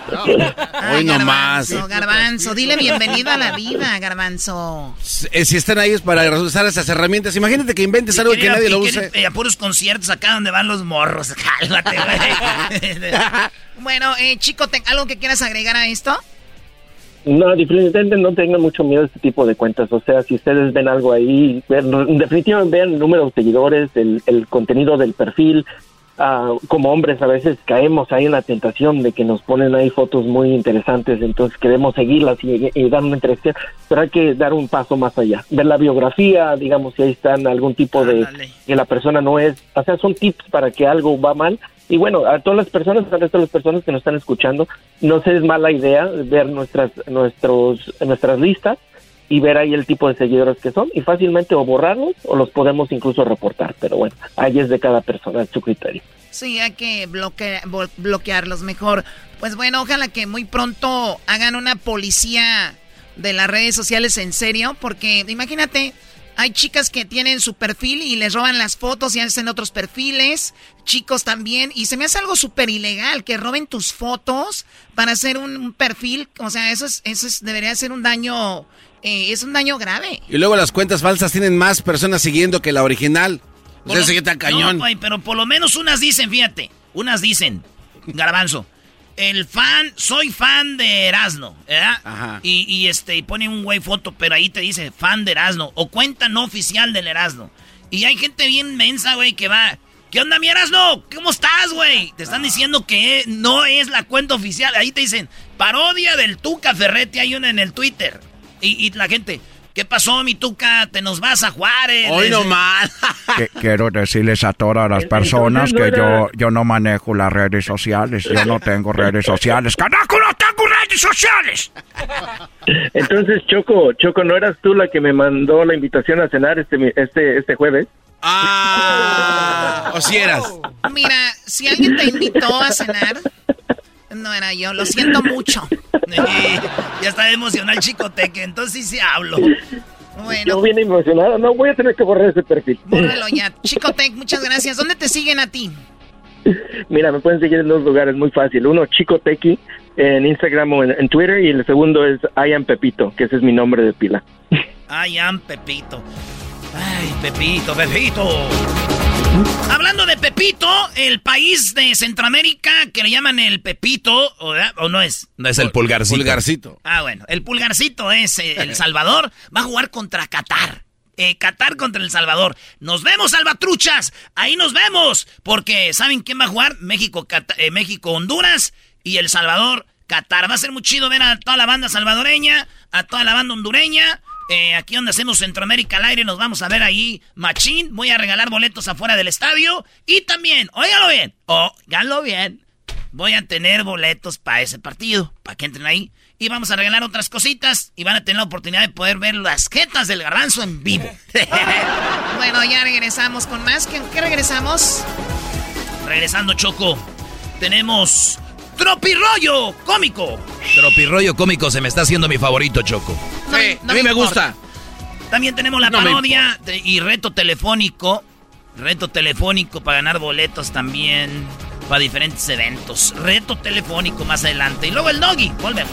Ay, [LAUGHS] Hoy nomás. Garbanzo, Garbanzo, dile bienvenido a la vida, Garbanzo. Eh, Si están ahí es para usar esas herramientas. Imagínate que inventes algo que nadie lo use. eh, a puros conciertos acá donde van los morros. [LAUGHS] Cálmate, güey. Bueno, eh, chico, ¿te- ¿algo que quieras agregar a esto? No, definitivamente no tengan mucho miedo a este tipo de cuentas. O sea, si ustedes ven algo ahí, definitivamente vean el número de seguidores, el, el contenido del perfil. Ah, como hombres a veces caemos ahí en la tentación de que nos ponen ahí fotos muy interesantes, entonces queremos seguirlas y, y dar una interacción, pero hay que dar un paso más allá. Ver la biografía, digamos, si ahí están algún tipo de que la persona no es, o sea, son tips para que algo va mal. Y bueno, a todas las personas, resto de las personas que nos están escuchando, no se es mala idea ver nuestras, nuestros, nuestras listas y ver ahí el tipo de seguidores que son y fácilmente o borrarlos o los podemos incluso reportar. Pero bueno, ahí es de cada persona, es su criterio. Sí, hay que bloque- bo- bloquearlos mejor. Pues bueno, ojalá que muy pronto hagan una policía de las redes sociales en serio, porque imagínate, hay chicas que tienen su perfil y les roban las fotos y hacen otros perfiles, chicos también, y se me hace algo súper ilegal que roben tus fotos para hacer un, perfil, o sea, eso es, eso es, debería ser un daño, eh, es un daño grave. Y luego las cuentas falsas tienen más personas siguiendo que la original. O sea, Por lo- que tan cañón. No, pero por lo menos unas dicen, fíjate. Unas dicen, Garbanzo. El fan, soy fan de Erasno, ¿verdad? Ajá. Y, y, este, y pone un güey foto, pero ahí te dice fan de Erasno, o cuenta no oficial del Erasno. Y hay gente bien mensa, güey, que va, ¿qué onda mi Erasno? ¿Cómo estás, güey? Te están diciendo que no es la cuenta oficial. Ahí te dicen, parodia del Tuca Ferretti, hay una en el Twitter. Y, y la gente, ¿qué pasó, mi Tuca? ¿Te nos vas a Juárez? Hoy no. [LAUGHS] Que- quiero decirles a todas las personas que yo, yo no manejo las redes sociales. Yo no tengo redes sociales. [LAUGHS] ¡Carajo, no tengo redes sociales! Entonces, Choco, Choco, ¿no eras tú la que me mandó la invitación a cenar este mi- este este jueves? Ah, [LAUGHS] o si eras. Mira, si alguien te invitó a cenar, no era yo, lo siento mucho. [LAUGHS] ya está emocional Chicoteque, entonces sí, hablo. Bueno, Yo vine emocionado. No, voy a tener que borrar ese perfil. bórralo ya. [LAUGHS] Chicotec, muchas gracias. ¿Dónde te siguen a ti? Mira, me pueden seguir en dos lugares muy fácil. Uno, Chico Tequi, en Instagram o en, en Twitter. Y el segundo es I am Pepito, que ese es mi nombre de pila. [LAUGHS] Ay, am Pepito. Ay, Pepito, Pepito. Hablando de Pepito, el país de Centroamérica que le llaman el Pepito, ¿o, o no es? No es el pulgarcito. Pulgarcito. Ah, bueno, el pulgarcito es eh, El Salvador, va a jugar contra Qatar. Eh, Qatar contra El Salvador. Nos vemos, Salvatruchas. Ahí nos vemos. Porque, ¿saben quién va a jugar? México, eh, México, Honduras y El Salvador, Qatar. Va a ser muy chido ver a toda la banda salvadoreña, a toda la banda hondureña. Eh, aquí donde hacemos Centroamérica al aire, nos vamos a ver ahí, machín. Voy a regalar boletos afuera del estadio. Y también, óigalo bien, óigalo bien. Voy a tener boletos para ese partido, para que entren ahí. Y vamos a regalar otras cositas y van a tener la oportunidad de poder ver las jetas del garbanzo en vivo. [LAUGHS] Bueno, ya regresamos con más. ¿Qué, qué regresamos? Regresando, Choco, tenemos Tropirollo Cómico. Tropirollo cómico se me está haciendo mi favorito, Choco. No, Sí, no a mí me gusta. También tenemos la No parodia y reto telefónico. Reto telefónico para ganar boletos también para diferentes eventos. Reto telefónico más adelante. Y luego el doggy. Volvemos.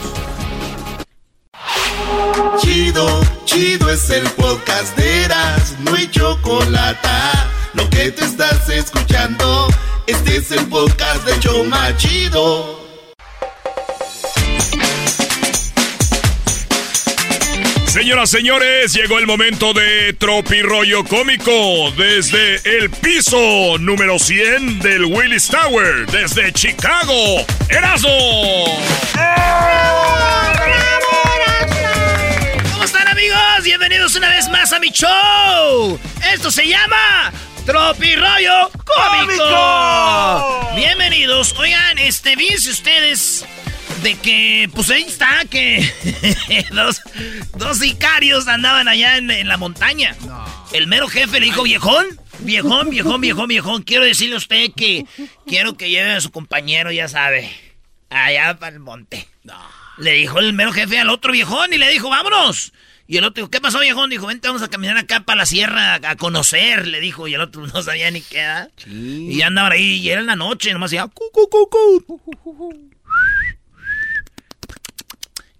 Chido, chido es el podcast de Eras, no hay chocolate. Lo que te estás escuchando, este es el podcast de Choma Chido. Señoras, señores, llegó el momento de Tropirollo Cómico desde el piso número 100 del Willis Tower, desde Chicago. ¡Erasmo! ¿Cómo están amigos? Bienvenidos una vez más a mi show. Esto se llama Tropirollo Cómico. Bienvenidos. Oigan, este, fíjense ustedes de que, pues ahí está, que [LAUGHS] dos, dos sicarios andaban allá en, en la montaña. El mero jefe le dijo, viejón, viejón, viejón, viejón, viejón, quiero decirle a usted que quiero que lleve a su compañero, ya sabe, allá para el monte. Le dijo el mero jefe al otro viejón y le dijo, vámonos. Y el otro dijo, ¿qué pasó, viejón? Dijo, vente, vamos a caminar acá para la sierra a conocer, le dijo. Y el otro [LAUGHS] no sabía ni qué era. Y ya andaban ahí, y era en la noche, nomás decía, cu, cu, cu, cu.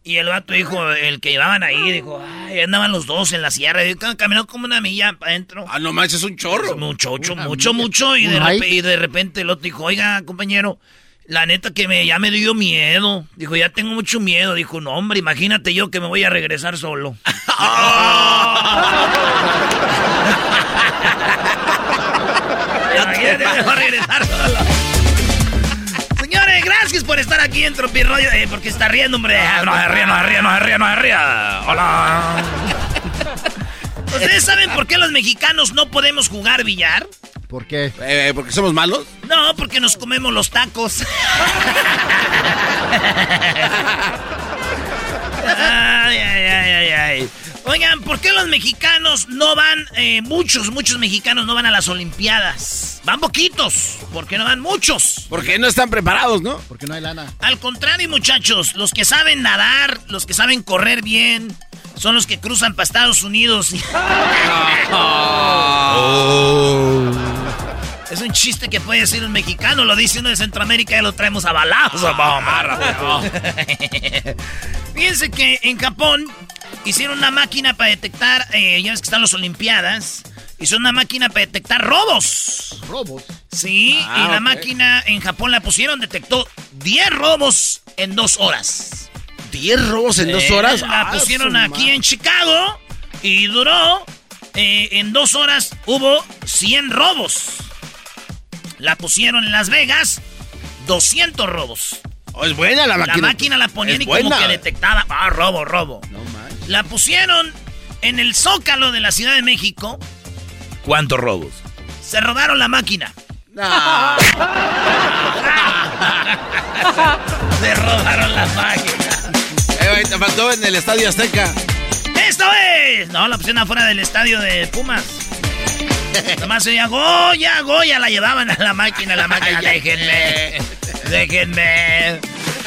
Y el vato dijo, el que llevaban ahí, dijo, ay, andaban los dos en la sierra. Y caminó como una milla para adentro. Ah, no manches, es un chorro. Mucho, mucho, mucho, mucho. Y de, y de repente el otro dijo, oiga, compañero, la neta que me, ya me dio miedo. Dijo, ya tengo mucho miedo. Dijo, no, hombre, imagínate yo que me voy a regresar solo. [LAUGHS] Imagínate, me voy a regresar solo. Señores, gracias por estar aquí en Tropirroyo. Eh, porque está riendo, hombre. No se ría, no se ría, no se ría, no se ría. Hola. ¿Ustedes saben por qué los mexicanos no podemos jugar billar? ¿Por qué? Eh, ¿Porque somos malos? No, porque nos comemos los tacos. [LAUGHS] ay, ay, ay, ay, ay. Oigan, ¿por qué los mexicanos no van, eh, muchos, muchos mexicanos no van a las Olimpiadas? Van poquitos, porque no van muchos. Porque no están preparados, ¿no? Porque no hay lana. Al contrario, muchachos, los que saben nadar, los que saben correr bien, son los que cruzan para Estados Unidos. [LAUGHS] [LAUGHS] Es un chiste que puede decir un mexicano, lo dice uno de Centroamérica y lo traemos a balazos. [LAUGHS] Fíjense que en Japón hicieron una máquina para detectar, eh, ya ves que están las Olimpiadas, hicieron una máquina para detectar robos. ¿Robos? Sí, Ah, y la máquina en Japón la pusieron, detectó 10 robos en dos horas. ¿10 robos en dos horas? La Ah, pusieron aquí en Chicago y duró, eh, en dos horas hubo 100 robos. La pusieron en Las Vegas, 200 robos. Oh, es buena la máquina. La máquina la ponían Es y como que detectaba, ah, robo, robo. La pusieron en el Zócalo de la Ciudad de México. ¿Cuántos robos? Se robaron la máquina. [LAUGHS] Se robaron la máquina. Eh, te faltó en el Estadio Azteca. ¡Esto es! No, la pusieron afuera del estadio de Pumas. [LAUGHS] Nomás se Goya, Goya, la llevaban a la máquina, la máquina. Déjenme, déjenme.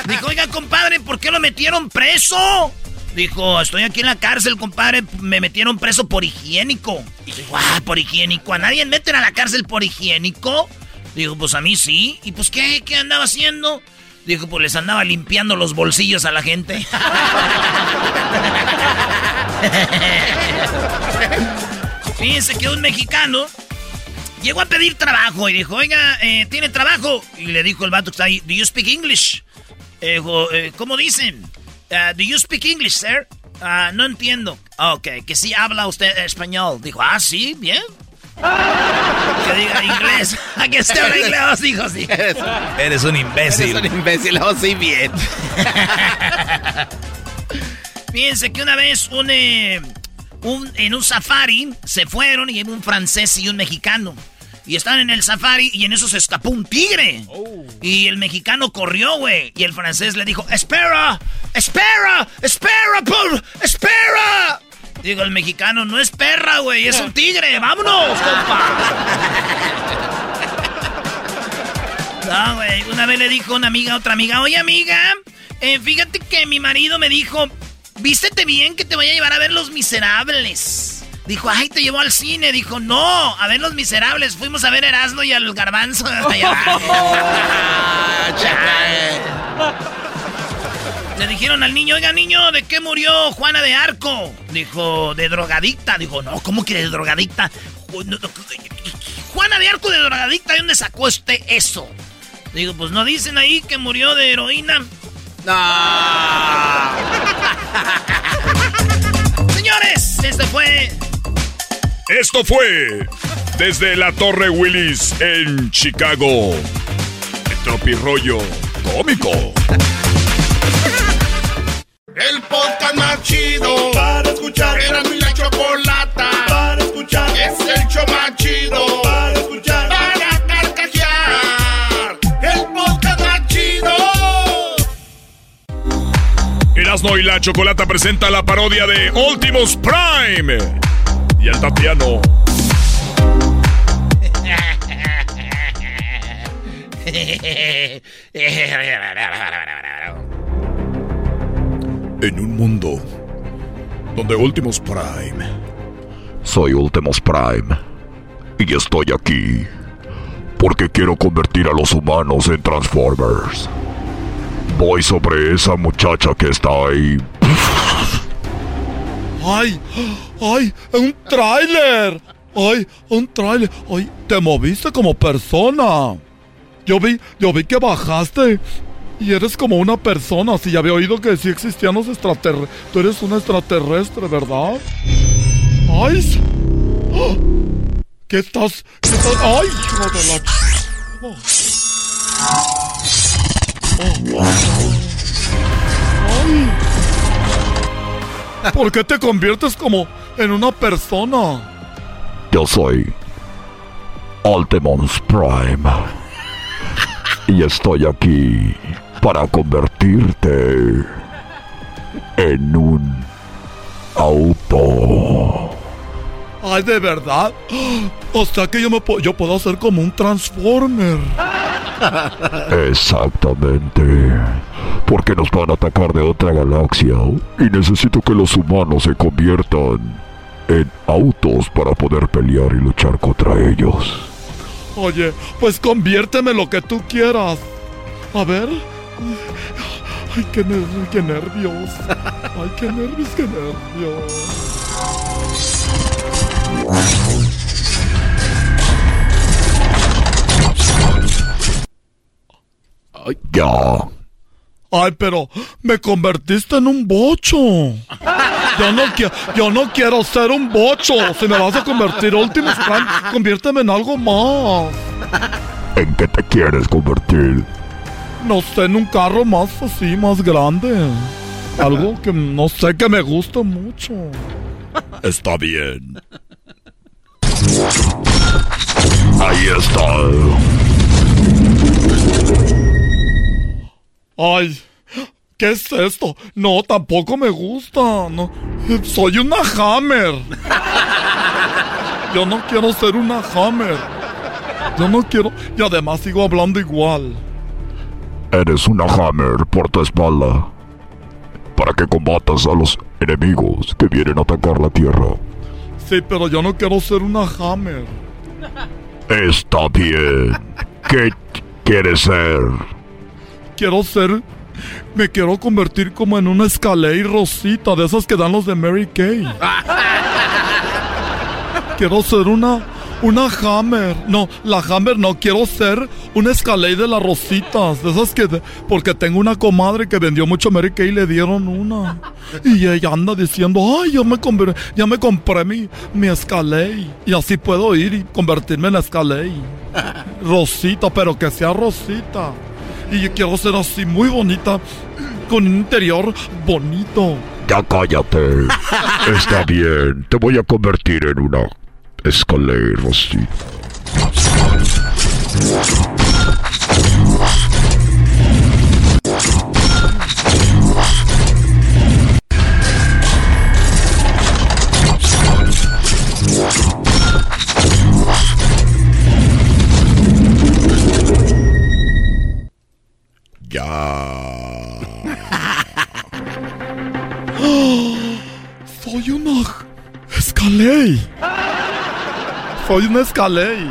Dijo, oiga, compadre, ¿por qué lo metieron preso? Dijo, estoy aquí en la cárcel, compadre, me metieron preso por higiénico. Dijo, ah, por higiénico, ¿a nadie meten a la cárcel por higiénico? Dijo, pues a mí sí. ¿Y pues qué? ¿Qué andaba haciendo? Dijo, pues les andaba limpiando los bolsillos a la gente. [LAUGHS] Fíjense que un mexicano llegó a pedir trabajo y dijo, oiga, eh, ¿tiene trabajo? Y le dijo el vato que está ahí, ¿do you speak English? Eh, dijo, eh, ¿cómo dicen? Ah, ¿Do you speak English, sir? Ah, no entiendo. Ah, Ok, que sí habla usted español. Dijo, ah, sí, bien. Que diga inglés. ¿A [LAUGHS] que usted habla inglés? Dijo, sí. [LAUGHS] Eres un imbécil. Eres un imbécil, oh, sí, bien. [LAUGHS] Fíjense que una vez un, eh, un- en un safari se fueron y un francés y un mexicano. Y estaban en el safari y en eso se escapó un tigre. Y el mexicano corrió, güey. Y el francés le dijo, espera, espera, espera, por, espera. Digo, el mexicano no es perra, güey, es un tigre. Vámonos, compa. [LAUGHS] No, güey. Una vez le dijo una amiga a otra amiga, oye amiga, eh, fíjate que mi marido me dijo, vístete bien que te voy a llevar a ver Los Miserables. Dijo, ay, te llevó al cine. Dijo, no, a ver Los Miserables. Fuimos a ver Erasmo y al Garbanzo. [LAUGHS] [LAUGHS] Le dijeron al niño, oiga niño, ¿de qué murió Juana de Arco? Dijo, de drogadicta. Dijo, no, ¿cómo que de drogadicta? Juana de Arco de drogadicta, ¿de dónde sacó usted eso? Digo, pues no dicen ahí que murió de heroína. [LAUGHS] Señores, este fue. Esto fue desde la Torre Willis en Chicago. El tropirollo cómico. El podcast más chido para escuchar. Era mi la chocolata para escuchar. Es el show más chido Erasmo y la Chocolata presenta la parodia de Ultimus Prime. Y el Tatiano. En un mundo donde Ultimus Prime. Soy Ultimus Prime y estoy aquí porque quiero convertir a los humanos en Transformers. Voy sobre esa muchacha que está ahí. ¡Ay! ¡Ay! ¡Un tráiler! ¡Ay! ¡Un tráiler! ¡Ay! Te moviste como persona. Yo vi, yo vi que bajaste. Y eres como una persona. Si ya había oído que sí existían los extraterrestres. Tú eres un extraterrestre, ¿verdad? ¡Ay! ¡Ah! ¿Qué estás? ¿Qué estás? ¡Ay! hijo de la Oh. ¿Por qué te conviertes como en una persona? Yo soy Ultimus Prime y estoy aquí para convertirte en un auto. Ay, de verdad. [GASPS] O sea que yo me po- yo puedo hacer como un Transformer. [LAUGHS] Exactamente. Porque nos van a atacar de otra galaxia y necesito que los humanos se conviertan en autos para poder pelear y luchar contra ellos. Oye, pues conviérteme lo que tú quieras. A ver. Ay, qué, ner- qué nervios. Ay, qué nervios, qué nervios. Ya. Ay, pero me convertiste en un bocho. Yo no, yo no quiero ser un bocho. Si me vas a convertir Optimus Prime, conviérteme en algo más. ¿En qué te quieres convertir? No sé, en un carro más así, más grande. Algo que no sé que me gusta mucho. Está bien. Ahí está. Ay, ¿qué es esto? No, tampoco me gusta. No, soy una Hammer. Yo no quiero ser una Hammer. Yo no quiero. Y además sigo hablando igual. Eres una Hammer por tu espalda. Para que combatas a los enemigos que vienen a atacar la Tierra. Sí, pero yo no quiero ser una Hammer. Está bien. ¿Qué quieres ser? Quiero ser. Me quiero convertir como en una Escalade Rosita, de esas que dan los de Mary Kay. [LAUGHS] Quiero ser una. Una Hammer. No, la Hammer no. Quiero ser una Escalade de las Rositas. De esas que. de- porque tengo una comadre que vendió mucho Mary Kay y le dieron una. Y ella anda diciendo: Ay, ya me, ya me compré mi, mi Escalade. Y así puedo ir y convertirme en Escalade. Rosita, pero que sea Rosita. Y yo quiero ser así muy bonita, con un interior bonito. Ya cállate. [LAUGHS] Está bien. Te voy a convertir en una Escalade Rosita. [GASPS] Soy una Escalade. Soy una Escalade.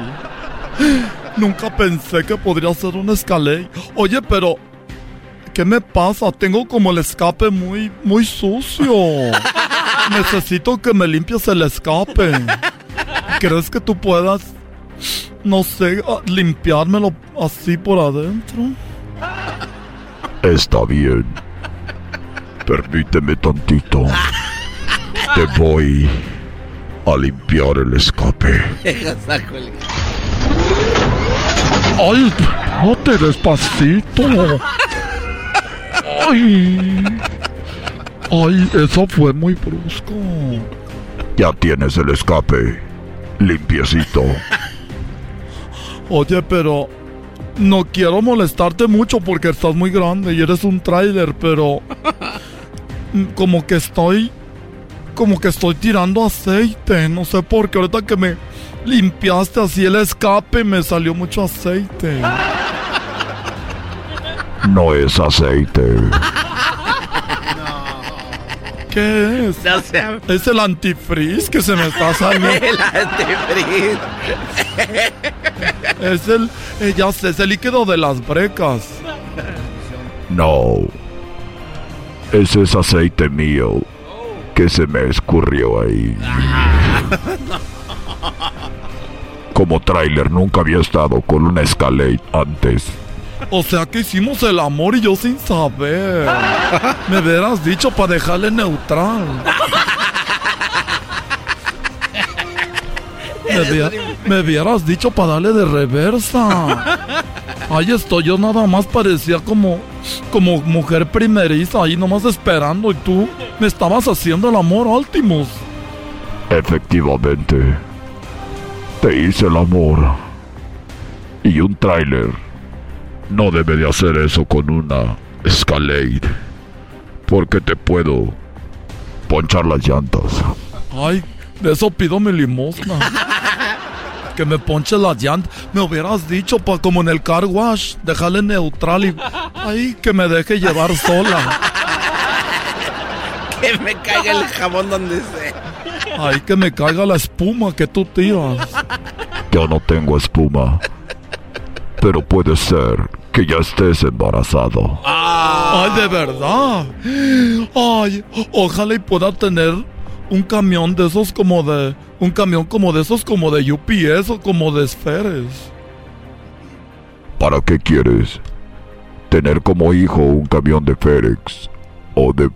Nunca pensé que podría ser una Escalade. Oye, pero ¿qué me pasa? Tengo como el escape muy muy sucio. Necesito que me limpies el escape. ¿Crees que tú puedas no sé, a- limpiármelo así por adentro? Está bien. Permíteme tantito. Te voy a limpiar el escape. Ay, espérate despacito. Ay. Ay, eso fue muy brusco. Ya tienes el escape. Limpiecito. Oye, pero no quiero molestarte mucho porque estás muy grande y eres un tráiler, pero como que estoy como que estoy tirando aceite, no sé por qué ahorita que me limpiaste así el escape me salió mucho aceite. No es aceite. ¿Qué es? Es el antifreeze que se me está saliendo. [LAUGHS] El antifreeze. Es el, eh, ya sé, es el líquido de las brecas. No. Ese es aceite mío. Que se me escurrió ahí. Como tráiler nunca había estado con una Escalade antes. O sea que hicimos el amor y yo sin saber. Me hubieras dicho para dejarle neutral. Me, hubieras dicho para darle de reversa. Ahí estoy, yo nada más parecía como, como mujer primeriza, ahí nomás esperando y tú me estabas haciendo el amor, Ultimus. Efectivamente. Te hice el amor. Y un tráiler no debe de hacer eso con una Escalade. Porque te puedo ponchar las llantas. Ay, de eso pido mi limosna. [LAUGHS] Que me ponche las llantas. Me hubieras dicho, pa, como en el car wash, dejarle neutral y. Ay, que me deje llevar sola. [LAUGHS] Que me caiga el jabón donde sea. Ay, que me caiga la espuma que tú tiras. Yo no tengo espuma. Pero puede ser que ya estés embarazado. Ay, de verdad. Ay, ojalá y pueda tener un camión de esos como de. Un camión como de esos como de UPS o como de esferes. ¿Para qué quieres? tener como hijo un camión de FedEx o de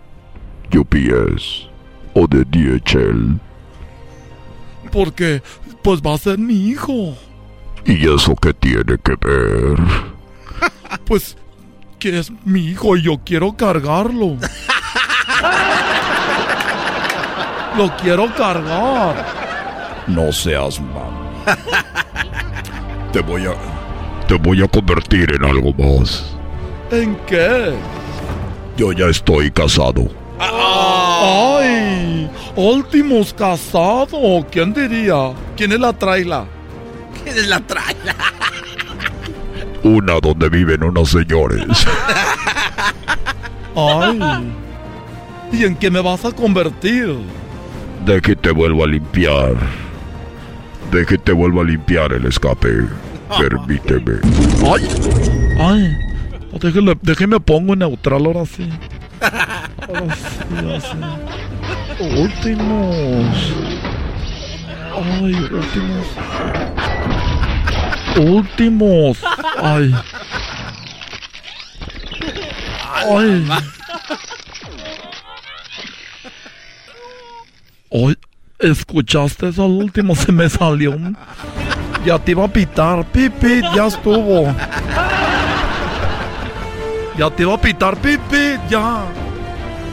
UPS o de DHL. Porque, pues va a ser mi hijo. ¿Y eso qué tiene que ver? Pues que es mi hijo y yo quiero cargarlo. [LAUGHS] Lo quiero cargar. No seas mam. Te voy a. Te voy a convertir en algo más. ¿En qué? Yo ya estoy casado. ¡Ay! Últimos casado. ¿Quién diría? ¿Quién es la traila? ¿Quién es la traila? Una donde viven unos señores. ¡Ay! ¿Y en qué me vas a convertir? De que te vuelvo a limpiar. De que te vuelvo a limpiar el escape. [LAUGHS] Permíteme. ¡Ay! ¡Ay! Déjeme, déjeme pongo en neutral ahora sí. Ahora sí, así. Últimos. Ay, últimos. Últimos. Ay. Ay. Ay, ¿escuchaste eso al último? Se me salió un... Ya te iba a pitar, pipi, ya estuvo. Ya te iba a pitar, pipi, ya.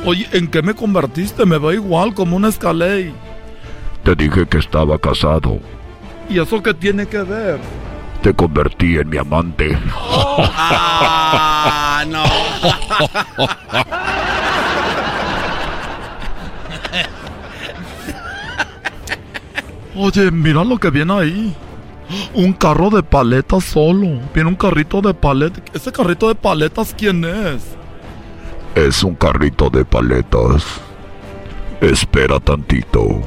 Oye, ¿en qué me convertiste? Me veo igual como un escalé. Te dije que estaba casado. ¿Y eso qué tiene que ver? Te convertí en mi amante. ¡Ah, no! [LAUGHS] Oye, mira lo que viene ahí. Un carro de paletas solo. Viene un carrito de paletas. ¿Ese carrito de paletas quién es? Es un carrito de paletas. Espera tantito.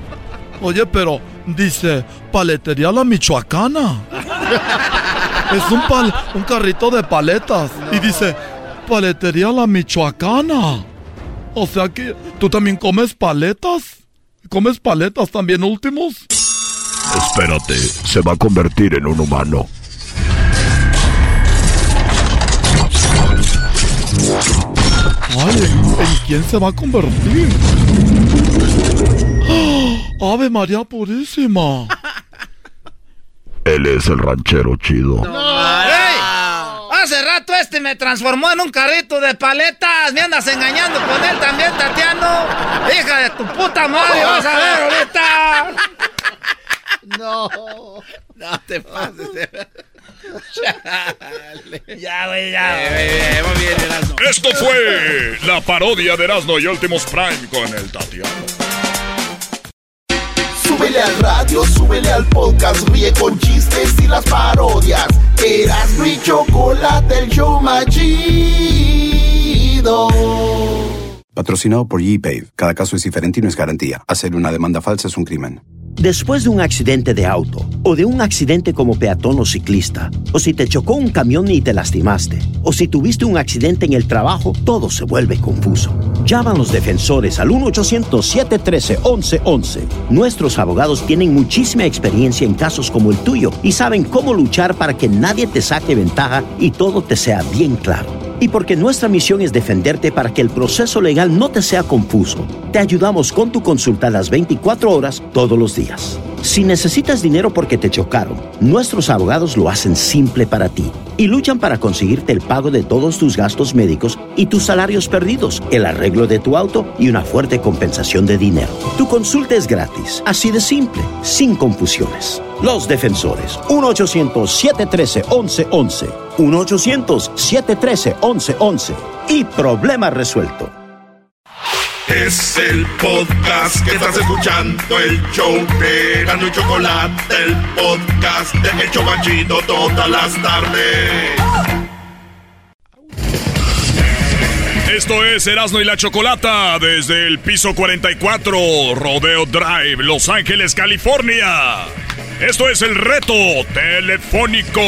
Oye, pero dice paletería la michoacana. Es un, pal- un carrito de paletas. Y dice paletería la michoacana. O sea que tú también comes paletas. ¿Comes paletas también últimos? Espérate, se va a convertir en un humano. Ay, ¿en, quién se va a convertir? ¡Ah! ¡Ave María Purísima! Él es el ranchero chido. ¡Ey! Hace rato este me transformó en un carrito de paletas. Me andas engañando con él también, Tatiano. Hija de tu puta madre, vas a ver ahorita. No. No te pases. Chale. Ya, güey, ya. Eh, eh, muy bien, Erasmo. Esto fue la parodia de Erasmo y Últimos Prime con el Tatiano. Súbele al radio, súbele al podcast, ríe con chistes y las parodias. Eras mi chocolate, el show más chido. Patrocinado por ePay. Cada caso es diferente y no es garantía. Hacer una demanda falsa es un crimen. Después de un accidente de auto, o de un accidente como peatón o ciclista, o si te chocó un camión y te lastimaste, o si tuviste un accidente en el trabajo, todo se vuelve confuso. Llama a los defensores al 1-800-713-1111. Nuestros abogados tienen muchísima experiencia en casos como el tuyo y saben cómo luchar para que nadie te saque ventaja y todo te sea bien claro. Y porque nuestra misión es defenderte para que el proceso legal no te sea confuso, te ayudamos con tu consulta las 24 horas todos los días. Si necesitas dinero porque te chocaron, nuestros abogados lo hacen simple para ti y luchan para conseguirte el pago de todos tus gastos médicos y tus salarios perdidos, el arreglo de tu auto y una fuerte compensación de dinero. Tu consulta es gratis, así de simple, sin confusiones. Los defensores, 1-800-713-1111. 1-800-713-1111. Y problema resuelto. Es el podcast que estás escuchando, el show de Erasmo y Chocolate, el podcast de El Chobachito todas las tardes. Esto es Erasmo y la Chocolata desde el piso 44, Rodeo Drive, Los Ángeles, California. Esto es el reto telefónico.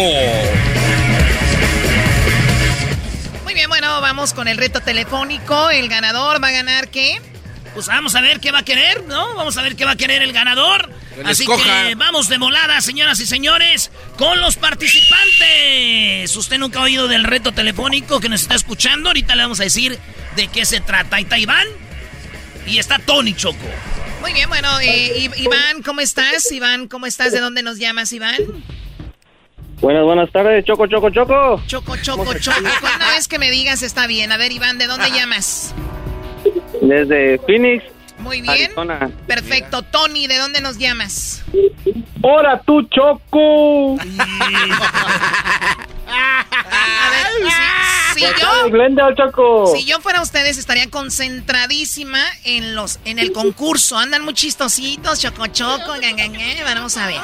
Muy bien, bueno, vamos con el reto telefónico. El ganador va a ganar qué? Pues vamos a ver qué va a querer, ¿no? Vamos a ver qué va a querer el ganador. Así escoja. que vamos de volada, señoras y señores, con los participantes. Usted nunca ha oído del reto telefónico que nos está escuchando. Ahorita le vamos a decir de qué se trata. Ahí está Iván y está Tony Choco. Muy bien, bueno, eh, Iván, ¿cómo estás? Iván, ¿cómo estás? ¿De dónde nos llamas, Iván? Buenas, buenas tardes, Choco, Choco, Choco. Choco, Choco, Choco. Una vez que me digas está bien. A ver, Iván, ¿de dónde llamas? Desde Phoenix, Muy bien. Arizona. Perfecto. Tony, ¿de dónde nos llamas? ¡Hola, tú, Choco! [LAUGHS] A ver, si, yo, si fuera ustedes, estaría concentradísima en los en el concurso. Andan muy chistositos, choco, choco. Vamos a ver.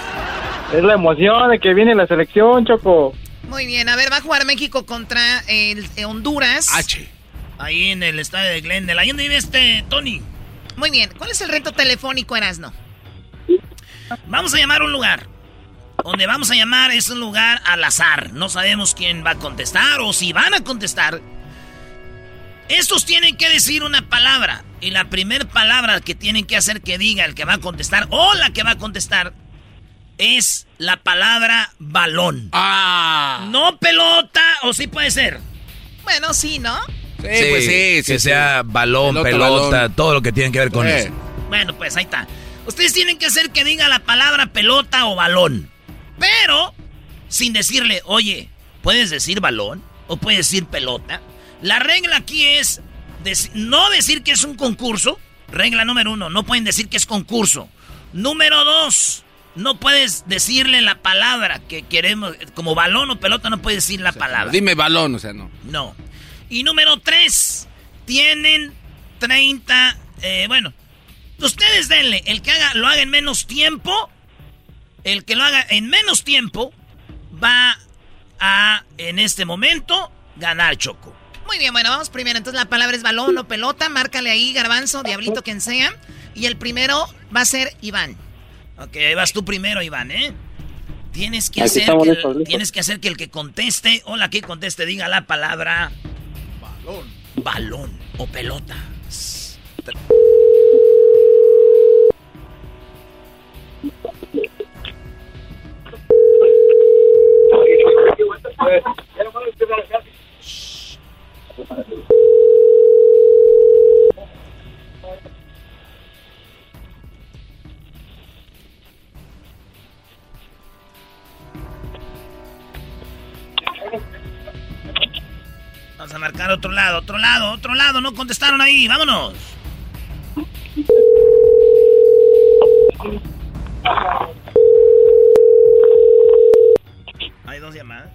Es la emoción de que viene la selección, Choco. Muy bien, a ver, va a jugar México contra el, eh, Honduras. H. Ahí en el estadio de Glendale. Ahí donde vive este Tony. Muy bien, ¿cuál es el reto telefónico, Erasno? Vamos a llamar a un lugar. Donde vamos a llamar es un lugar al azar. No sabemos quién va a contestar o si van a contestar. Estos tienen que decir una palabra. Y la primera palabra que tienen que hacer que diga el que va a contestar o la que va a contestar es la palabra balón. Ah. No pelota, o sí puede ser. Bueno, sí, ¿no? Sí, que sea balón, Pelota, pelota, balón. todo lo que tiene que ver con Sí. eso. Bueno, pues ahí está. Ustedes tienen que hacer que diga la palabra pelota o balón. Pero, sin decirle, oye, ¿puedes decir balón? ¿O puedes decir pelota? La regla aquí es no decir que es un concurso. Regla número uno, no pueden decir que es concurso. Número dos, no puedes decirle la palabra que queremos. Como balón o pelota, no puedes decir la palabra. Dime balón, o sea, no. No. Y número tres, tienen 30, eh, bueno, ustedes denle, el que haga, lo haga en menos tiempo, el que lo haga en menos tiempo, va a, en este momento, ganar Choco. Muy bien, bueno, vamos primero. Entonces la palabra es balón o pelota, márcale ahí, garbanzo, diablito, quien sea. Y el primero va a ser Iván. Ok, vas tú primero, Iván, ¿eh? Tienes que, hacer que el- listos, listos. tienes que hacer que el que conteste o la que conteste diga la palabra balón. Balón o pelota. Vamos a marcar otro lado, otro lado, otro lado. No contestaron ahí. Vámonos. Hay dos llamadas.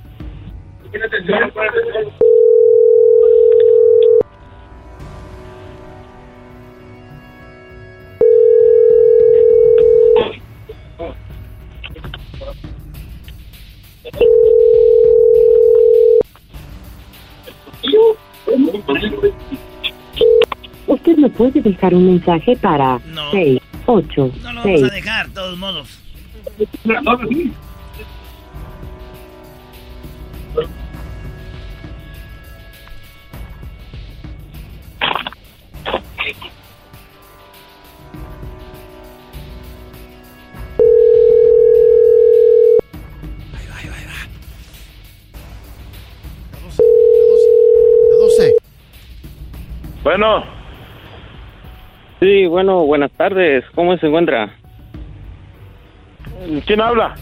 Usted me puede dejar un mensaje para 6, 8, No lo 6. vamos a dejar, de todos modos. Bueno. Sí, bueno, buenas tardes. ¿Cómo se encuentra? ¿Quién habla?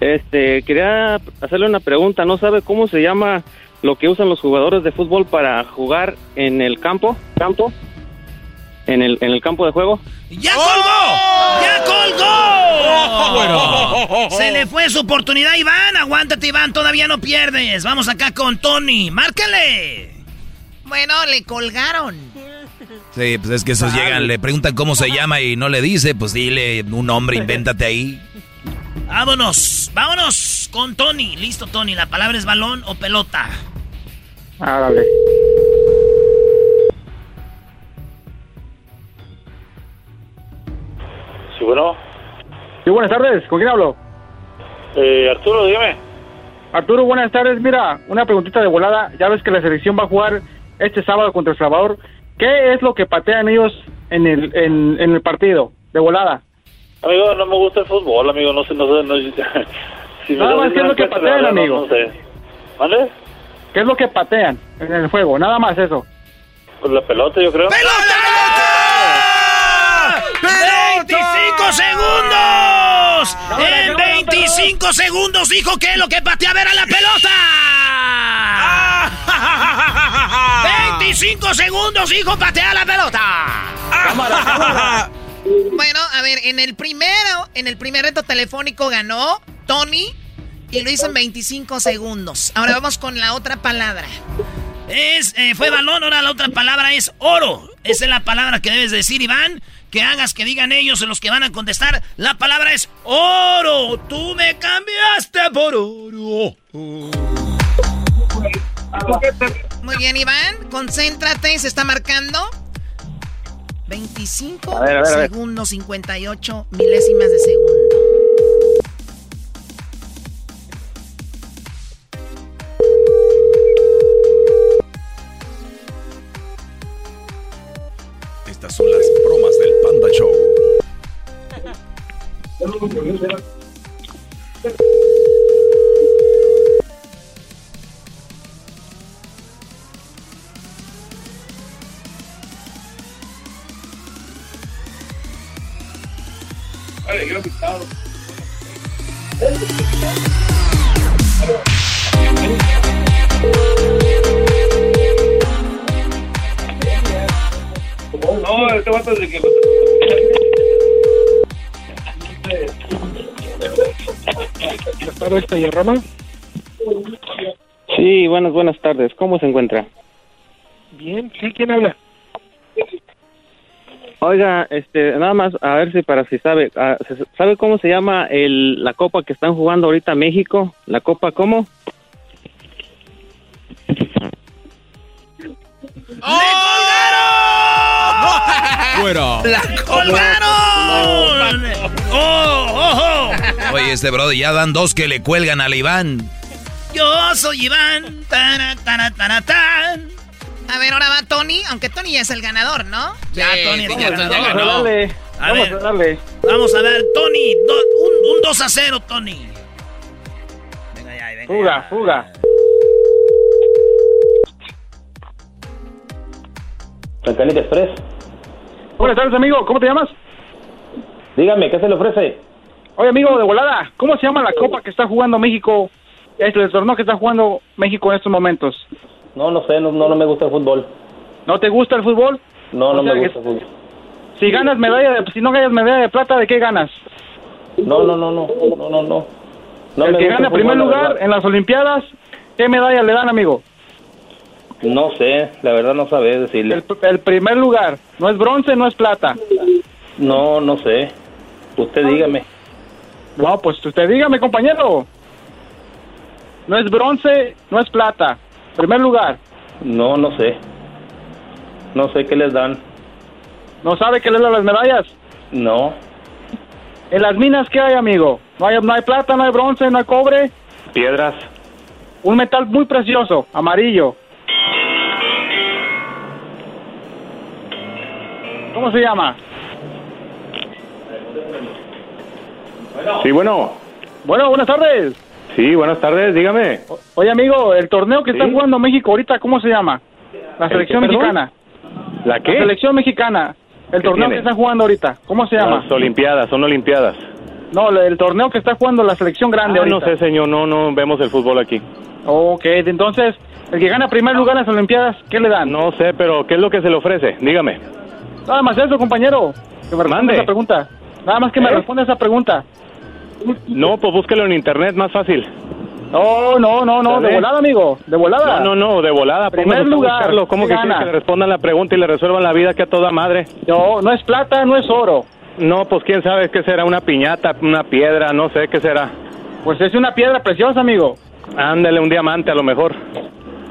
Este, quería hacerle una pregunta. ¿No sabe cómo se llama lo que usan los jugadores de fútbol para jugar en el campo? ¿Campo? ¿En el, en el campo de juego? ¡Ya colgó! ¡Ya colgó! Bueno. Se le fue su oportunidad, Iván. Aguántate, Iván. Todavía no pierdes. Vamos acá con Tony. ¡Márcale! Bueno, le colgaron. Sí, pues es que esos llegan, le preguntan cómo se llama y no le dice, pues dile un nombre, invéntate ahí. Vámonos, vámonos con Tony. Listo, Tony. La palabra es balón o pelota. Árale. Sí, bueno. Sí, buenas tardes. ¿Con quién hablo? Eh, Arturo, dígame. Arturo, buenas tardes. Mira, una preguntita de volada. Ya ves que la selección va a jugar este sábado contra El Salvador. ¿Qué es lo que patean ellos en el, en, en el partido? De volada. Amigo, no me gusta el fútbol, amigo, no sé, no sé, no [LAUGHS] si me Nada más, ¿qué es lo que blanca, patean, no, amigo? No sé. ¿Vale? ¿Qué es lo que patean en el juego? Nada más eso. Pues la pelota, yo creo. ¡25 segundos! ¡En 25 segundos dijo que lo que pateaba era la pelota! ¡25 segundos dijo patea la pelota! [LAUGHS] Bueno, a ver, en el primero, en el primer reto telefónico ganó Tony y lo hizo en 25 segundos. Ahora vamos con la otra palabra. Es, eh, fue balón, ahora la otra palabra es oro. Esa es la palabra que debes decir, Iván. Que hagas que digan ellos los que van a contestar. La palabra es oro. Tú me cambiaste por oro. Muy bien, Iván, concéntrate, se está marcando. 25 A ver, a ver, segundos, 58 milésimas de segundo. Estas son las bromas del Panda Show. [LAUGHS] Este vato de que... Buenas tardes, señor Rama. Sí, buenas, buenas tardes. ¿Cómo se encuentra? Bien, sí, ¿quién habla? Oiga, este, nada más, a ver si para si sabe, ah, ¿se- ¿sabe cómo se llama el, la copa que están jugando ahorita México? ¿La copa cómo? ¡Fuera! ¡La colgaron! ¡Oh, oh, oh! Oye, este brother, ya dan dos que le cuelgan al Iván. Yo soy Iván. Tara, tara, tara, tan. A ver, ahora va Tony, aunque Tony ya es el ganador, ¿no? Ya, Tony es sí, ganador. ya ganó. A vamos ver. a darle. Vamos a ver, Tony. do- un, un 2 a 0, Tony. Venga ya, venga. Fuga, fuga. Cancanita Express. Buenas tardes, amigo. ¿Cómo te llamas? Dígame, ¿qué se le ofrece? Oye, amigo, de volada, ¿cómo se llama la copa que está jugando México? El torneo que está jugando México en estos momentos. No, no sé, no, no, no me gusta el fútbol. ¿No te gusta el fútbol? No, O no sea me gusta el fútbol. Si ganas medalla de, si no ganas medalla de plata, ¿de qué ganas? No, no, no, no, no, no, no. No el me que gana el primer lugar en las Olimpiadas, ¿qué medalla le dan, amigo? No sé, la verdad no sabe decirle. El, el primer lugar, no es bronce, no es plata. No, no sé. Usted dígame. No, pues usted dígame, compañero. No es bronce, no es plata. Primer lugar. No, no sé. No sé qué les dan. ¿No sabe qué le dan las medallas? No. En las minas, ¿qué hay, amigo? No hay, no hay plata, no hay bronce, no hay cobre. Piedras. Un metal muy precioso, amarillo. ¿Cómo se llama? Sí, bueno. Bueno, buenas tardes. Sí, buenas tardes, dígame. Oye, amigo, el torneo que está jugando México ahorita, ¿cómo se llama? La qué, selección mexicana. ¿La La selección mexicana. El ¿Qué torneo tiene? que está jugando ahorita, ¿cómo se llama? Las Olimpiadas, son Olimpiadas. No, el torneo que está jugando la selección grande Ah, ahorita. no sé, señor, no, no vemos el fútbol aquí. Ok, entonces, el que gana primer lugar en las Olimpiadas, ¿qué le dan? No sé, pero ¿qué es lo que se le ofrece? Dígame. Nada más eso, compañero. Que me responda esa pregunta. Nada más que me ¿Eh? responda esa pregunta. No, pues búsquelo en internet, más fácil. No, no, no, no, de volada, amigo, de volada. No, no, no, de volada. Primer lugar. ¿Cómo que que le respondan la pregunta y le resuelvan la vida que a toda madre? No, no es plata, no es oro. No, pues quién sabe qué será, una piñata, una piedra, no sé qué será. Pues es una piedra preciosa, amigo. Ándale, un diamante a lo mejor.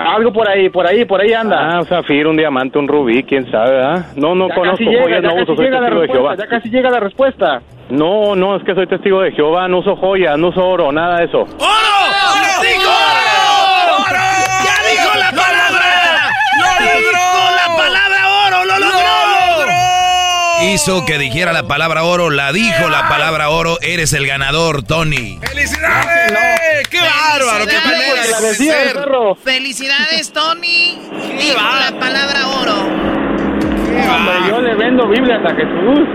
Algo por ahí, por ahí, por ahí anda. Ah, un zafiro, un diamante, un rubí, quién sabe, ¿verdad? No, no ya conozco casi llega, joyas, ya no casi uso, soy llega la testigo de respuesta, Jehová. ya casi llega la respuesta. No, no, es que soy testigo de Jehová, no uso joyas, no uso oro, nada de eso. ¡Oro! ¡Dijo oro! ¡Ya dijo la palabra! ¡Lo logró! la palabra. Hizo que dijera la palabra oro, la dijo la palabra oro, eres el ganador, Tony. ¡Felicidades! ¡Qué bárbaro! ¡Qué manera de ser! Felicidades, Tony. Dijo la palabra oro. Hombre, yo le vendo Biblias a Jesús.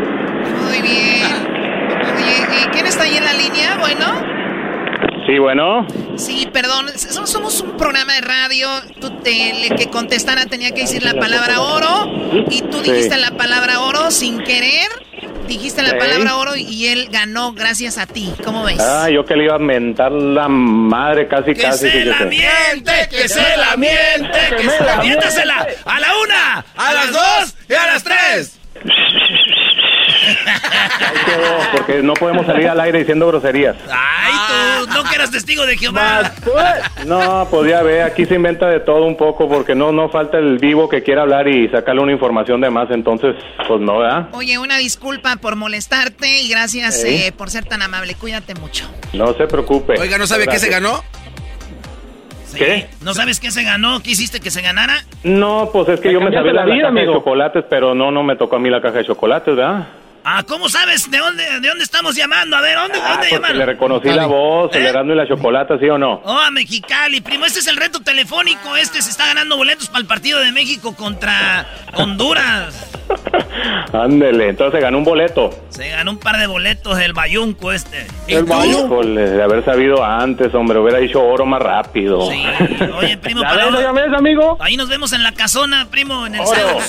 Muy bien. Oye, ¿quién está ahí en la línea? Bueno. Sí, bueno. Sí, perdón, so- somos un programa de radio. Tú te, el que contestara tenía que decir la palabra oro y tú Sí. dijiste la palabra oro sin querer. Dijiste la Sí. palabra oro y él ganó gracias a ti. ¿Cómo ves? Ah, yo que le iba a mentar la madre casi ¡Que casi. se fíjese. la miente! ¡Que se la miente! ¡Que se la miéntasela! ¡A la una! ¡A las dos! ¡Y a las tres! Ahí quedó, porque no podemos salir al aire diciendo groserías. ¡Ay, tú! ¿No que eras testigo de Jehová? No, pues ya ve, aquí se inventa de todo un poco porque no no falta el vivo que quiera hablar y sacarle una información de más, entonces pues no, ¿verdad? Oye, una disculpa por molestarte y gracias eh, por ser tan amable. Cuídate mucho. No se preocupe. Oiga, ¿no sabe qué se ganó? ¿Qué? ¿No sabes qué se ganó? ¿Qué hiciste que se ganara? No, pues es que yo me sabía la, la vida, caja de chocolates, pero no, no me tocó a mí la caja de chocolates, ¿verdad? Ah, ¿cómo sabes de dónde, de dónde estamos llamando? A ver, ¿dónde, Ah, dónde le reconocí la voz, el Erasmo y la chocolate, ¿sí o no? Oh, a Mexicali, primo, este es el reto telefónico. Este se está ganando boletos para el partido de México contra Honduras. [LAUGHS] Ándele, entonces ganó un boleto. Se ganó un par de boletos el bayunco este. Híjole, de haber sabido antes, hombre, hubiera dicho oro más rápido. Oye, primo, [LAUGHS] ¿Ya para ves, amigo? Ahí nos vemos en la casona, primo, en el Oro.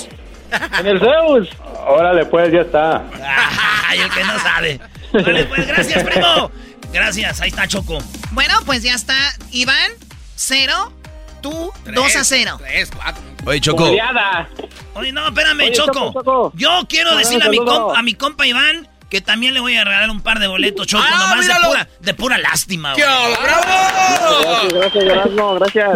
[LAUGHS] En el Zeus. Órale, pues, ya está. [LAUGHS] Ay, el que no sabe. Vale, pues, gracias, primo. Gracias, ahí está Choco. Bueno, pues ya está. Iván, cero. Tú, dos a cero. Tres, cuatro. Oye, Choco. Oye, no, espérame, Oye, Choco. Choco, Choco. Yo quiero decirle a mi, compa, a mi compa Iván que también le voy a regalar un par de boletos, Choco, Ah, nomás de pura, de pura lástima. ¡Qué güey. Gracias, gracias, Erasmo, gracias.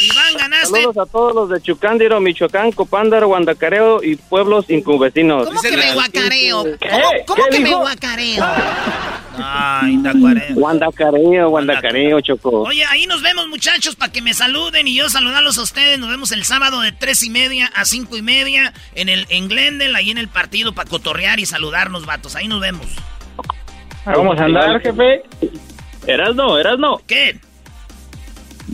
Iván, ganaste. Saludos a todos los de Chucándiro, Michoacán, Copándaro, Guandacareo y pueblos incuvecinos. ¿Cómo que me guacareo? ¿Cómo, cómo ¿Qué que me guacareo? Ay, Tacuareo. Guandacareo, Guandacareo, Choco. Oye, ahí nos vemos, muchachos, para que me saluden y yo saludarlos a ustedes. Nos vemos el sábado de tres y media a cinco y media en el en Glendale, ahí en el partido, para cotorrear y saludarnos, vatos. Ahí nos vemos. Vamos a andar, jefe. Erasno, Erasno. ¿Qué?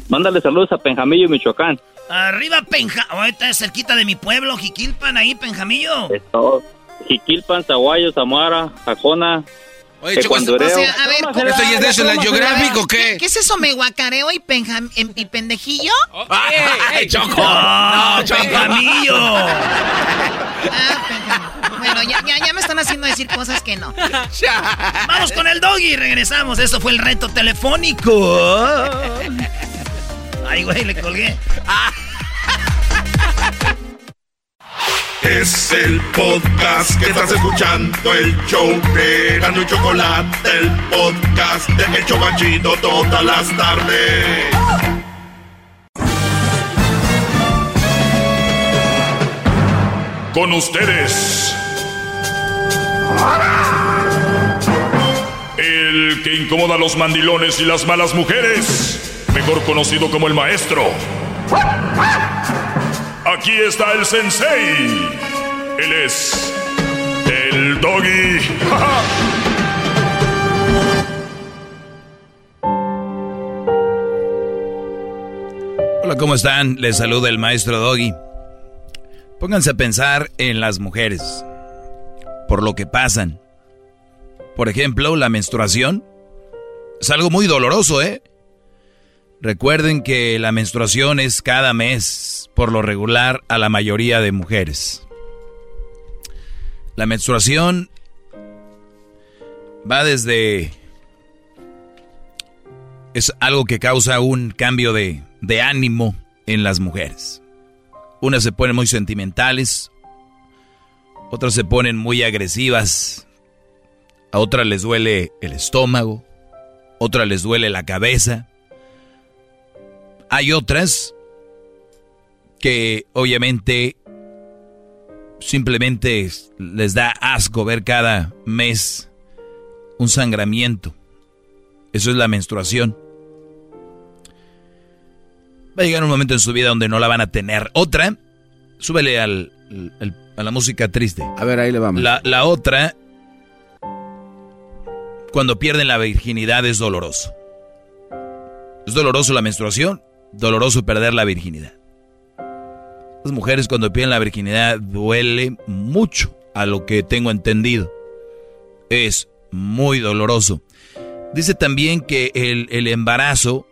Mándale saludos a Penjamillo, Michoacán. Arriba, Penja. Ahorita es cerquita de mi pueblo, Jiquilpan, ahí, Penjamillo. Esto. Jiquilpan, Zaguayo, Zamora, Jacona. Oye, Choco, Tecuandureo. O sea, a ver, ¿Esto ya es de eso, la Geographic o qué? ¿Qué es eso, me guacareo y, penjam- en- y pendejillo? ¡Ay, Choco! No, No, Choco. Penjamillo. Ah, penjam- Bueno, ya, ya, ya me están haciendo decir cosas que no. Vamos con el doggy, regresamos. Eso fue el reto telefónico. Ay, güey, le colgué. Es el podcast que estás escuchando, el show de Gano y Chocolate, el podcast de El Chobachito todas las tardes. Con ustedes. El que incomoda a los mandilones y las malas mujeres. Mejor conocido como el maestro. Aquí está el sensei. Él es. El doggy. [LAUGHS] Hola, ¿cómo están? Les saluda el maestro Doggy. Pónganse a pensar en las mujeres, por lo que pasan. Por ejemplo, la menstruación es algo muy doloroso, ¿eh? Recuerden que la menstruación es cada mes, por lo regular, a la mayoría de mujeres. La menstruación va desde... Es algo que causa un cambio de, de ánimo en las mujeres. Unas se ponen muy sentimentales, otras se ponen muy agresivas, a otras les duele el estómago, otras les duele la cabeza. Hay otras que obviamente simplemente les da asco ver cada mes un sangramiento. Eso es la menstruación. Va a llegar un momento en su vida donde no la van a tener. Otra, súbele al, al- a la música triste. A ver, ahí le vamos. La, la otra, cuando pierden la virginidad es doloroso. Es doloroso la menstruación, doloroso perder la virginidad. Las mujeres cuando pierden la virginidad duele mucho, a lo que tengo entendido. Es muy doloroso. Dice también que el, el embarazo,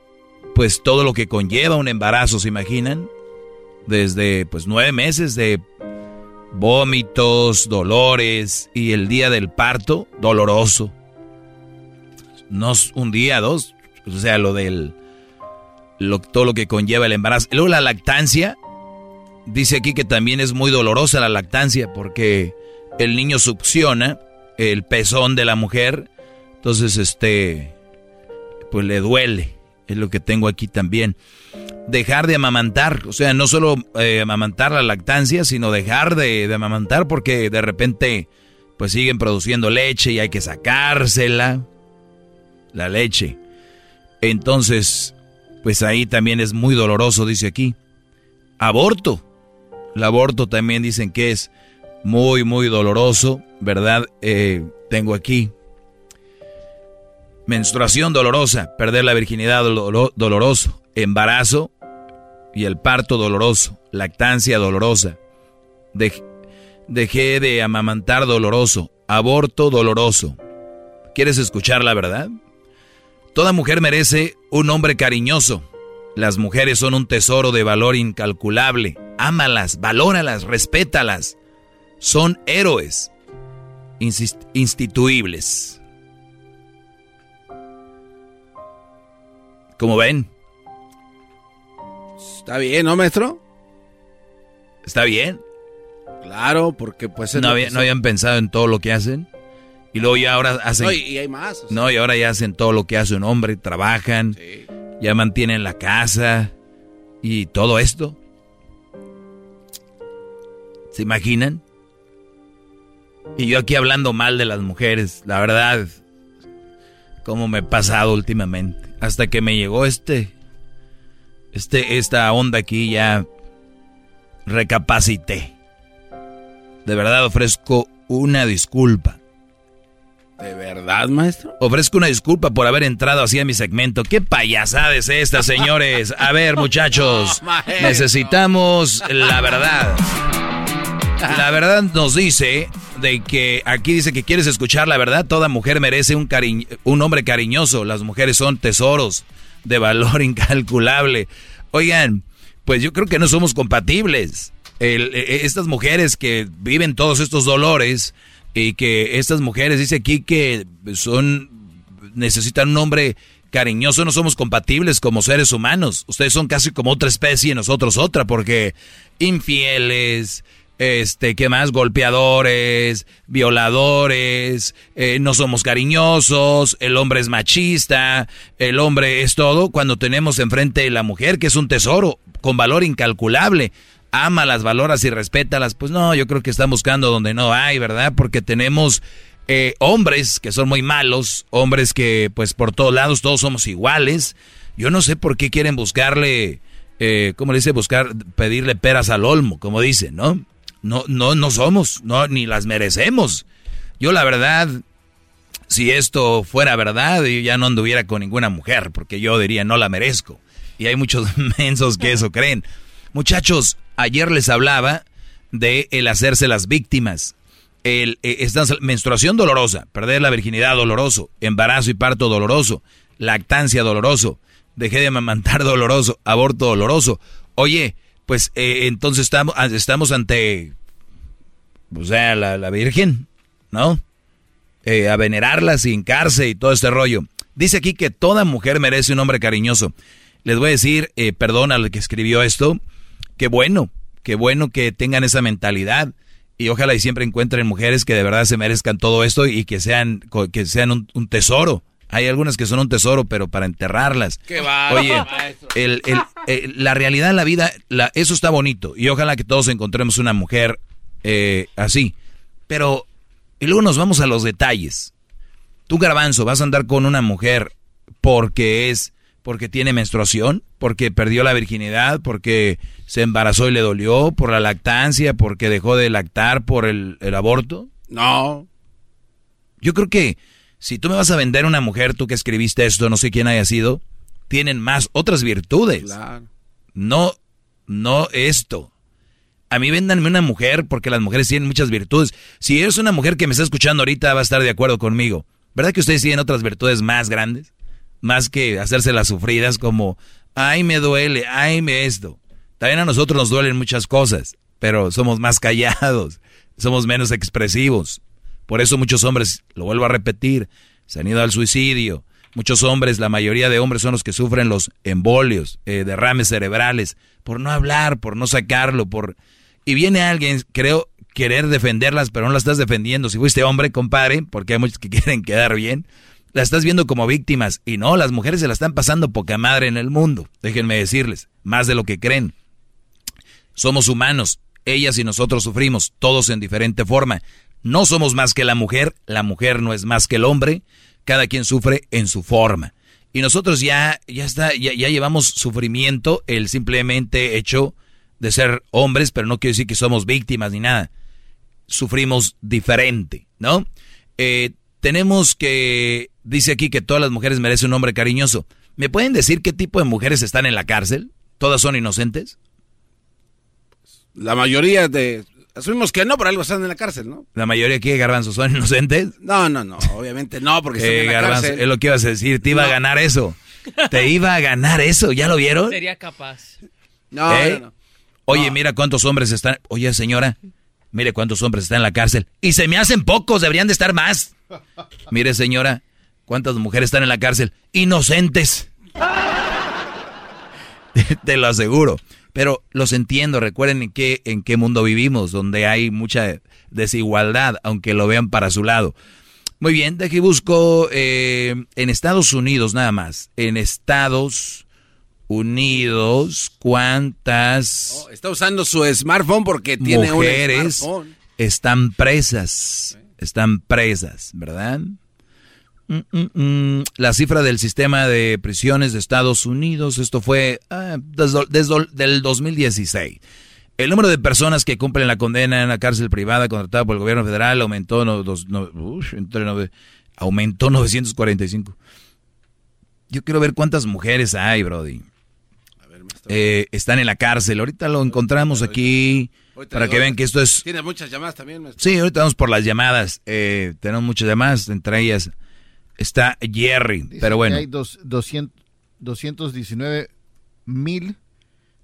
pues todo lo que conlleva un embarazo, ¿se imaginan? Desde pues nueve meses de vómitos, dolores y el día del parto, doloroso. No un día, dos, o sea, lo del todo lo que conlleva el embarazo. Luego la lactancia, dice aquí que también es muy dolorosa la lactancia porque el niño succiona el pezón de la mujer, entonces este, pues le duele, es lo que tengo aquí también. Dejar de amamantar, o sea, no solo eh, amamantar la lactancia, sino dejar de, amamantar porque de repente pues siguen produciendo leche y hay que sacársela, la leche. Entonces, pues ahí también es muy doloroso, dice aquí. Aborto. El aborto también dicen que es muy, muy doloroso, ¿verdad? Eh, tengo aquí. Menstruación dolorosa, perder la virginidad doloroso, embarazo y el parto doloroso, lactancia dolorosa, dejé de amamantar doloroso, aborto doloroso. ¿Quieres escuchar la verdad? Toda mujer merece un hombre cariñoso. Las mujeres son un tesoro de valor incalculable. Ámalas, valóralas, respétalas. Son héroes instituibles. ¿Cómo ven? Está bien, ¿no, maestro? ¿Está bien? Claro, porque pues... No, no habían pensado en todo lo que hacen. Y luego ya ahora hacen... No, y, hay más. No, y ahora ya hacen todo lo que hace un hombre, trabajan, ya mantienen la casa y todo esto. ¿Se imaginan? Y yo aquí hablando mal de las mujeres, la verdad, cómo me he pasado últimamente. Hasta que me llegó este, este, esta onda aquí ya recapacité. De verdad ofrezco una disculpa. ¿De verdad, maestro? Ofrezco una disculpa por haber entrado así a mi segmento. ¿Qué payasada es esta, señores? A ver, muchachos, [LAUGHS] necesitamos la verdad. La verdad nos dice de que aquí dice que quieres escuchar la verdad. Toda mujer merece un, un hombre cariñoso. Las mujeres son tesoros de valor [LAUGHS] incalculable. Oigan, pues yo creo que no somos compatibles. E, estas mujeres que viven todos estos dolores y que estas mujeres, dice aquí que son, necesitan un hombre cariñoso, no somos compatibles como seres humanos. Ustedes son casi como otra especie y nosotros otra, porque infieles, este, ¿qué más? Golpeadores, violadores, eh, no somos cariñosos, el hombre es machista, el hombre es todo, cuando tenemos enfrente la mujer, que es un tesoro, con valor incalculable ama las valoras y respétalas. Pues no, yo creo que están buscando donde no hay, ¿verdad? Porque tenemos eh, hombres que son muy malos, hombres que pues por todos lados todos somos iguales. Yo no sé por qué quieren buscarle, eh, ¿cómo le dice? Buscar, pedirle peras al olmo, como dicen, ¿no? No, no, no somos, no, ni las merecemos. Yo la verdad, si esto fuera verdad, yo ya no anduviera con ninguna mujer, porque yo diría no la merezco. Y hay muchos [LAUGHS] mensos que eso creen. Muchachos, ayer les hablaba de el hacerse las víctimas. El, eh, esta menstruación dolorosa, perder la virginidad doloroso, embarazo y parto doloroso, lactancia doloroso, dejé de amamantar [LAUGHS] doloroso, aborto doloroso. Oye, pues eh, entonces estamos, ah, estamos ante, o sea, la, Virgen, ¿no? Eh, a venerarla sin cárcel y todo este rollo. Dice aquí que toda mujer merece un hombre cariñoso. Les voy a decir, perdón al que escribió esto, qué bueno, qué bueno que tengan esa mentalidad y ojalá y siempre encuentren mujeres que de verdad se merezcan todo esto y que sean, que sean un, tesoro. Hay algunas que son un tesoro, pero para enterrarlas. Qué va, Oye, el, la realidad de la vida, la, eso está bonito. Y ojalá que todos encontremos una mujer eh, así. Pero, y luego nos vamos a los detalles. Tú, garbanzo, vas a andar con una mujer porque es porque tiene menstruación, porque perdió la virginidad, porque se embarazó y le dolió, por la lactancia, porque dejó de lactar por el, el aborto. No. Yo creo que si tú me vas a vender una mujer, tú que escribiste esto, no sé quién haya sido, tienen más otras virtudes. Claro. No, no esto. A mí véndanme una mujer porque las mujeres tienen muchas virtudes. Si eres una mujer que me está escuchando ahorita, va a estar de acuerdo conmigo. ¿Verdad que ustedes tienen otras virtudes más grandes? Más que hacerse las sufridas como, ay, me duele, ay, me esto. También a nosotros nos duelen muchas cosas, pero somos más callados, somos menos expresivos. Por eso muchos hombres, lo vuelvo a repetir, se han ido al suicidio. Muchos hombres, la mayoría de hombres son los que sufren los embolios, eh, derrames cerebrales, por no hablar, por no sacarlo, por... Y viene alguien, creo, querer defenderlas, pero no las estás defendiendo. Si fuiste hombre, compadre, porque hay muchos que [LAUGHS] quieren quedar bien, las estás viendo como víctimas. Y no, las mujeres se la están pasando poca madre en el mundo. Déjenme decirles, más de lo que creen. Somos humanos, ellas y nosotros sufrimos, todos en diferente forma. No somos más que la mujer, la mujer no es más que el hombre, cada quien sufre en su forma. Y nosotros ya, ya está, ya, ya llevamos sufrimiento, el simplemente hecho de ser hombres, pero no quiere decir que somos víctimas ni nada. Sufrimos diferente, ¿no? Eh, tenemos que, dice aquí que todas las mujeres merecen un hombre cariñoso. ¿Me pueden decir qué tipo de mujeres están en la cárcel? ¿Todas son inocentes? La mayoría de... Asumimos que no, por algo están en la cárcel, ¿no? ¿La mayoría aquí, Garbanzo, son inocentes? No, no, no, obviamente no, porque están Eh, en la Garbanzo, cárcel. es lo que ibas a decir, te iba a ganar eso. Te [LAUGHS] iba a ganar eso, ¿ya lo vieron? Sería capaz. No, ¿Eh? no, no. Oye, mira cuántos hombres están. Oye, señora, mire cuántos hombres están en la cárcel. Y se me hacen pocos, deberían de estar más. Mire, señora, cuántas mujeres están en la cárcel. Inocentes. Te, [LAUGHS] te lo aseguro. Pero los entiendo, recuerden en qué, en qué mundo vivimos, donde hay mucha desigualdad, aunque lo vean para su lado. Muy bien, de aquí busco eh, en Estados Unidos nada más. En Estados Unidos, ¿cuántas Oh, Está usando su smartphone porque tiene mujeres un smartphone. están presas? Están presas, ¿verdad? Mm, mm, mm. La cifra del sistema de prisiones de Estados Unidos, esto fue ah, desde, desde el 2016. El número de personas que cumplen la condena en la cárcel privada contratada por el gobierno federal aumentó, no, dos- no, entre nove- aumentó 945. Yo quiero ver cuántas mujeres hay, Brody. Eh, están en la cárcel. Ahorita lo encontramos aquí para que vean que esto es... Tiene muchas llamadas también, maestro. Sí, ahorita vamos por las llamadas. Eh, tenemos muchas llamadas, entre ellas está Jerry. Pero que bueno, Hay dos, 200 219 mil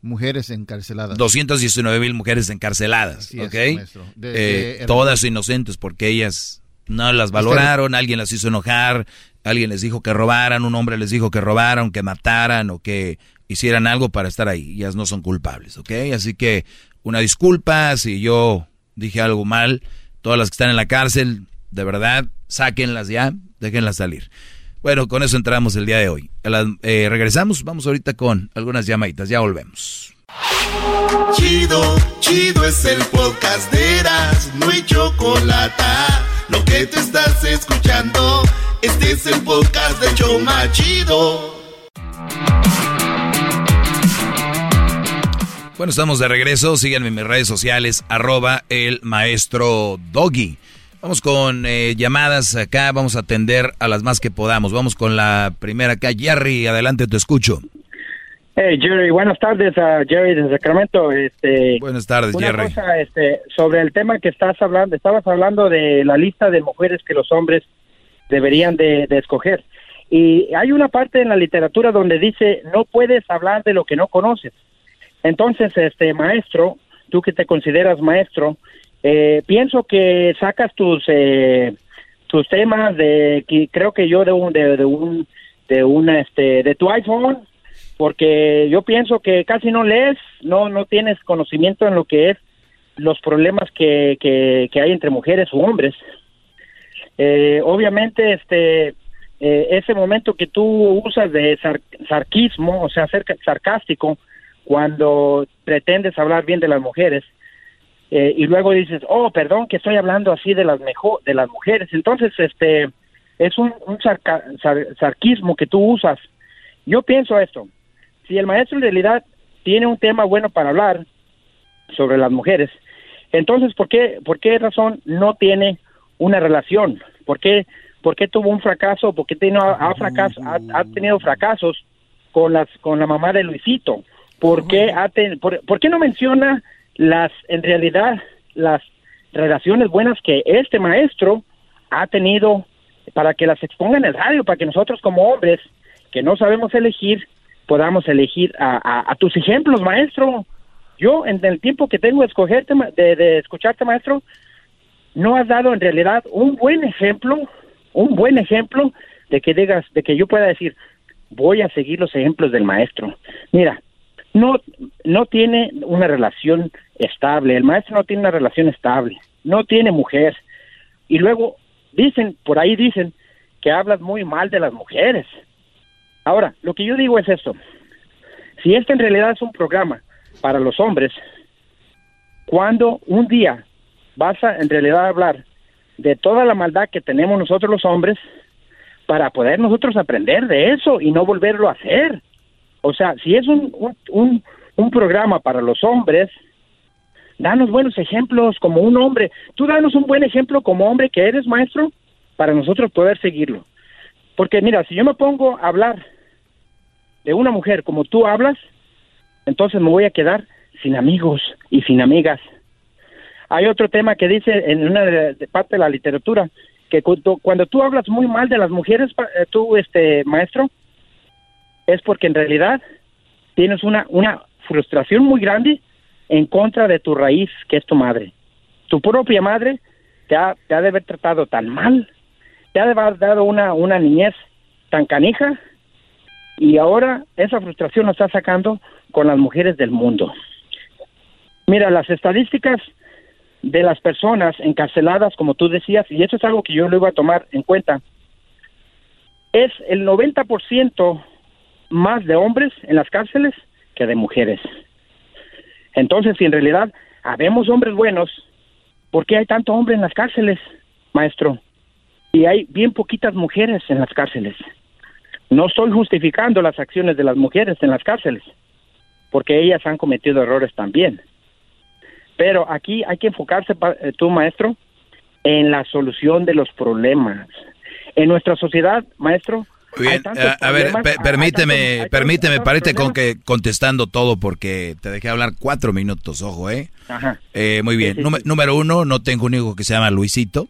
mujeres encarceladas. 219 mil mujeres encarceladas, Así ¿ok? De- Eh, todas inocentes porque ellas no las valoraron, alguien las hizo enojar, alguien les dijo que robaran, un hombre les dijo que robaran, que mataran o que hicieran algo para estar ahí. Ellas no son culpables, ¿ok? Así que una disculpa si yo dije algo mal. Todas las que están en la cárcel, de verdad, sáquenlas ya, déjenlas salir. Bueno, con eso entramos el día de hoy. Eh, regresamos, vamos ahorita con algunas llamaditas, ya volvemos. Chido, chido es el podcast de Eras, no hay chocolate. Lo que te estás escuchando, este es el podcast de Choma Chido. Bueno, estamos de regreso. Síganme en mis redes sociales, arroba el maestro Doggy. Vamos con eh, llamadas acá, vamos a atender a las más que podamos. Vamos con la primera acá. Jerry, adelante, te escucho. Hey Jerry, buenas tardes a Jerry de Sacramento. Este, Buenas tardes, una Jerry. cosa, este, sobre el tema que estás hablando, estabas hablando de la lista de mujeres que los hombres deberían de, de escoger. Y hay una parte en la literatura donde dice no puedes hablar de lo que no conoces. Entonces, este maestro, tú que te consideras maestro, eh, pienso que sacas tus eh, tus temas de que creo que yo de un de, un de una este de tu iPhone porque yo pienso que casi no lees, no no tienes conocimiento en lo que es los problemas que, que, que hay entre mujeres o hombres. Eh, obviamente, este eh, ese momento que tú usas de sar- sarquismo, o sea, sarcástico, cuando pretendes hablar bien de las mujeres, eh, y luego dices, oh, perdón, que estoy hablando así de las mejor, de las mujeres. Entonces, este, es un, un sarca- sar- sarquismo que tú usas yo pienso esto. Si el maestro en realidad tiene un tema bueno para hablar sobre las mujeres, entonces, ¿por qué, por qué razón no tiene una relación? ¿Por qué, por qué tuvo un fracaso? ¿Por qué tiene, ha, fracaso, ha, tenido fracasos con, las, con la mamá de Luisito? ¿Por qué, ha por, ¿Por qué no menciona las, en realidad, las relaciones buenas que este maestro ha tenido para que las exponga en el radio, para que nosotros como hombres que no sabemos elegir, podamos elegir a, a tus ejemplos, maestro. Yo, en el tiempo que tengo de, escogerte, de, escucharte, maestro, no has dado en realidad un buen ejemplo, un buen ejemplo de que digas, de que yo pueda decir, voy a seguir los ejemplos del maestro. Mira, no, no tiene una relación estable, el maestro no tiene una relación estable, no tiene mujer. Y luego dicen, por ahí dicen, que hablas muy mal de las mujeres. Ahora, lo que yo digo es esto, si este en realidad es un programa para los hombres, cuando un día vas a en realidad hablar de toda la maldad que tenemos nosotros los hombres para poder nosotros aprender de eso y no volverlo a hacer. O sea, si es un, un, un, programa para los hombres, danos buenos ejemplos como un hombre. Tú danos un buen ejemplo como hombre que eres maestro para nosotros poder seguirlo. Porque mira, si yo me pongo a hablar de una mujer como tú hablas, entonces me voy a quedar sin amigos y sin amigas. Hay otro tema que dice en una parte de la literatura que cuando, tú hablas muy mal de las mujeres, eh, tú, este maestro, es porque en realidad tienes una, una frustración muy grande en contra de tu raíz, que es tu madre. Tu propia madre te ha, te ha de haber tratado tan mal, te ha de haber dado una, una niñez tan canija, y ahora esa frustración la está sacando con las mujeres del mundo. Mira, las estadísticas de las personas encarceladas, como tú decías, y eso es algo que yo lo iba a tomar en cuenta, es el 90% más de hombres en las cárceles que de mujeres. Entonces, si en realidad habemos hombres buenos, ¿por qué hay tanto hombre en las cárceles, maestro? Y hay bien poquitas mujeres en las cárceles. No estoy justificando las acciones de las mujeres en las cárceles, porque ellas han cometido errores también. Pero aquí hay que enfocarse, eh, tú maestro, en la solución de los problemas. En nuestra sociedad, maestro, Bien, eh, a, ver, permíteme, permíteme, parece con que contestando todo porque te dejé hablar cuatro minutos, ojo, ¿eh? Ajá. Eh, muy bien. Número uno, no tengo un hijo que se llama Luisito.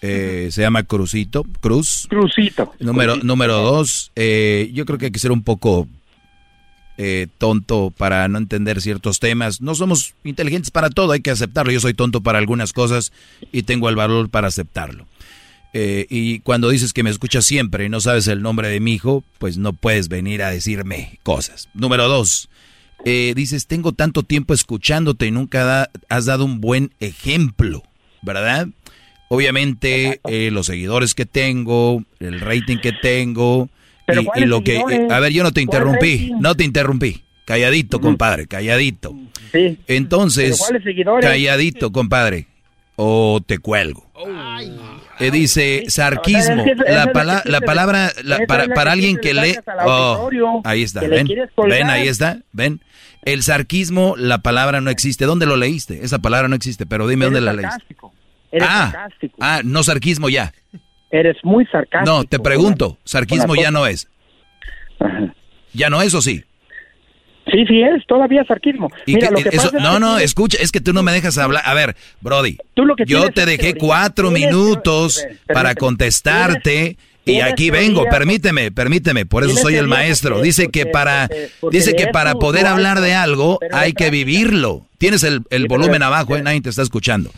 se llama Cruzito, Cruz. Cruzito. Número, número dos, yo creo que hay que ser un poco eh, tonto para no entender ciertos temas. No somos inteligentes para todo, hay que aceptarlo. Yo soy tonto para algunas cosas y tengo el valor para aceptarlo. Eh, y cuando dices que me escuchas siempre y no sabes el nombre de mi hijo, pues no puedes venir a decirme cosas. Número dos, eh, dices, tengo tanto tiempo escuchándote y nunca has dado un buen ejemplo, ¿verdad? Obviamente, los seguidores que tengo, el rating que tengo, y, lo que, a ver, yo no te interrumpí, no te interrumpí. Calladito, compadre, calladito. Sí. Entonces, calladito, compadre, o te cuelgo. Eh, dice sarquismo. la, la, palabra para, para alguien que lee. Oh, ahí está, ven. Ven, ahí está, ven. El sarquismo, la palabra no existe. ¿Dónde lo leíste? Esa palabra no existe, pero dime dónde la leíste. ah, ah, no sarquismo ya. Eres muy sarcástico. No, te pregunto, sarquismo ya no es. ¿Ya no es o sí? Sí, sí es, todavía sarquismo. no, no, escucha, es que tú no me dejas hablar. A ver, Brody, yo te dejé cuatro minutos para contestarte y aquí vengo, permíteme, permíteme, por eso soy el maestro. Dice que para, dice que para poder hablar de algo hay que vivirlo. Tienes el, el volumen abajo, eh, nadie te está escuchando.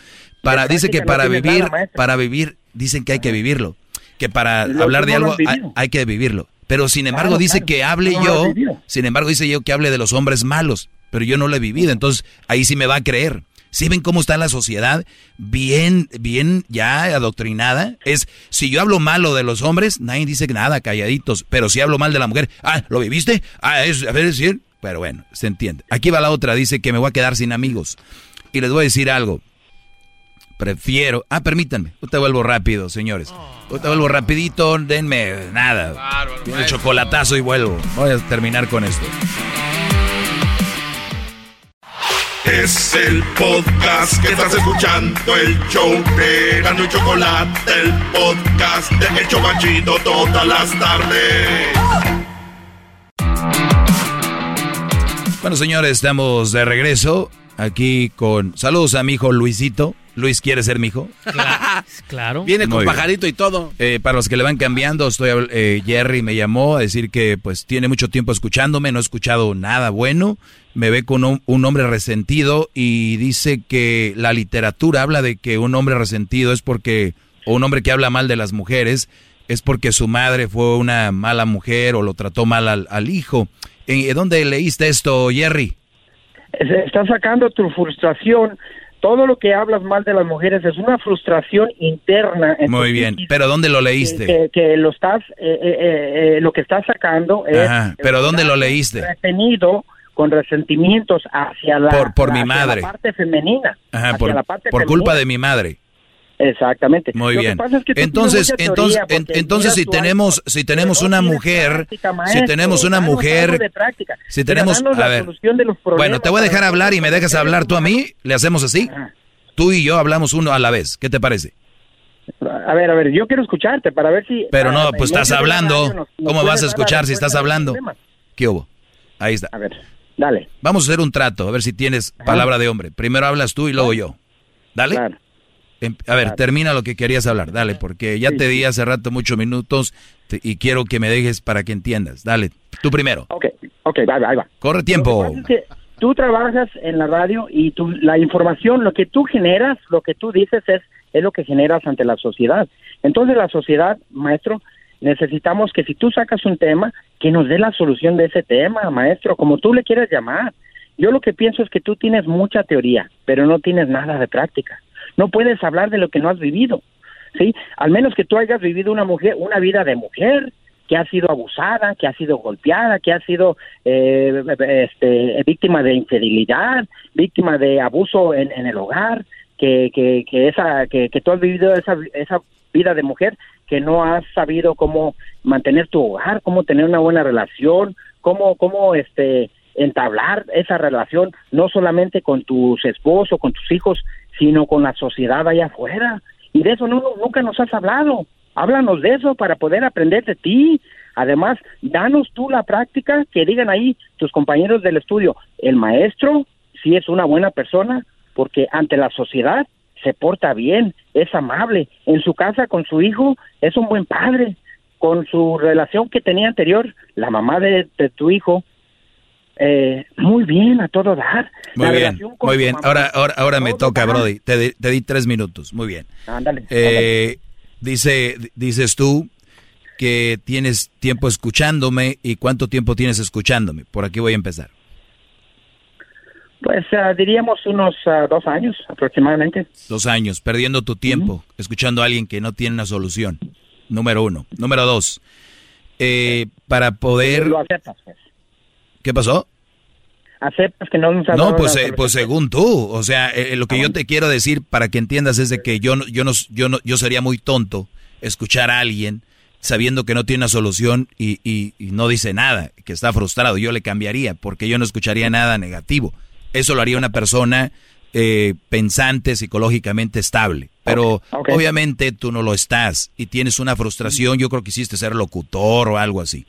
Para, dice que para vivir, para vivir dicen que hay que vivirlo, que para hablar de algo hay, que vivirlo. Pero sin embargo dice que hable yo, sin embargo dice yo que hable de los hombres malos, pero yo no lo he vivido, entonces ahí sí me va a creer. ¿Sí ven cómo está la sociedad? Bien, bien ya adoctrinada. Es, si yo hablo malo de los hombres, nadie dice nada, calladitos. Pero si hablo mal de la mujer, ah, ¿lo viviste? Ah, es, a ver, decir. Pero bueno, se entiende. Aquí va la otra, dice que me voy a quedar sin amigos. Y les voy a decir algo prefiero... Ah, permítanme, te vuelvo rápido, señores. te vuelvo rapidito, denme nada. el chocolatazo y vuelvo. Voy a terminar con esto. Es el podcast que estás escuchando, el show de Gano y Chocolate, el podcast de El Chocachito todas las tardes. Bueno, señores, estamos de regreso aquí con... Saludos a mi hijo Luisito. Luis quiere ser mi hijo. Claro. Viene con pajarito y todo. Eh, para los que le van cambiando, estoy eh, Jerry me llamó a decir que pues tiene mucho tiempo escuchándome, no he escuchado nada bueno me ve con un, hombre resentido y dice que la literatura habla de que un hombre resentido es porque, o un hombre que habla mal de las mujeres, es porque su madre fue una mala mujer o lo trató mal al, hijo. ¿En dónde leíste esto, Jerry? Estás sacando tu frustración. Todo lo que hablas mal de las mujeres es una frustración interna. Muy bien, pero ¿dónde lo leíste? Que, lo estás, eh, eh, eh, lo que estás sacando es. pero ¿dónde lo leíste? Retenido con resentimientos hacia la, por, mi madre. parte femenina. por, por culpa de mi madre. Exactamente. Muy bien. entonces, entonces, entonces si tenemos, si tenemos una mujer, si tenemos una mujer, si tenemos, a ver, bueno, te voy a dejar hablar y me dejas hablar tú a mí, le hacemos así, tú y yo hablamos uno a la vez, ¿qué te parece? A ver, a ver, yo quiero escucharte para ver si. Pero no, pues estás hablando. ¿Cómo vas a escuchar si estás hablando? ¿Qué hubo? Ahí está. A ver. Dale. Vamos a hacer un trato, a ver si tienes palabra de hombre. Primero hablas tú y luego yo. Dale. Em, a ver, termina lo que querías hablar, dale, porque ya te di hace rato muchos minutos y quiero que me dejes para que entiendas. Dale, tú primero. Ok, ok, ahí va, ahí va. Corre tiempo. tú trabajas en la radio y tú, la información, lo que tú generas, lo que tú dices es, es lo que generas ante la sociedad. Entonces la sociedad, maestro, necesitamos que si tú sacas un tema, que nos dé la solución de ese tema, maestro, como tú le quieras llamar. Yo lo que pienso es que tú tienes mucha teoría, pero no tienes nada de práctica. No puedes hablar de lo que no has vivido, ¿sí? Al menos que tú hayas vivido una mujer, una vida de mujer, que ha sido abusada, que ha sido golpeada, que ha sido eh, este, víctima de infidelidad, víctima de abuso en, en el hogar, que, que, que, esa, que, que tú has vivido esa, esa vida de mujer, que no has sabido cómo mantener tu hogar, cómo tener una buena relación, cómo, cómo este, entablar esa relación, no solamente con tus esposos, con tus hijos, sino con la sociedad allá afuera. Y de eso no, nunca nos has hablado. Háblanos de eso para poder aprender de ti. Además, danos tú la práctica, que digan ahí tus compañeros del estudio, el maestro si es una buena persona, porque ante la sociedad se porta bien, es amable. En su casa con su hijo es un buen padre. Con su relación que tenía anterior, la mamá de, tu hijo, eh, muy bien, a todo dar. Muy bien, muy bien. Ahora, ahora, ahora me toca, Brody. Te, te, di tres minutos. Muy bien. Ándale. Eh, dice, dices tú que tienes tiempo escuchándome y cuánto tiempo tienes escuchándome. Por aquí voy a empezar. Pues uh, diríamos unos uh, dos años aproximadamente. Dos años, perdiendo tu tiempo, escuchando a alguien que no tiene una solución. Número uno. Número dos, eh, para poder... Lo aceptas, pues. ¿Qué pasó? Aceptas que no nos No, pues, eh, pues según tú, o sea, eh, lo que yo te quiero decir para que entiendas es de que yo, yo, no, yo, no, yo sería muy tonto escuchar a alguien sabiendo que no tiene una solución y, y, y no dice nada, que está frustrado. Yo le cambiaría porque yo no escucharía nada negativo. Eso lo haría una persona eh, pensante, psicológicamente estable. Pero obviamente tú no lo estás y tienes una frustración. Yo creo que hiciste ser locutor o algo así.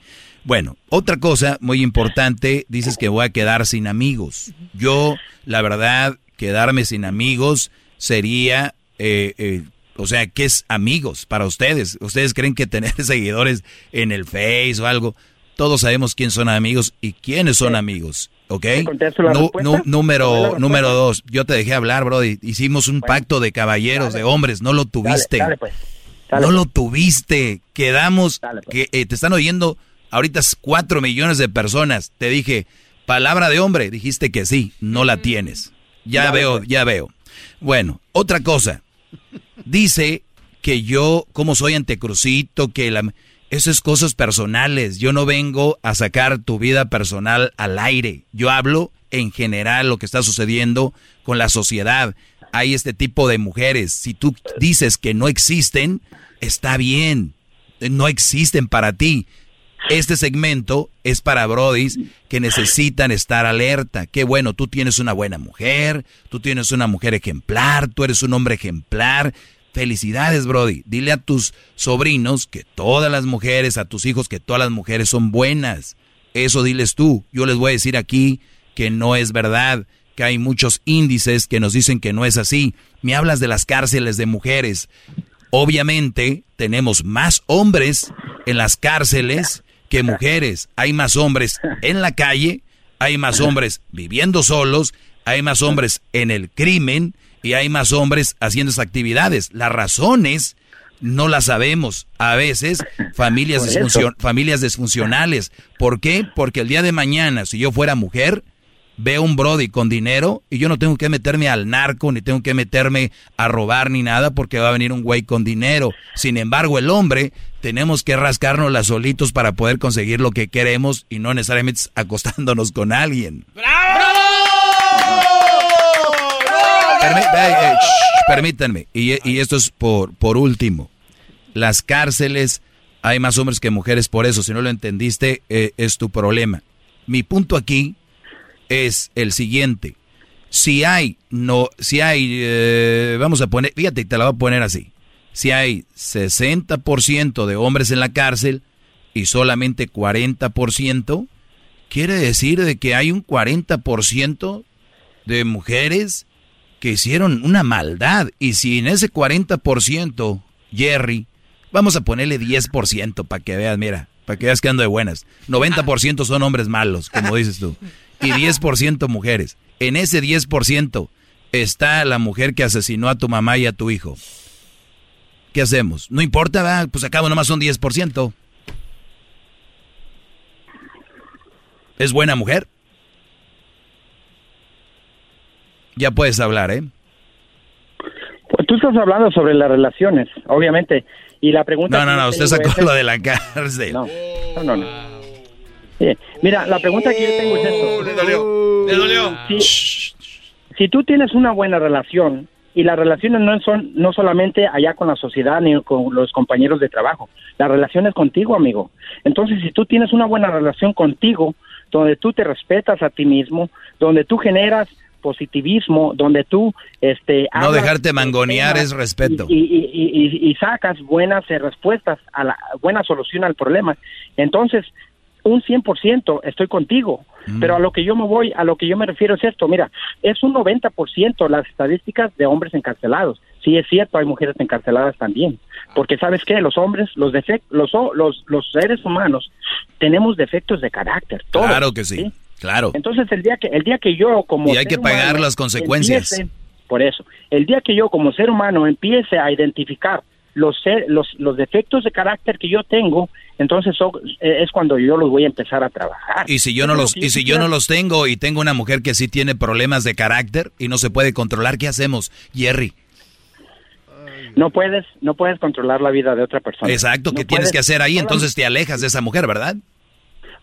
Bueno, otra cosa muy importante, dices que voy a quedar sin amigos. Yo, la verdad, quedarme sin amigos sería, eh, eh, o sea, ¿qué es amigos para ustedes? ¿Ustedes creen que tener [LAUGHS] seguidores en el Face o algo? Todos sabemos quién son amigos y quiénes son amigos. ¿Ok? número, número dos, yo te dejé hablar, Brody. Hicimos un pacto de caballeros, de hombres, no lo tuviste. Pues. no lo tuviste. Quedamos, pues. que eh, te están oyendo ahorita cuatro millones de personas. Te dije, palabra de hombre, dijiste que sí, no la tienes. Ya veo, ya veo. Bueno, otra cosa. Dice que yo, como soy antecrucito, que la... Eso es cosas personales. Yo no vengo a sacar tu vida personal al aire. Yo hablo en general lo que está sucediendo con la sociedad. hay este tipo de mujeres. Si tú dices que no existen, está bien. No existen para ti. Este segmento es para brodis que necesitan estar alerta. Qué bueno, tú tienes una buena mujer, tú tienes una mujer ejemplar, tú eres un hombre ejemplar. Felicidades, Brody. Dile a tus sobrinos que todas las mujeres, a tus hijos que todas las mujeres son buenas. Eso diles tú. Yo les voy a decir aquí que no es verdad, que hay muchos índices que nos dicen que no es así. Me hablas de las cárceles de mujeres. Obviamente tenemos más hombres en las cárceles que mujeres. Hay más hombres en la calle, hay más hombres viviendo solos, hay más hombres en el crimen y hay más hombres haciendo esas actividades. Las razones no las sabemos. A veces familias, familias disfuncionales. ¿Por qué? Porque el día de mañana, si yo fuera mujer, veo un Brody con dinero y yo no tengo que meterme al narco, ni tengo que meterme a robar ni nada porque va a venir un güey con dinero. Sin embargo, el hombre tenemos que rascarnos las solitos para poder conseguir lo que queremos y no necesariamente [LAUGHS] acostándonos con alguien. ¡Bravo! permítanme, y, esto es por, por último. Las cárceles, hay más hombres que mujeres por eso. Si no lo entendiste, eh, es tu problema. Mi punto aquí es el siguiente. Si hay, no, si hay, eh, vamos a poner, fíjate, te la voy a poner así. Si hay 60% de hombres en la cárcel y solamente 40%, quiere decir de que hay un 40% de mujeres que hicieron una maldad. Y si en ese 40%, Jerry, vamos a ponerle 10% para que veas, mira, para que veas que ando de buenas. 90% son hombres malos, como dices tú [LAUGHS] y 10% mujeres. En ese 10% está la mujer que asesinó a tu mamá y a tu hijo. ¿Qué hacemos? No importa, ¿verdad? pues acabo nomás son 10%. ¿Es buena mujer? Ya puedes hablar, ¿eh? Pues tú estás hablando sobre las relaciones, obviamente. Y la pregunta... No, no, no, usted sacó lo de la [LAUGHS] cárcel. No, no, no. Mira, la pregunta que yo tengo es esto. Le dolió. Le dolió. Si, tú tienes una buena relación y las relaciones no son no solamente allá con la sociedad ni con los compañeros de trabajo, la relación es contigo, amigo. Entonces, si tú tienes una buena relación contigo, donde tú te respetas a ti mismo, donde tú generas positivismo, donde tú este no dejarte mangonear es respeto y, y, y, sacas buenas respuestas a la buena solución al problema. Entonces, un 100% estoy contigo, mm. pero a lo que yo me voy, a lo que yo me refiero es esto, mira, es un 90% las estadísticas de hombres encarcelados. Sí es cierto, hay mujeres encarceladas también, porque sabes qué, los hombres, los defectos, los, los, seres humanos tenemos defectos de carácter. claro que sí, claro. Entonces el día que el día que yo como y hay que pagar las consecuencias. por eso, el día que yo como ser humano empiece a identificar los, los, los defectos de carácter que yo tengo, entonces eh, es cuando yo los voy a empezar a trabajar. Y si yo no los y si yo no los tengo y tengo una mujer que sí tiene problemas de carácter y no se puede controlar, ¿qué hacemos, Jerry? No puedes no puedes controlar la vida de otra persona. Exacto, ¿qué tienes que hacer ahí? Entonces te alejas de esa mujer, ¿verdad?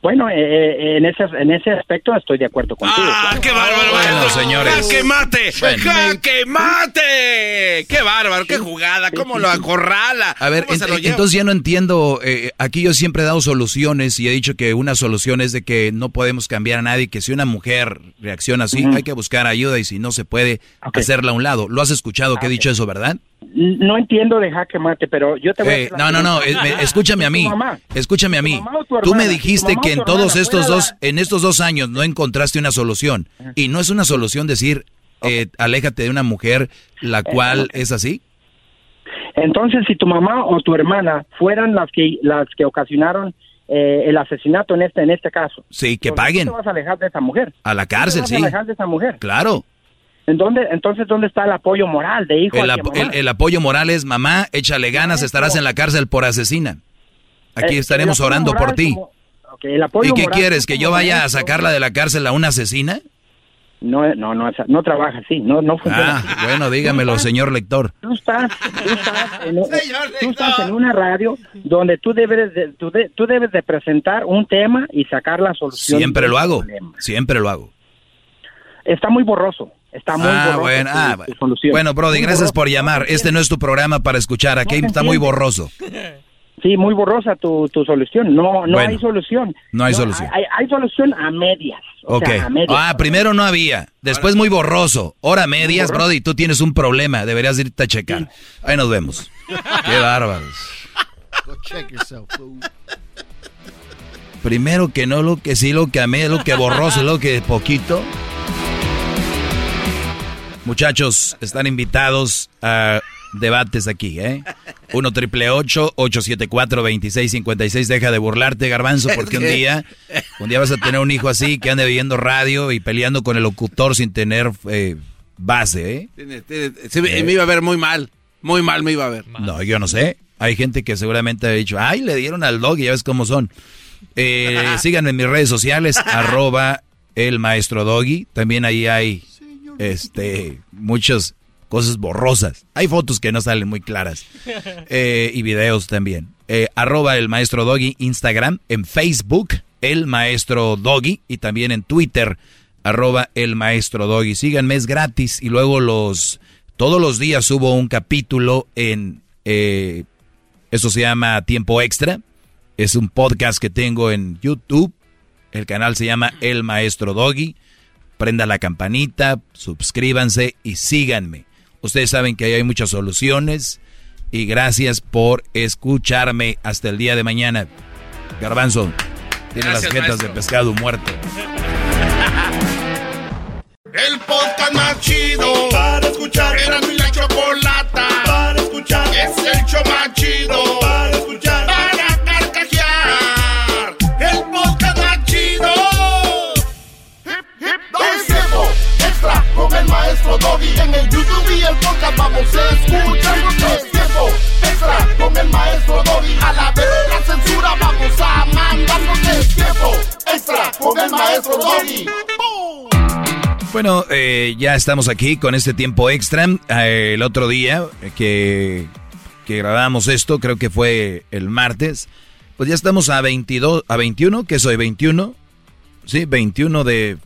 Bueno, eh, eh, en, ese, en ese aspecto estoy de acuerdo contigo. ¡Ah, qué bárbaro! Bueno, señores. ¡Jaque mate! ¡Jaque mate! ¡Qué bárbaro! ¡Qué jugada! ¿Cómo lo acorrala? A ver, entonces ya no entiendo. Eh, aquí yo siempre he dado soluciones y he dicho que una solución es de que no podemos cambiar a nadie, que si una mujer reacciona así, hay que buscar ayuda y si no se puede, hacerla a un lado. ¿Lo has escuchado que he dicho eso, verdad? No entiendo de jaque mate, pero yo te voy a... Eh, no, no, no, escúchame a mí, escúchame a mí. Tú me dijiste que en todos estos dos, en estos dos años no encontraste una solución. Y no es una solución decir, eh, aléjate de una mujer la eh, cual es así. Entonces, si tu mamá o tu hermana fueran las que las que ocasionaron el asesinato en este en este caso, sí, que paguen. te vas a alejar de esa mujer? A la cárcel, sí. A alejar de esa mujer. Claro. ¿En dónde, entonces, ¿dónde está el apoyo moral de hijo? El, apoyo moral es, mamá, échale ganas, estarás en la cárcel por asesina. Aquí estaremos orando por ti. ¿Y qué quieres? ¿Que yo vaya a sacarla de la cárcel a una asesina? No, no, no, no trabaja así, no, no funciona. Ah, bueno, dígamelo, señor lector. Tú estás, en, una radio donde tú debes de, tú, debes de presentar un tema y sacar la solución. Siempre lo hago, siempre lo hago. Está muy borroso Está muy Ah, bueno, tu- ah, tu bueno. solución. Bueno, Brody, Muy gracias por llamar. Este no es tu programa para escuchar. Aquí No está muy borroso. [LAUGHS] Sí, muy borrosa tu, tu solución. No, no Bueno, hay solución. no hay solución. Hay, hay solución a medias. O Ok. sea, a medias. Ah, primero no había. Después muy borroso. Ahora medias, borroso. Brody, tú tienes un problema. Deberías irte a checar. Ahí nos vemos. [LAUGHS] Qué bárbaros. Go check yourself, fool. Primero que no, lo que sí, lo que a media, lo que borroso, lo que poquito. Muchachos, están invitados a debates aquí, ¿eh? 1 triple 874 2656 Deja de burlarte, garbanzo, porque un día, un día vas a tener un hijo así que ande viendo radio y peleando con el locutor sin tener eh, base, ¿eh? Tiene- tiene- me iba a ver muy mal. Muy mal me iba a ver. No, yo no sé. Hay gente que seguramente ha dicho, ay, le dieron al dog y ya ves cómo son. Eh, [LAUGHS] síganme en mis redes sociales, arroba el maestro doggy. También ahí hay este muchas cosas borrosas. Hay fotos que no salen muy claras. Eh, y videos también. Eh, arroba el maestro doggy, Instagram, en Facebook, el maestro doggy, y también en Twitter, arroba el maestro doggy. Síganme, es gratis. Y luego los, todos los días subo un capítulo en, eh, eso se llama Tiempo Extra. Es un podcast que tengo en YouTube. El canal se llama El Maestro Doggy. Prenda la campanita, suscríbanse y síganme. Ustedes saben que ahí hay muchas soluciones. Y gracias por escucharme hasta el día de mañana. Garbanzo, tiene Gracias, las jetas maestro. de pescado muerto. [LAUGHS] El podcast más chido para escuchar. Era mi la chocolata para escuchar. Es el show más chido para escuchar. Con el maestro Doggy. En el YouTube y el podcast vamos a escuchar. Es tiempo extra con el maestro Doggy. A la vez la censura vamos a mandar. Es tiempo extra con el maestro Doggy. Bueno, eh, ya estamos aquí con este tiempo extra. Eh, el otro día que, que grabamos esto, creo que fue el martes, pues ya estamos a 22, a 21, que soy 21, sí, 21 de,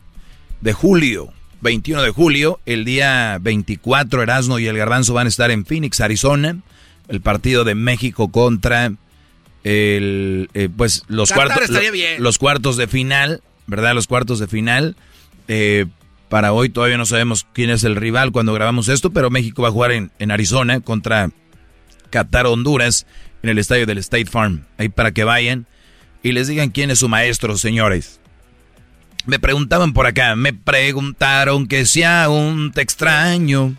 de julio. 21 de julio, el día 24, Erasmo y el Garbanzo van a estar en Phoenix, Arizona. El partido de México contra el, eh, pues los cuartos, lo- los cuartos de final, ¿verdad? Los cuartos de final. Eh, para hoy todavía no sabemos quién es el rival cuando grabamos esto, pero México va a jugar en, en Arizona contra Qatar, Honduras, en el estadio del State Farm. Ahí para que vayan y les digan quién es su maestro, señores. Me preguntaban por acá, me preguntaron que si aún te extraño.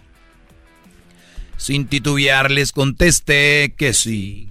Sin titubear les contesté que sí.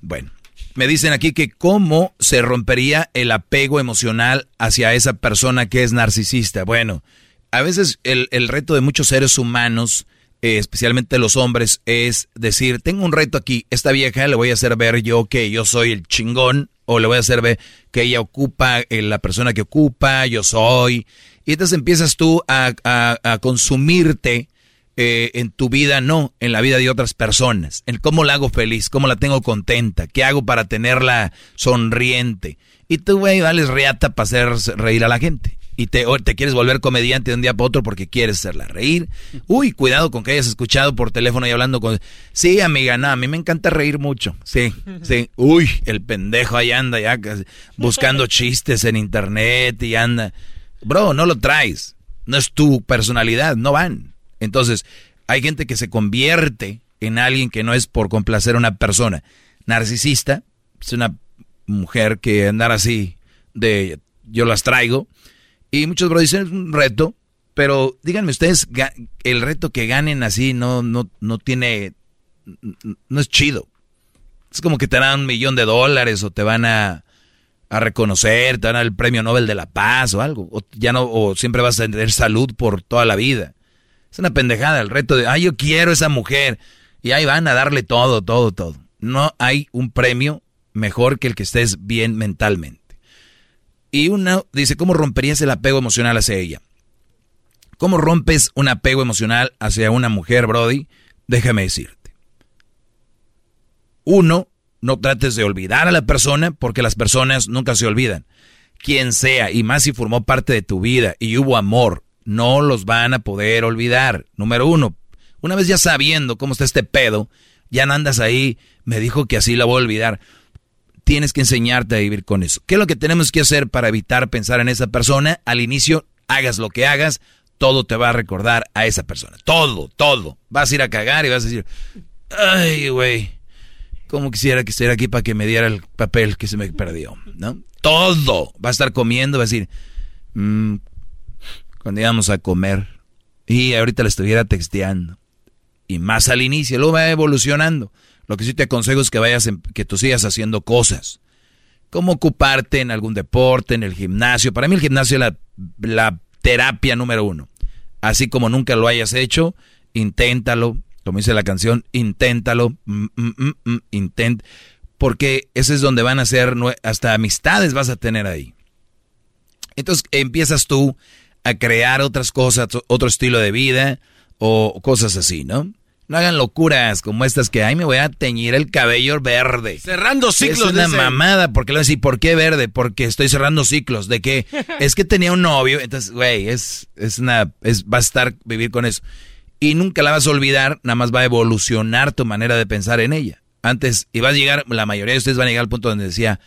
Bueno, me dicen aquí que cómo se rompería el apego emocional hacia esa persona que es narcisista. Bueno, a veces el, el reto de muchos seres humanos, eh, especialmente los hombres, es decir, tengo un reto aquí, esta vieja le voy a hacer ver yo que yo soy el chingón, o le voy a hacer ver que ella ocupa eh, la persona que ocupa, yo soy. Y entonces empiezas tú a, a- consumirte eh, en tu vida, no, en la vida de otras personas. En cómo la hago feliz, cómo la tengo contenta, qué hago para tenerla sonriente. Y tú, güey, vales reata para hacer reír a la gente. Y te, o te quieres volver comediante de un día para otro porque quieres hacerla reír. Uy, cuidado con que hayas escuchado por teléfono y hablando con... Sí, amiga, no, a mí me encanta reír mucho. Sí, sí. Uy, el pendejo ahí anda ya buscando [LAUGHS] chistes en internet y anda... Bro, no lo traes. No es tu personalidad, no van. Entonces, hay gente que se convierte en alguien que no es por complacer a una persona. Narcisista, es una mujer que andar así de yo las traigo. Y muchos bro dicen es un reto, pero díganme ustedes, el reto que ganen así no, no, no tiene, no es chido. Es como que te dan un millón de dólares o te van a, a reconocer, te van el premio Nobel de la Paz o algo. O ya no, o siempre vas a tener salud por toda la vida. Es una pendejada el reto de, ay, yo quiero esa mujer. Y ahí van a darle todo, todo, todo. No hay un premio mejor que el que estés bien mentalmente. Y una dice, ¿cómo romperías el apego emocional hacia ella? ¿Cómo rompes un apego emocional hacia una mujer, Brody? Déjame decirte. Uno, no trates de olvidar a la persona porque las personas nunca se olvidan. Quien sea, y más si formó parte de tu vida y hubo amor, no los van a poder olvidar. Número uno, una vez ya sabiendo cómo está este pedo, ya no andas ahí, me dijo que así la voy a olvidar. Tienes que enseñarte a vivir con eso. ¿Qué es lo que tenemos que hacer para evitar pensar en esa persona? Al inicio, hagas lo que hagas, todo te va a recordar a esa persona. Todo, todo. Vas a ir a cagar y vas a decir, ay, güey, cómo quisiera que estuviera aquí para que me diera el papel que se me perdió, ¿no? Todo. Va a estar comiendo, va a decir, mmm, cuando íbamos a comer, y ahorita le estuviera texteando. Y más al inicio, luego va evolucionando. Lo que sí te aconsejo es que vayas, que tú sigas haciendo cosas. Como ocuparte en algún deporte, en el gimnasio. Para mí el gimnasio es la, terapia número uno. Así como nunca lo hayas hecho, inténtalo. Como dice la canción, inténtalo. Mm, mm, mm, intent, porque ese es donde van a ser, hasta amistades vas a tener ahí. Entonces empiezas tú a crear otras cosas, otro estilo de vida o cosas así, ¿no? No hagan locuras como estas que, ay, me voy a teñir el cabello verde. Cerrando ciclos. Es una mamada, porque le voy a decir, ¿por qué verde? Porque estoy cerrando ciclos. ¿De qué? [LAUGHS] es que tenía un novio, entonces, güey, es, es una, es, va a estar vivir con eso. Y nunca la vas a olvidar, nada más va a evolucionar tu manera de pensar en ella. Antes, y vas a llegar, la mayoría de ustedes van a llegar al punto donde decía,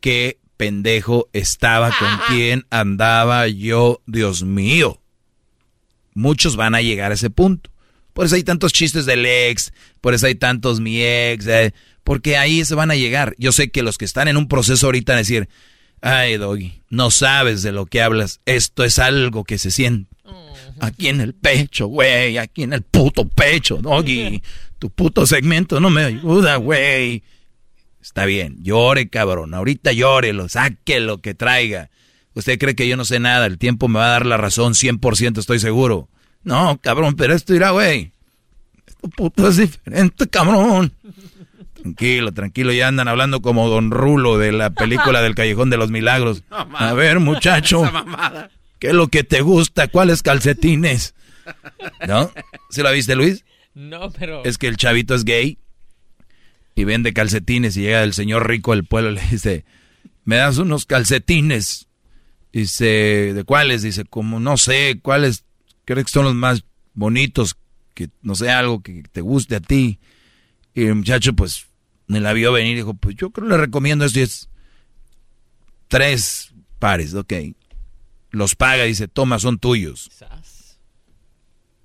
qué pendejo estaba, con [LAUGHS] quién andaba yo, Dios mío. Muchos van a llegar a ese punto. Por eso hay tantos chistes del ex, por eso hay tantos mi ex, eh, porque ahí se van a llegar. Yo sé que los que están en un proceso ahorita van a decir, ay, Doggy, no sabes de lo que hablas, esto es algo que se siente. Aquí en el pecho, güey, aquí en el puto pecho, Doggy. Tu puto segmento no me ayuda, güey. Está bien, llore, cabrón. Ahorita llórelo, saque lo que traiga. Usted cree que yo no sé nada, el tiempo me va a dar la razón, 100% estoy seguro. No, cabrón, pero esto irá, güey. Esto puto es diferente, cabrón. Tranquilo, tranquilo, ya andan hablando como Don Rulo de la película del Callejón de los Milagros. A ver, muchacho, ¿qué es lo que te gusta? ¿Cuáles calcetines? ¿No? ¿Se la viste, Luis? No, pero... Es que el chavito es gay y vende calcetines y llega el señor rico del pueblo y le dice, me das unos calcetines. Dice, ¿de cuáles? Dice, como no sé, ¿cuáles creo que son los más bonitos, que no sé, algo que te guste a ti. Y el muchacho, pues, me la vio venir y dijo, pues yo creo que le recomiendo esto y es tres pares, ok. Los paga y dice, toma, son tuyos.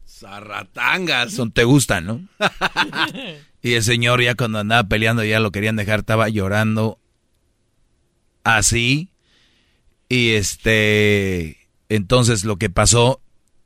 Zarratangas. Son, te gustan, ¿no? [LAUGHS] y el señor ya cuando andaba peleando ya lo querían dejar, estaba llorando así. Y este, entonces lo que pasó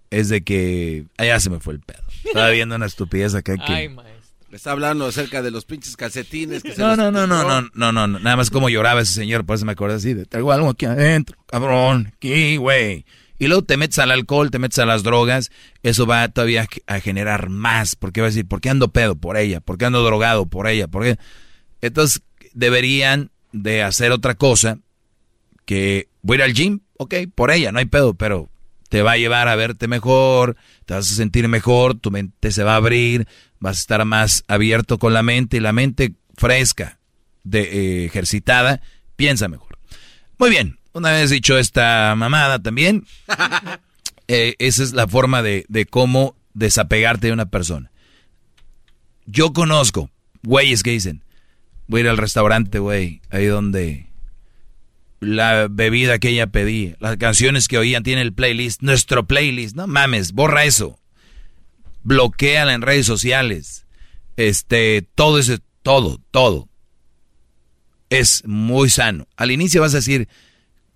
es de que allá se me fue el pedo. Estaba viendo una estupidez acá que... Ay, maestro. Le está hablando acerca de los pinches calcetines que no, no, no, no, no, no, no, no, nada más como lloraba ese señor, por eso me acordé así de, traigo algo aquí adentro, cabrón, aquí, güey. Y luego te metes al alcohol, te metes a las drogas, eso va todavía a generar más, porque va a decir, ¿por qué ando pedo por ella? ¿Por qué ando drogado por ella? ¿Por qué? Entonces, deberían de hacer otra cosa, que voy a ir al gym, ok, por ella, no hay pedo, pero te va a llevar a verte mejor, te vas a sentir mejor, tu mente se va a abrir, vas a estar más abierto con la mente y la mente fresca, de, eh, ejercitada, piensa mejor. Muy bien, una vez dicho esta mamada también, [LAUGHS] eh, esa es la forma de, de cómo desapegarte de una persona. Yo conozco güeyes que dicen, voy a ir al restaurante, güey, ahí donde la bebida que ella pedía, las canciones que oían, tiene el playlist, nuestro playlist, no mames, borra eso. Bloqueala en redes sociales. Este, todo ese, todo, todo. Es muy sano. Al inicio vas a decir,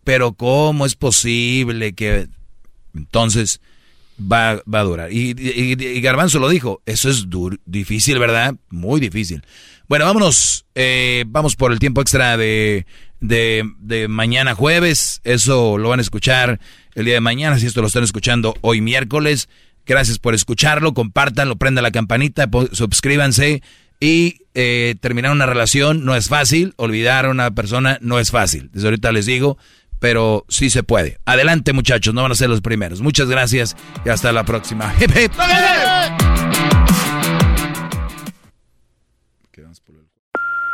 pero ¿cómo es posible que... Entonces va, va a durar. Y, Garbanzo lo dijo, eso es difícil, ¿verdad? Muy difícil. Bueno, vámonos, eh, vamos por el tiempo extra de de, mañana jueves. Eso lo van a escuchar el día de mañana, si esto lo están escuchando hoy miércoles. Gracias por escucharlo, compártanlo, prendan la campanita, suscríbanse. Y eh, terminar una relación no es fácil, olvidar a una persona no es fácil. Desde ahorita les digo, pero sí se puede. Adelante muchachos, no van a ser los primeros. Muchas gracias y hasta la próxima. [LAUGHS]